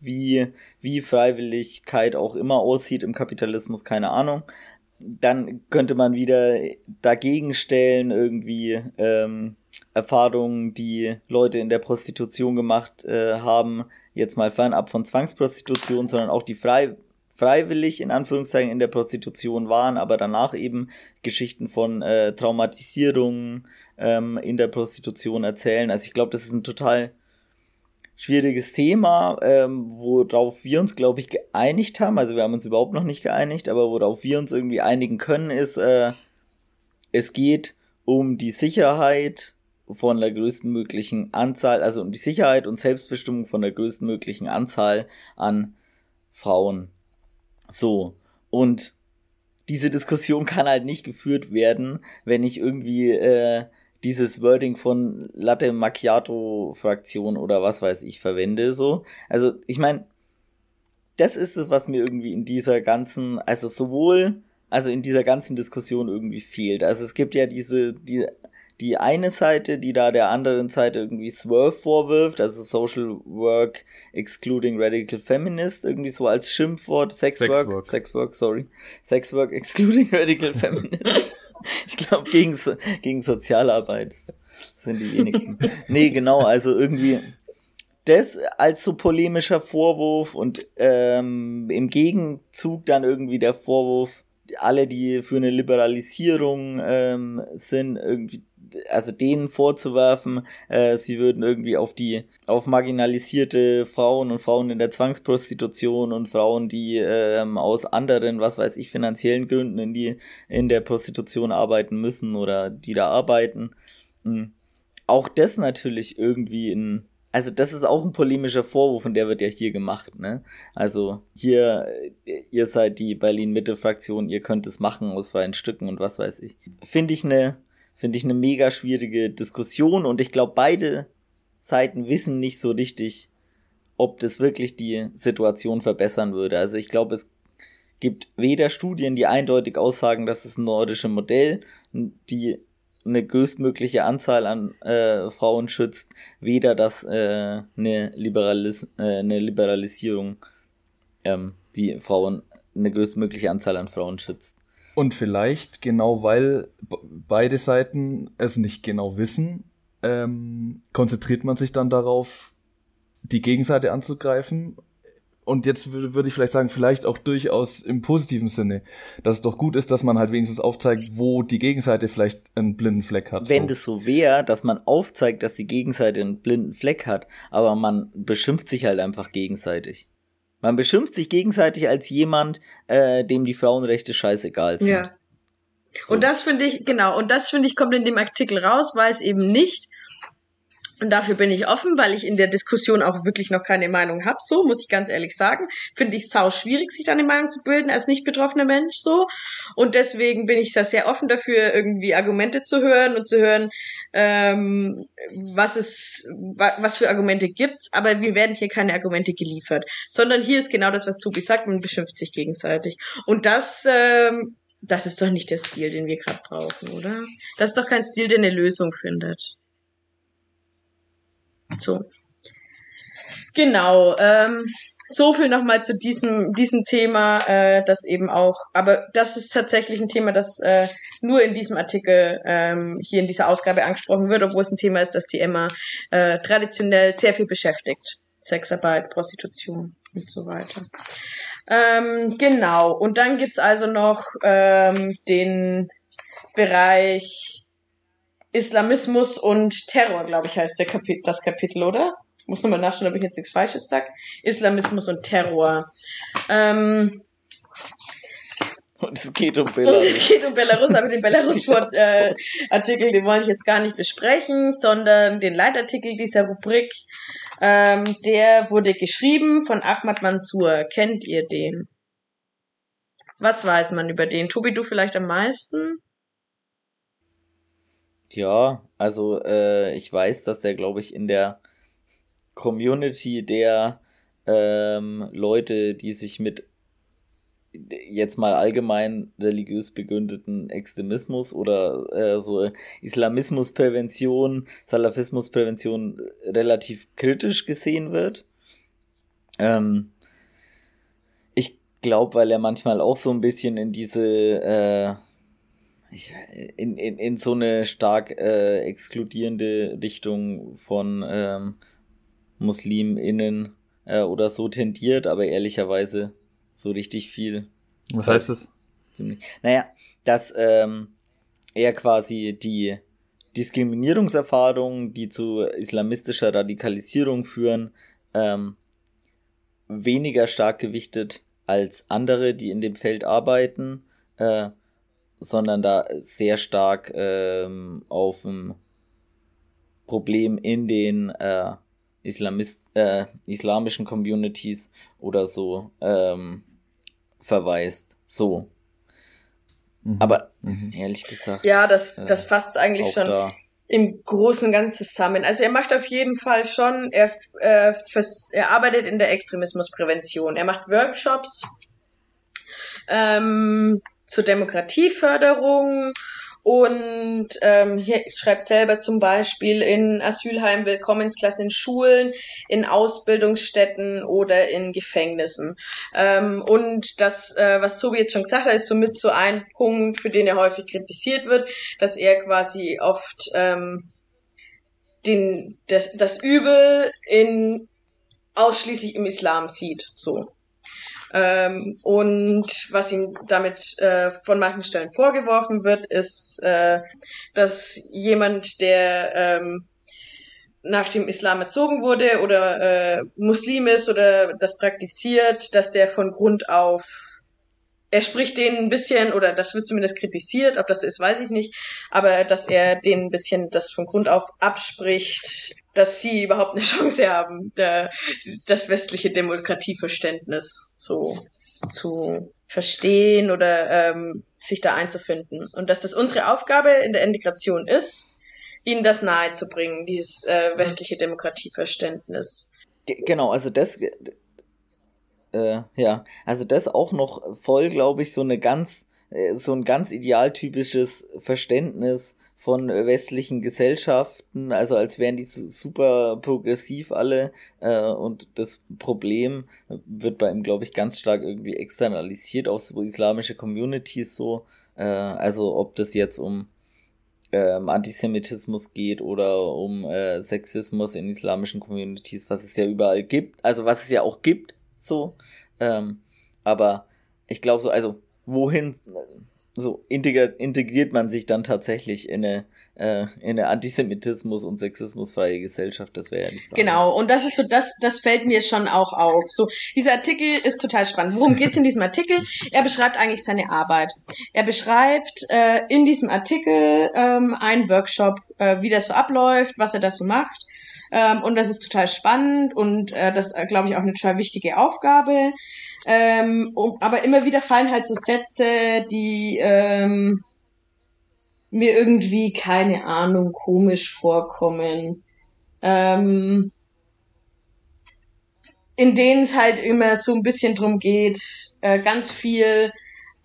wie, wie Freiwilligkeit auch immer aussieht im Kapitalismus, keine Ahnung. Dann könnte man wieder dagegen stellen, irgendwie ähm, Erfahrungen, die Leute in der Prostitution gemacht äh, haben, jetzt mal fernab von Zwangsprostitution, sondern auch die frei freiwillig in Anführungszeichen in der Prostitution waren, aber danach eben Geschichten von äh, Traumatisierungen ähm, in der Prostitution erzählen. Also ich glaube, das ist ein total schwieriges Thema, ähm, worauf wir uns, glaube ich, geeinigt haben. Also wir haben uns überhaupt noch nicht geeinigt, aber worauf wir uns irgendwie einigen können, ist, äh, es geht um die Sicherheit von der größtmöglichen Anzahl, also um die Sicherheit und Selbstbestimmung von der größtmöglichen Anzahl an Frauen. So. Und diese Diskussion kann halt nicht geführt werden, wenn ich irgendwie äh, dieses Wording von Latte Macchiato Fraktion oder was weiß ich verwende, so. Also, ich meine, das ist es, was mir irgendwie in dieser ganzen, also sowohl, also in dieser ganzen Diskussion irgendwie fehlt. Also es gibt ja diese, die die eine Seite, die da der anderen Seite irgendwie Swerve vorwirft, also Social Work Excluding Radical Feminist, irgendwie so als Schimpfwort, Sexwork, Sexwork, Sexwork sorry, Sexwork Excluding Radical Feminist. ich glaube, gegen, gegen Sozialarbeit sind die wenigsten. nee, genau, also irgendwie das als so polemischer Vorwurf und ähm, im Gegenzug dann irgendwie der Vorwurf, alle, die für eine Liberalisierung ähm, sind, irgendwie also denen vorzuwerfen, äh, sie würden irgendwie auf die, auf marginalisierte Frauen und Frauen in der Zwangsprostitution und Frauen, die ähm, aus anderen, was weiß ich, finanziellen Gründen in die, in der Prostitution arbeiten müssen oder die da arbeiten. Mhm. Auch das natürlich irgendwie in, also das ist auch ein polemischer Vorwurf und der wird ja hier gemacht, ne? Also hier, ihr seid die Berlin-Mitte-Fraktion, ihr könnt es machen aus freien Stücken und was weiß ich. Finde ich eine finde ich eine mega schwierige Diskussion und ich glaube, beide Seiten wissen nicht so richtig, ob das wirklich die Situation verbessern würde. Also ich glaube, es gibt weder Studien, die eindeutig aussagen, dass das nordische Modell die eine größtmögliche Anzahl an äh, Frauen schützt, weder dass äh, eine, Liberalis äh, eine Liberalisierung ähm, die Frauen eine größtmögliche Anzahl an Frauen schützt. Und vielleicht genau weil beide Seiten es nicht genau wissen, ähm, konzentriert man sich dann darauf, die Gegenseite anzugreifen und jetzt würde, ich vielleicht sagen, vielleicht auch durchaus im positiven Sinne, dass es doch gut ist, dass man halt wenigstens aufzeigt, wo die Gegenseite vielleicht einen blinden Fleck hat. Wenn so. das so wäre, dass man aufzeigt, dass die Gegenseite einen blinden Fleck hat, aber man beschimpft sich halt einfach gegenseitig. Man beschimpft sich gegenseitig als jemand, äh, dem die Frauenrechte scheißegal sind. Ja. So. Und das finde ich, genau, und das finde ich kommt in dem Artikel raus, weil es eben nicht und dafür bin ich offen, weil ich in der Diskussion auch wirklich noch keine Meinung habe. So, muss ich ganz ehrlich sagen. Finde ich sau schwierig, sich da eine Meinung zu bilden als nicht betroffener Mensch so. Und deswegen bin ich da sehr offen dafür, irgendwie Argumente zu hören und zu hören, ähm, was es, was für Argumente gibt's. Aber wir werden hier keine Argumente geliefert. Sondern hier ist genau das, was Tobi sagt, man beschimpft sich gegenseitig. Und das, ähm, das ist doch nicht der Stil, den wir gerade brauchen, oder? Das ist doch kein Stil, der eine Lösung findet. So. Genau. Ähm, so viel nochmal zu diesem, diesem Thema, äh, das eben auch, aber das ist tatsächlich ein Thema, das äh, nur in diesem Artikel ähm, hier in dieser Ausgabe angesprochen wird, obwohl es ein Thema ist, das die Emma äh, traditionell sehr viel beschäftigt. Sexarbeit, Prostitution und so weiter. Ähm, genau, und dann gibt's also noch ähm, den Bereich Islamismus und Terror, glaube ich, heißt der Kapit das Kapitel, oder? Muss nochmal nachschauen, ob ich jetzt nichts Falsches sag. Islamismus und Terror. Ähm, und es geht um Belarus. Und es geht um Belarus, aber den Belarus-Artikel, äh, den wollte ich jetzt gar nicht besprechen, sondern den Leitartikel dieser Rubrik. Ähm, der wurde geschrieben von Ahmad Mansour. Kennt ihr den? Was weiß man über den? Tobi, du vielleicht am meisten? Ja, also äh, ich weiß, dass der, glaube ich, in der Community der ähm, Leute, die sich mit jetzt mal allgemein religiös begründeten Extremismus oder äh, so Islamismusprävention, Salafismusprävention relativ kritisch gesehen wird. Ähm, ich glaube, weil er manchmal auch so ein bisschen in diese äh, ich, in, in, in so eine stark äh, exkludierende Richtung von ähm, MuslimInnen äh, oder so tendiert, aber ehrlicherweise so richtig viel. Was heißt das? Ziemlich. Naja, dass ähm, er quasi die Diskriminierungserfahrungen, die zu islamistischer Radikalisierung führen, ähm, weniger stark gewichtet als andere, die in dem Feld arbeiten. Äh, sondern da sehr stark ähm, auf ein Problem in den äh, Islamist, äh, islamischen Communities oder so ähm, verweist. So. Mhm. Aber mhm. ehrlich gesagt. Ja, das, das äh, fasst eigentlich schon da. im Großen und Ganzen zusammen. Also er macht auf jeden Fall schon, er, äh, fürs, er arbeitet in der Extremismusprävention. Er macht Workshops. Ähm, zur Demokratieförderung und ähm, hier schreibt selber zum Beispiel in Asylheim Willkommensklassen in Schulen, in Ausbildungsstätten oder in Gefängnissen. Ähm, und das, äh, was Tobi jetzt schon gesagt hat, ist somit so ein Punkt, für den er häufig kritisiert wird, dass er quasi oft ähm, den, das, das Übel in ausschließlich im Islam sieht. So. Ähm, und was ihm damit äh, von manchen Stellen vorgeworfen wird, ist, äh, dass jemand, der ähm, nach dem Islam erzogen wurde oder äh, Muslim ist oder das praktiziert, dass der von Grund auf er spricht denen ein bisschen, oder das wird zumindest kritisiert, ob das so ist, weiß ich nicht, aber dass er denen ein bisschen das von Grund auf abspricht, dass sie überhaupt eine Chance haben, der, das westliche Demokratieverständnis so zu verstehen oder ähm, sich da einzufinden. Und dass das unsere Aufgabe in der Integration ist, ihnen das nahezubringen, dieses äh, westliche Demokratieverständnis. Genau, also das, äh, ja, also das auch noch voll, glaube ich, so eine ganz, äh, so ein ganz idealtypisches Verständnis von westlichen Gesellschaften, also als wären die super progressiv alle äh, und das Problem wird bei ihm, glaube ich, ganz stark irgendwie externalisiert auf so islamische Communities so, äh, also ob das jetzt um ähm, Antisemitismus geht oder um äh, Sexismus in islamischen Communities, was es ja überall gibt, also was es ja auch gibt, so, ähm, aber ich glaube so, also wohin so integriert man sich dann tatsächlich in eine, äh, in eine Antisemitismus- und Sexismusfreie Gesellschaft, das wäre ja nicht Genau, und das ist so, das, das fällt mir schon auch auf. So, dieser Artikel ist total spannend. Worum geht's in diesem Artikel? Er beschreibt eigentlich seine Arbeit. Er beschreibt äh, in diesem Artikel ähm, einen Workshop, äh, wie das so abläuft, was er da so macht. Ähm, und das ist total spannend und äh, das ist, glaube ich, auch eine total wichtige Aufgabe. Ähm, um, aber immer wieder fallen halt so Sätze, die ähm, mir irgendwie, keine Ahnung, komisch vorkommen. Ähm, in denen es halt immer so ein bisschen drum geht, äh, ganz viel,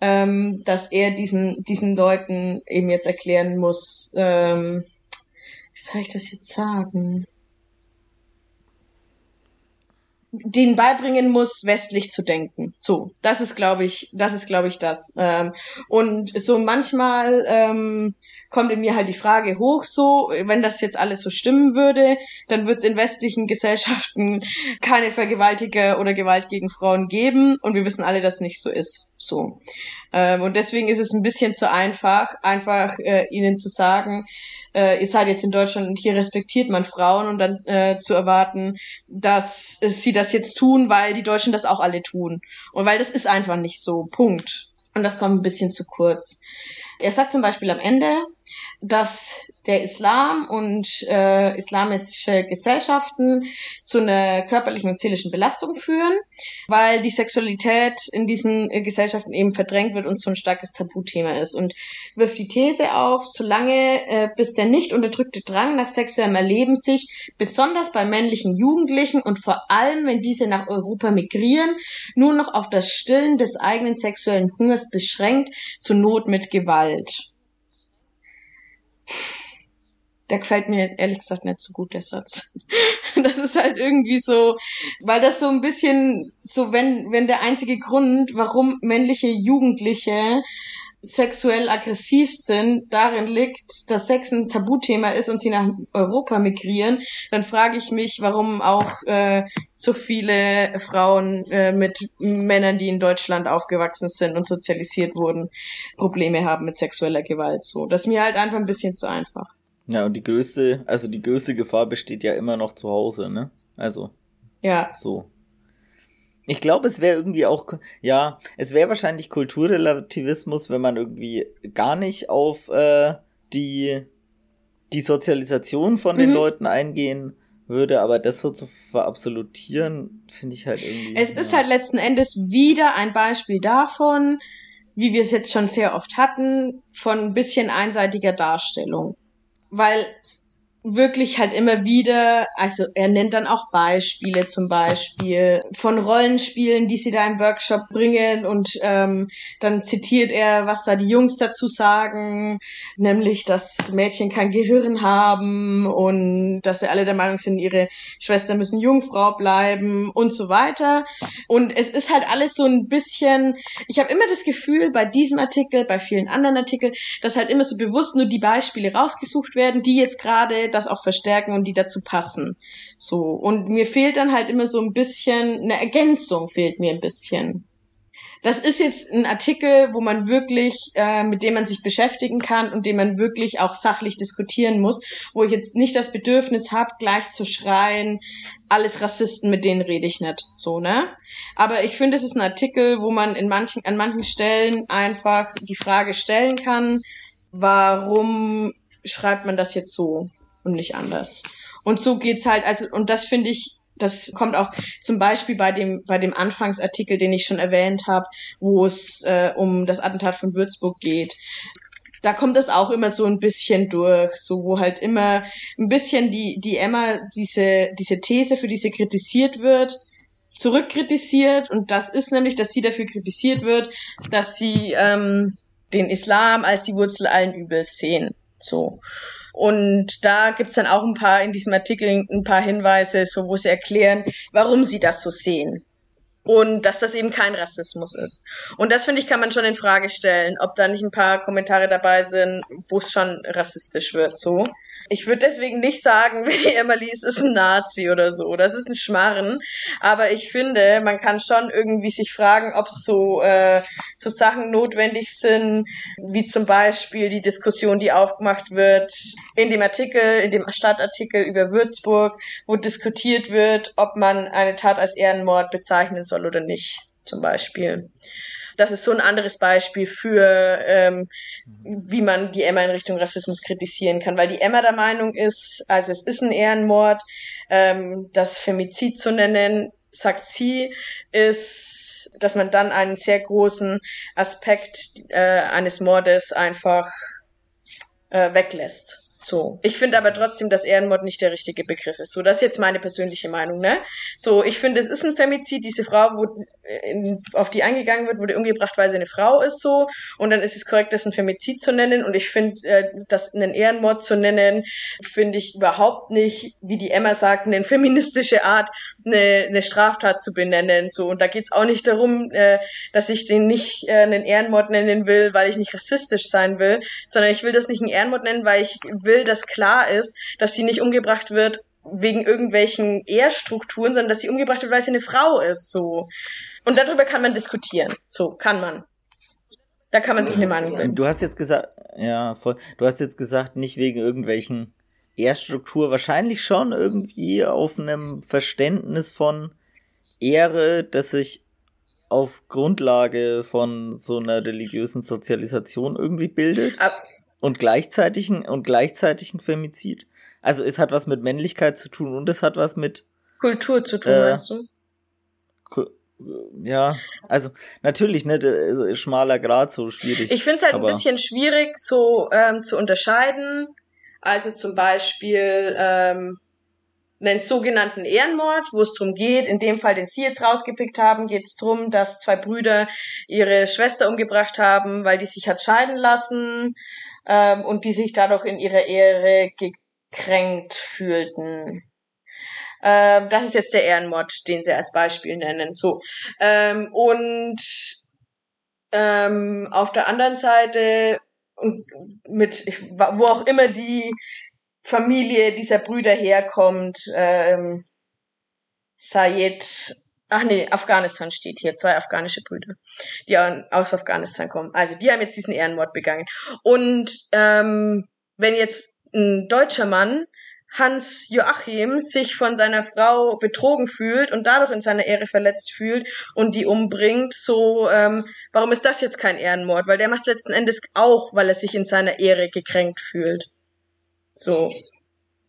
ähm, dass er diesen, diesen Leuten eben jetzt erklären muss, ähm, wie soll ich das jetzt sagen? Denen beibringen muss, westlich zu denken. So, das ist, glaube ich, das ist, glaube ich, das. Ähm, und so manchmal ähm, kommt in mir halt die Frage hoch, so, wenn das jetzt alles so stimmen würde, dann wird es in westlichen Gesellschaften keine Vergewaltiger oder Gewalt gegen Frauen geben. Und wir wissen alle, dass nicht so ist. So. Ähm, und deswegen ist es ein bisschen zu einfach, einfach äh, ihnen zu sagen, äh, ihr seid jetzt in Deutschland und hier respektiert man Frauen und dann äh, zu erwarten, dass äh, sie das jetzt tun, weil die Deutschen das auch alle tun. Und weil das ist einfach nicht so. Punkt. Und das kommt ein bisschen zu kurz. Er sagt zum Beispiel am Ende, dass der Islam und äh, islamische Gesellschaften zu einer körperlichen und seelischen Belastung führen, weil die Sexualität in diesen äh, Gesellschaften eben verdrängt wird und so ein starkes Tabuthema ist. Und wirft die These auf, solange äh, bis der nicht unterdrückte Drang nach sexuellem Erleben sich besonders bei männlichen Jugendlichen und vor allem, wenn diese nach Europa migrieren, nur noch auf das Stillen des eigenen sexuellen Hungers beschränkt, zur Not mit Gewalt der gefällt mir ehrlich gesagt nicht so gut, der Satz. Das ist halt irgendwie so, weil das so ein bisschen, so wenn, wenn der einzige Grund, warum männliche Jugendliche sexuell aggressiv sind, darin liegt, dass Sex ein Tabuthema ist und sie nach Europa migrieren, dann frage ich mich, warum auch äh, so viele Frauen äh, mit Männern, die in Deutschland aufgewachsen sind und sozialisiert wurden, Probleme haben mit sexueller Gewalt. So, das ist mir halt einfach ein bisschen zu einfach. Ja, und die größte, also die größte Gefahr besteht ja immer noch zu Hause, ne? Also. Ja. So. Ich glaube, es wäre irgendwie auch, ja, es wäre wahrscheinlich Kulturrelativismus, wenn man irgendwie gar nicht auf äh, die, die Sozialisation von den mhm. Leuten eingehen würde, aber das so zu verabsolutieren, finde ich halt irgendwie. Es ja. ist halt letzten Endes wieder ein Beispiel davon, wie wir es jetzt schon sehr oft hatten, von ein bisschen einseitiger Darstellung weil wirklich halt immer wieder, also er nennt dann auch Beispiele zum Beispiel von Rollenspielen, die sie da im Workshop bringen und ähm, dann zitiert er, was da die Jungs dazu sagen, nämlich, dass Mädchen kein Gehirn haben und dass sie alle der Meinung sind, ihre Schwestern müssen Jungfrau bleiben und so weiter. Und es ist halt alles so ein bisschen, ich habe immer das Gefühl bei diesem Artikel, bei vielen anderen Artikeln, dass halt immer so bewusst nur die Beispiele rausgesucht werden, die jetzt gerade das auch verstärken und die dazu passen. So. Und mir fehlt dann halt immer so ein bisschen, eine Ergänzung fehlt mir ein bisschen. Das ist jetzt ein Artikel, wo man wirklich, äh, mit dem man sich beschäftigen kann und den man wirklich auch sachlich diskutieren muss, wo ich jetzt nicht das Bedürfnis habe, gleich zu schreien, alles Rassisten, mit denen rede ich nicht, so, ne? Aber ich finde, es ist ein Artikel, wo man in manchen, an manchen Stellen einfach die Frage stellen kann, warum schreibt man das jetzt so? Und nicht anders. Und so geht's halt, also, und das finde ich Das kommt auch zum Beispiel bei dem, bei dem Anfangsartikel, den ich schon erwähnt habe, wo es äh, um das Attentat von Würzburg geht. Da kommt das auch immer so ein bisschen durch, so wo halt immer ein bisschen die, die Emma diese, diese These, für die sie kritisiert wird, zurückkritisiert. Und das ist nämlich, dass sie dafür kritisiert wird, dass sie ähm, den Islam als die Wurzel allen Übels sehen. So. Und da gibt's dann auch ein paar in diesem Artikel ein paar Hinweise, so wo sie erklären, warum sie das so sehen. Und dass das eben kein Rassismus ist. Und das finde ich, kann man schon in Frage stellen, ob da nicht ein paar Kommentare dabei sind, wo es schon rassistisch wird, so. Ich würde deswegen nicht sagen, Emma liest, ist ein Nazi oder so. Das ist ein Schmarren. Aber ich finde, man kann schon irgendwie sich fragen, ob so, äh, so Sachen notwendig sind, wie zum Beispiel die Diskussion, die aufgemacht wird in dem Artikel, in dem Stadtartikel über Würzburg, wo diskutiert wird, ob man eine Tat als Ehrenmord bezeichnen soll oder nicht, zum Beispiel das ist so ein anderes Beispiel für, ähm, wie man die Emma in Richtung Rassismus kritisieren kann, weil die Emma der Meinung ist, also es ist ein Ehrenmord, ähm, das Femizid zu nennen, sagt sie, ist, dass man dann einen sehr großen Aspekt äh, eines Mordes einfach äh, weglässt. So. Ich finde aber trotzdem, dass Ehrenmord nicht der richtige Begriff ist. So, das ist jetzt meine persönliche Meinung, ne? So, ich finde, es ist ein Femizid. Diese Frau, wo, in, auf die eingegangen wird, wurde umgebracht, weil sie eine Frau ist, so. Und dann ist es korrekt, das ein Femizid zu nennen. Und ich finde, äh, das einen Ehrenmord zu nennen, finde ich überhaupt nicht, wie die Emma sagt, eine feministische Art, eine, eine Straftat zu benennen, so. Und da geht's auch nicht darum, äh, dass ich den nicht äh, einen Ehrenmord nennen will, weil ich nicht rassistisch sein will, sondern ich will das nicht einen Ehrenmord nennen, weil ich will, will, dass klar ist, dass sie nicht umgebracht wird wegen irgendwelchen Ehrstrukturen, sondern dass sie umgebracht wird, weil sie eine Frau ist, so. Und darüber kann man diskutieren. So, kann man. Da kann man sich eine Meinung bilden. Du hast jetzt gesagt, ja, voll. Du hast jetzt gesagt, nicht wegen irgendwelchen Ehrstruktur, wahrscheinlich schon irgendwie auf einem Verständnis von Ehre, das sich auf Grundlage von so einer religiösen Sozialisation irgendwie bildet. Ab und gleichzeitig ein, und gleichzeitig ein Femizid. Also es hat was mit Männlichkeit zu tun und es hat was mit Kultur zu tun, äh, meinst du? Ja, also natürlich, ne, schmaler Grad, so schwierig. Ich finde es halt ein bisschen schwierig, so ähm, zu unterscheiden. Also zum Beispiel ähm, einen sogenannten Ehrenmord, wo es darum geht, in dem Fall, den Sie jetzt rausgepickt haben, geht es darum, dass zwei Brüder ihre Schwester umgebracht haben, weil die sich hat scheiden lassen ähm, und die sich dadurch in ihrer Ehre gekränkt fühlten. Ähm, das ist jetzt der Ehrenmord, den sie als Beispiel nennen. So ähm, und ähm, auf der anderen Seite und mit wo auch immer die Familie dieser Brüder herkommt, ähm, Sayed Ach nee, Afghanistan steht hier, zwei afghanische Brüder, die aus Afghanistan kommen. Also die haben jetzt diesen Ehrenmord begangen. Und ähm, wenn jetzt ein deutscher Mann Hans Joachim sich von seiner Frau betrogen fühlt und dadurch in seiner Ehre verletzt fühlt und die umbringt, so ähm, warum ist das jetzt kein Ehrenmord? Weil der macht letzten Endes auch, weil er sich in seiner Ehre gekränkt fühlt. So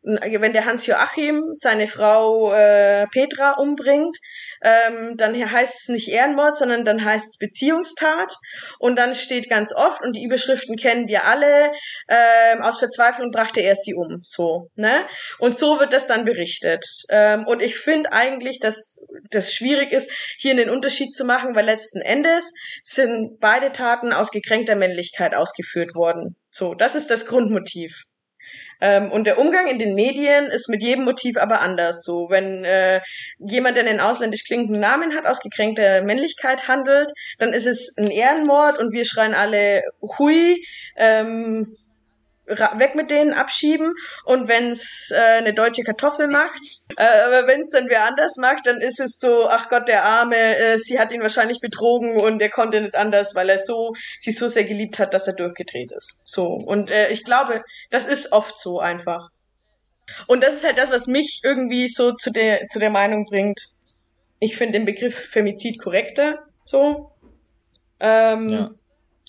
wenn der Hans Joachim seine Frau äh, Petra umbringt, ähm, dann heißt es nicht Ehrenmord, sondern dann heißt es Beziehungstat. Und dann steht ganz oft, und die Überschriften kennen wir alle, ähm, aus Verzweiflung brachte er sie um. So, ne? Und so wird das dann berichtet. Ähm, und ich finde eigentlich, dass das schwierig ist, hier einen Unterschied zu machen, weil letzten Endes sind beide Taten aus gekränkter Männlichkeit ausgeführt worden. So, das ist das Grundmotiv. Ähm, und der Umgang in den Medien ist mit jedem Motiv aber anders. So, wenn äh, jemand, der einen ausländisch klingenden Namen hat, aus gekränkter Männlichkeit handelt, dann ist es ein Ehrenmord und wir schreien alle Hui. Ähm, weg mit denen abschieben und wenn's äh, eine deutsche Kartoffel macht, äh, aber wenn's dann wer anders macht, dann ist es so, ach Gott, der Arme, äh, sie hat ihn wahrscheinlich betrogen und er konnte nicht anders, weil er so sie so sehr geliebt hat, dass er durchgedreht ist. So und äh, ich glaube, das ist oft so einfach. Und das ist halt das, was mich irgendwie so zu der zu der Meinung bringt. Ich finde den Begriff Femizid korrekter, so. Ähm, ja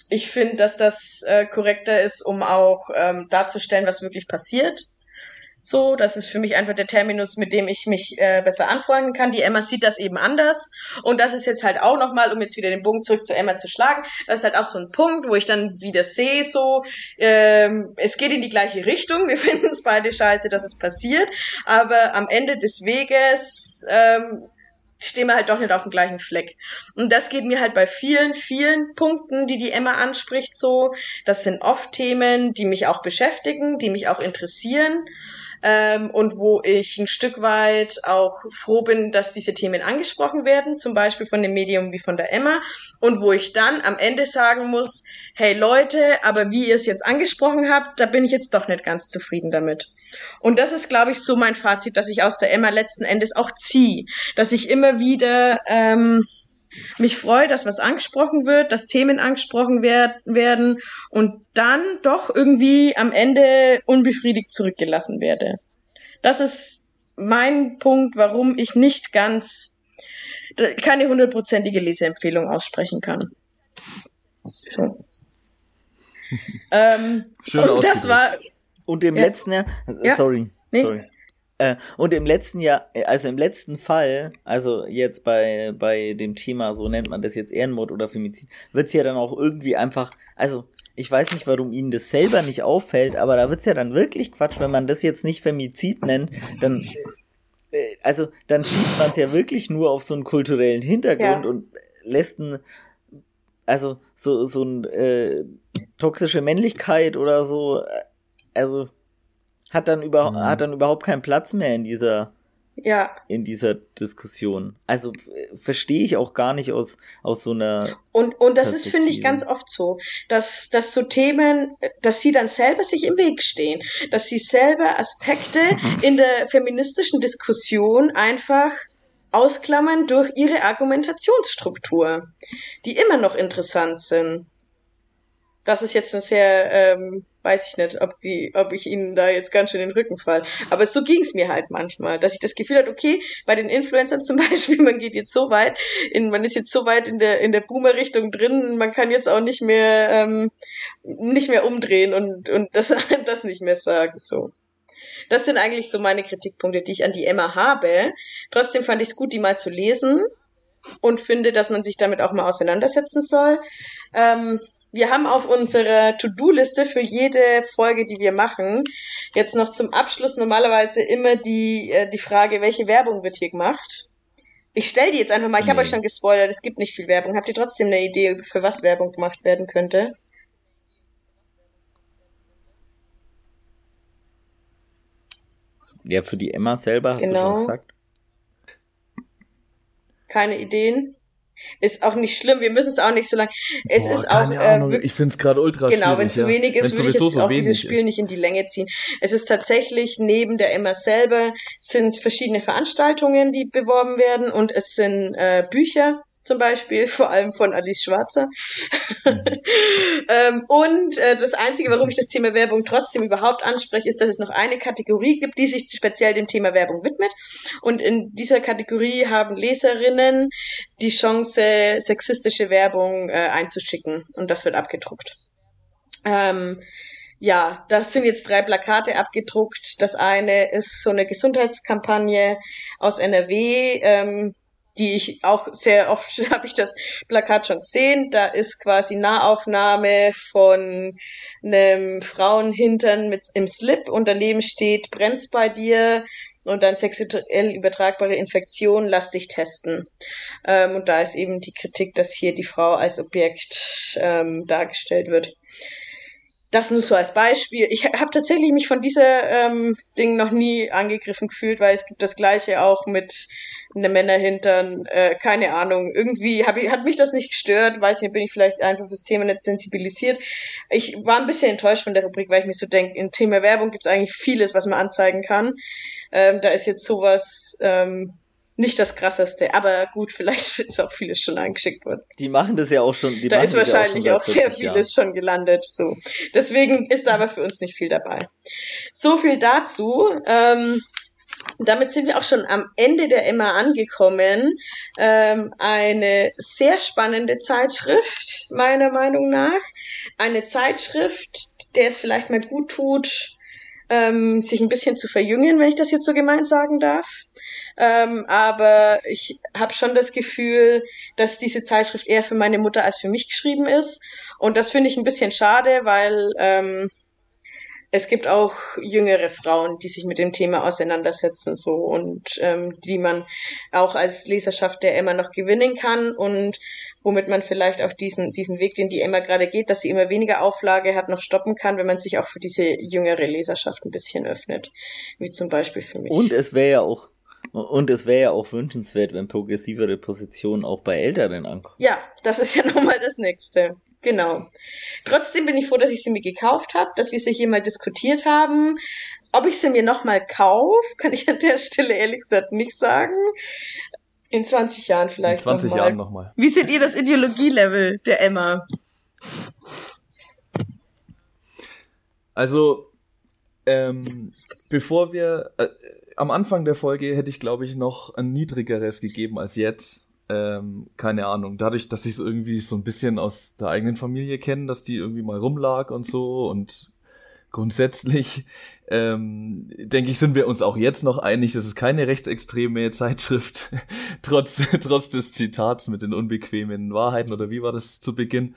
ich finde, dass das äh, korrekter ist, um auch ähm, darzustellen, was wirklich passiert. So, das ist für mich einfach der Terminus, mit dem ich mich äh, besser anfreunden kann. Die Emma sieht das eben anders. Und das ist jetzt halt auch nochmal, um jetzt wieder den Bogen zurück zu Emma zu schlagen, das ist halt auch so ein Punkt, wo ich dann wieder sehe, so, ähm, es geht in die gleiche Richtung. Wir finden es beide scheiße, dass es passiert. Aber am Ende des Weges ähm, stehen wir halt doch nicht auf dem gleichen Fleck. Und das geht mir halt bei vielen, vielen Punkten, die die Emma anspricht, so. Das sind oft Themen, die mich auch beschäftigen, die mich auch interessieren. Ähm, und wo ich ein Stück weit auch froh bin, dass diese Themen angesprochen werden, zum Beispiel von dem Medium wie von der Emma, und wo ich dann am Ende sagen muss, hey Leute, aber wie ihr es jetzt angesprochen habt, da bin ich jetzt doch nicht ganz zufrieden damit. Und das ist, glaube ich, so mein Fazit, dass ich aus der Emma letzten Endes auch ziehe, dass ich immer wieder ähm, mich freue, dass was angesprochen wird, dass Themen angesprochen werd, werden und dann doch irgendwie am Ende unbefriedigt zurückgelassen werde. Das ist mein Punkt, warum ich nicht ganz keine hundertprozentige Leseempfehlung aussprechen kann. So. ähm, Schön und das war. Und im ja. letzten Jahr, ja. sorry, nee. sorry. Äh, und im letzten Jahr, äh, also im letzten Fall, also jetzt bei, bei dem Thema, so nennt man das jetzt Ehrenmord oder Femizid, wird's ja dann auch irgendwie einfach, also ich weiß nicht, warum ihnen das selber nicht auffällt, aber da wird's ja dann wirklich Quatsch, wenn man das jetzt nicht Femizid nennt, dann, äh, also dann schiebt man es ja wirklich nur auf so einen kulturellen Hintergrund ja. und lässt ein, also so, so ein äh, toxische Männlichkeit oder so, äh, also hat dann, über, mhm. hat dann überhaupt keinen Platz mehr in dieser ja. in dieser Diskussion. Also verstehe ich auch gar nicht aus aus so einer und und das ist finde ich ganz oft so, dass dass so Themen, dass sie dann selber sich im Weg stehen, dass sie selber Aspekte in der feministischen Diskussion einfach ausklammern durch ihre Argumentationsstruktur, die immer noch interessant sind. Das ist jetzt eine sehr ähm, weiß ich nicht, ob die, ob ich ihnen da jetzt ganz schön den Rücken fall. Aber so ging es mir halt manchmal, dass ich das Gefühl hatte, okay, bei den Influencern zum Beispiel, man geht jetzt so weit, in, man ist jetzt so weit in der in der Boomer-Richtung drin, man kann jetzt auch nicht mehr ähm, nicht mehr umdrehen und und das das nicht mehr sagen so. Das sind eigentlich so meine Kritikpunkte, die ich an die Emma habe. Trotzdem fand ich es gut, die mal zu lesen und finde, dass man sich damit auch mal auseinandersetzen soll. Ähm, wir haben auf unserer To-Do-Liste für jede Folge, die wir machen, jetzt noch zum Abschluss normalerweise immer die, äh, die Frage, welche Werbung wird hier gemacht? Ich stelle die jetzt einfach mal, ich habe euch schon gespoilert, es gibt nicht viel Werbung. Habt ihr trotzdem eine Idee, für was Werbung gemacht werden könnte? Ja, für die Emma selber hast genau. du schon genau. gesagt. Keine Ideen? Ist auch nicht schlimm, wir müssen es auch nicht so lange. Es Boah, ist auch. Äh, ich finde es gerade ultra Genau, wenn es zu wenig ist, würde ich jetzt so auch dieses Spiel ist. nicht in die Länge ziehen. Es ist tatsächlich neben der Emma selber sind verschiedene Veranstaltungen, die beworben werden und es sind äh, Bücher, zum Beispiel, vor allem von Alice Schwarzer. Mhm. ähm, und äh, das Einzige, warum ich das Thema Werbung trotzdem überhaupt anspreche, ist, dass es noch eine Kategorie gibt, die sich speziell dem Thema Werbung widmet. Und in dieser Kategorie haben Leserinnen die Chance, sexistische Werbung äh, einzuschicken. Und das wird abgedruckt. Ähm, ja, das sind jetzt drei Plakate abgedruckt. Das eine ist so eine Gesundheitskampagne aus NRW. Ähm, die ich auch sehr oft habe ich das Plakat schon gesehen. Da ist quasi Nahaufnahme von einem Frauenhintern mit im Slip und daneben steht brennt's bei dir und dann sexuell übertragbare Infektionen, lass dich testen. Ähm, und da ist eben die Kritik, dass hier die Frau als Objekt ähm, dargestellt wird. Das nur so als Beispiel. Ich habe tatsächlich mich von dieser ähm, Ding noch nie angegriffen gefühlt, weil es gibt das gleiche auch mit eine Männerhintern, äh, keine Ahnung. Irgendwie hab ich, hat mich das nicht gestört, weiß nicht, bin ich vielleicht einfach fürs Thema nicht sensibilisiert. Ich war ein bisschen enttäuscht von der Rubrik, weil ich mir so denke, im Thema Werbung gibt es eigentlich vieles, was man anzeigen kann. Ähm, da ist jetzt sowas ähm, nicht das krasseste, aber gut, vielleicht ist auch vieles schon eingeschickt worden. Die machen das ja auch schon. Die da ist wahrscheinlich auch, auch sehr vieles Jahren. schon gelandet. So, deswegen ist da aber für uns nicht viel dabei. So viel dazu. Ähm, damit sind wir auch schon am Ende der Emma angekommen. Ähm, eine sehr spannende Zeitschrift, meiner Meinung nach. Eine Zeitschrift, der es vielleicht mal gut tut, ähm, sich ein bisschen zu verjüngen, wenn ich das jetzt so gemeint sagen darf. Ähm, aber ich habe schon das Gefühl, dass diese Zeitschrift eher für meine Mutter als für mich geschrieben ist. Und das finde ich ein bisschen schade, weil ähm, es gibt auch jüngere Frauen, die sich mit dem Thema auseinandersetzen, so und ähm, die man auch als Leserschaft der Emma noch gewinnen kann und womit man vielleicht auch diesen, diesen Weg, den die Emma gerade geht, dass sie immer weniger Auflage hat, noch stoppen kann, wenn man sich auch für diese jüngere Leserschaft ein bisschen öffnet. Wie zum Beispiel für mich. Und es wäre ja auch und es wäre ja auch wünschenswert, wenn progressivere Positionen auch bei Älteren ankommen. Ja, das ist ja nochmal das Nächste. Genau. Trotzdem bin ich froh, dass ich sie mir gekauft habe, dass wir sie hier mal diskutiert haben. Ob ich sie mir nochmal kaufe, kann ich an der Stelle ehrlich gesagt nicht sagen. In 20 Jahren vielleicht. In 20 noch Jahren nochmal. Wie seht ihr das Ideologielevel der Emma? Also, ähm, bevor wir, äh, am Anfang der Folge hätte ich, glaube ich, noch ein niedrigeres gegeben als jetzt. Ähm, keine Ahnung. Dadurch, dass ich es irgendwie so ein bisschen aus der eigenen Familie kenne, dass die irgendwie mal rumlag und so und grundsätzlich ähm, denke ich, sind wir uns auch jetzt noch einig, das ist keine rechtsextreme Zeitschrift, trotz, trotz des Zitats mit den unbequemen Wahrheiten oder wie war das zu Beginn.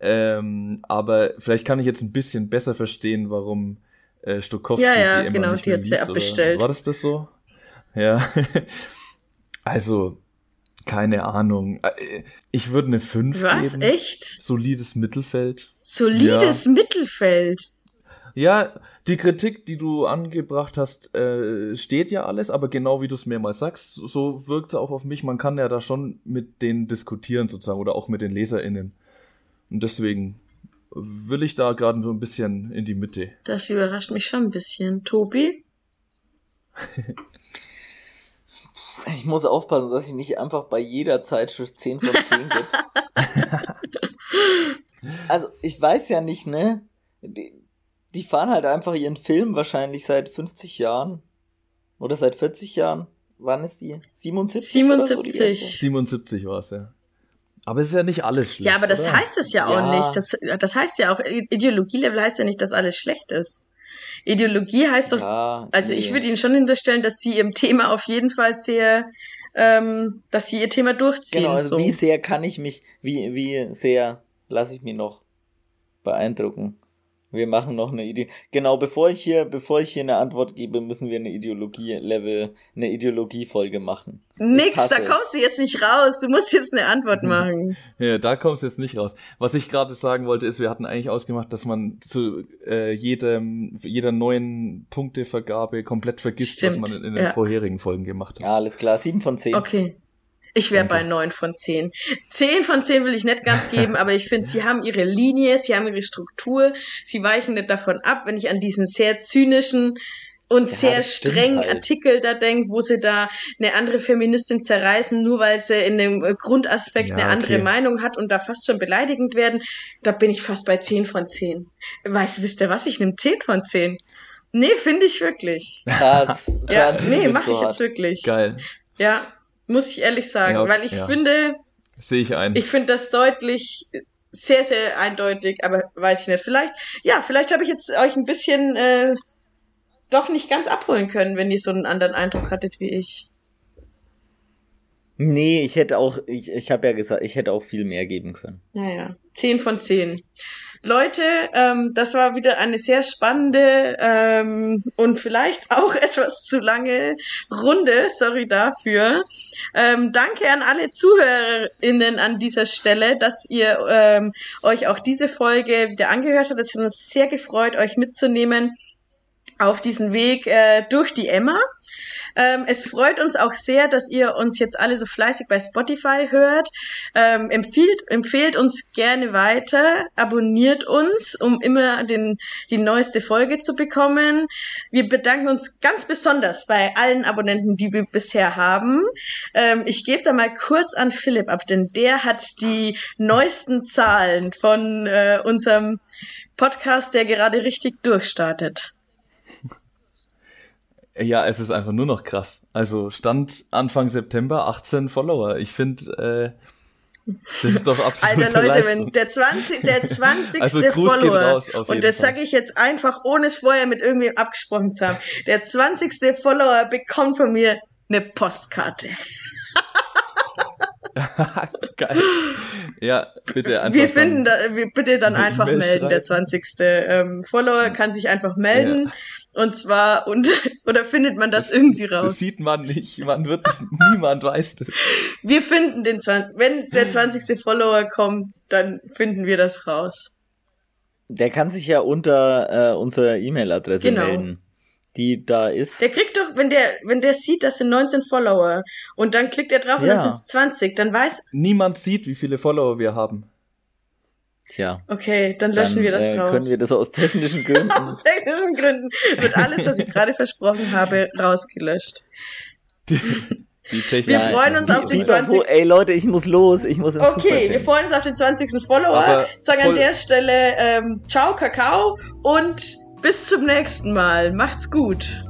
Ähm, aber vielleicht kann ich jetzt ein bisschen besser verstehen, warum äh, Stokowski. Ja, ja, die genau, die hat sie abbestellt. War das das so? Ja. also, keine Ahnung. Äh, ich würde eine 5 Was? geben. Echt? Solides Mittelfeld. Solides ja. Mittelfeld. Ja, die Kritik, die du angebracht hast, äh, steht ja alles, aber genau wie du es mehrmals sagst, so wirkt es auch auf mich. Man kann ja da schon mit denen diskutieren sozusagen oder auch mit den LeserInnen. Und deswegen will ich da gerade so ein bisschen in die Mitte. Das überrascht mich schon ein bisschen. Tobi? ich muss aufpassen, dass ich nicht einfach bei jeder Zeitschrift 10 von 10 gebe. also, ich weiß ja nicht, ne? Die, die fahren halt einfach ihren Film wahrscheinlich seit 50 Jahren. Oder seit 40 Jahren. Wann ist die? 77? 77. So, 77 war es, ja. Aber es ist ja nicht alles schlecht. Ja, aber das oder? heißt es ja auch ja. nicht. Das, das heißt ja auch, Ideologielevel heißt ja nicht, dass alles schlecht ist. Ideologie heißt doch, ja, also nee. ich würde Ihnen schon hinterstellen, dass Sie Ihrem Thema auf jeden Fall sehr, ähm, dass Sie Ihr Thema durchziehen. Genau, also so. wie sehr kann ich mich, wie, wie sehr lasse ich mich noch beeindrucken? Wir machen noch eine Idee. Genau, bevor ich hier, bevor ich hier eine Antwort gebe, müssen wir eine Ideologie-Level, eine Ideologie-Folge machen. Nix, da kommst du jetzt nicht raus. Du musst jetzt eine Antwort machen. ja, da kommst du jetzt nicht raus. Was ich gerade sagen wollte, ist, wir hatten eigentlich ausgemacht, dass man zu äh, jedem, jeder neuen Punktevergabe komplett vergisst, Stimmt. was man in, in den ja. vorherigen Folgen gemacht hat. Ja, alles klar. Sieben von zehn. Okay. Ich wäre bei neun von zehn. Zehn von zehn will ich nicht ganz geben, aber ich finde, sie haben ihre Linie, sie haben ihre Struktur, sie weichen nicht davon ab, wenn ich an diesen sehr zynischen und ja, sehr strengen halt. Artikel da denke, wo sie da eine andere Feministin zerreißen, nur weil sie in dem Grundaspekt ja, eine andere Meinung hat und da fast schon beleidigend werden, da bin ich fast bei zehn von zehn. Weißt du, wisst ihr was? Ich nehme zehn von zehn. Nee, finde ich wirklich. Krass. ja, nee, mache ich jetzt wirklich. Geil. Ja, muss ich ehrlich sagen, ja, weil ich ja. finde, sehe ich ein. Ich finde das deutlich sehr, sehr eindeutig, aber weiß ich nicht. Vielleicht, ja, vielleicht habe ich jetzt euch ein bisschen äh, doch nicht ganz abholen können, wenn ihr so einen anderen Eindruck hattet wie ich. Nee, ich hätte auch, ich, ich habe ja gesagt, ich hätte auch viel mehr geben können. Naja, zehn von zehn. Leute, ähm, das war wieder eine sehr spannende ähm, und vielleicht auch etwas zu lange Runde. Sorry dafür. Ähm, danke an alle ZuhörerInnen an dieser Stelle, dass ihr ähm, euch auch diese Folge wieder angehört habt. Es hat uns sehr gefreut, euch mitzunehmen auf diesen Weg äh, durch die Emma. Ähm, es freut uns auch sehr, dass ihr uns jetzt alle so fleißig bei Spotify hört. Ähm, empfiehlt, empfehlt uns gerne weiter, abonniert uns, um immer den, die neueste Folge zu bekommen. Wir bedanken uns ganz besonders bei allen Abonnenten, die wir bisher haben. Ähm, ich gebe da mal kurz an Philipp ab, denn der hat die neuesten Zahlen von äh, unserem Podcast, der gerade richtig durchstartet. Ja, es ist einfach nur noch krass. Also Stand Anfang September 18 Follower. Ich finde, äh, Das ist doch absolut Alter Leute, Leistung. wenn der 20. Der 20. Also Follower, raus, und das sage ich jetzt einfach, ohne es vorher mit irgendwem abgesprochen zu haben, der 20. Follower bekommt von mir eine Postkarte. Geil. Ja, bitte einfach. Wir finden, da, bitte dann einfach melden. Der 20. Ähm, Follower kann sich einfach melden. Ja. Und zwar, und, oder findet man das, das, irgendwie raus? Das sieht man nicht. Man wird es, niemand weiß das. Wir finden den 20, wenn der 20. Follower kommt, dann finden wir das raus. Der kann sich ja unter äh, unserer E-Mail-Adresse genau. melden die da ist. Der kriegt doch, wenn der, wenn der sieht, das sind 19 Follower und dann klickt er drauf ja. und dann sind es 20, dann weiß. Niemand sieht, wie viele Follower wir haben. Tja. Okay, dann löschen dann, wir das äh, raus. Können wir das aus technischen Gründen? aus technischen Gründen wird alles, was ich gerade versprochen habe, rausgelöscht. Die, die Technik. Wir freuen uns auf den 20. Ey Leute, ich muss los, ich muss ins Okay, wir freuen uns auf den 20. Follower. Aber Sagen an der Stelle ähm, Ciao Kakao und bis zum nächsten Mal. Macht's gut.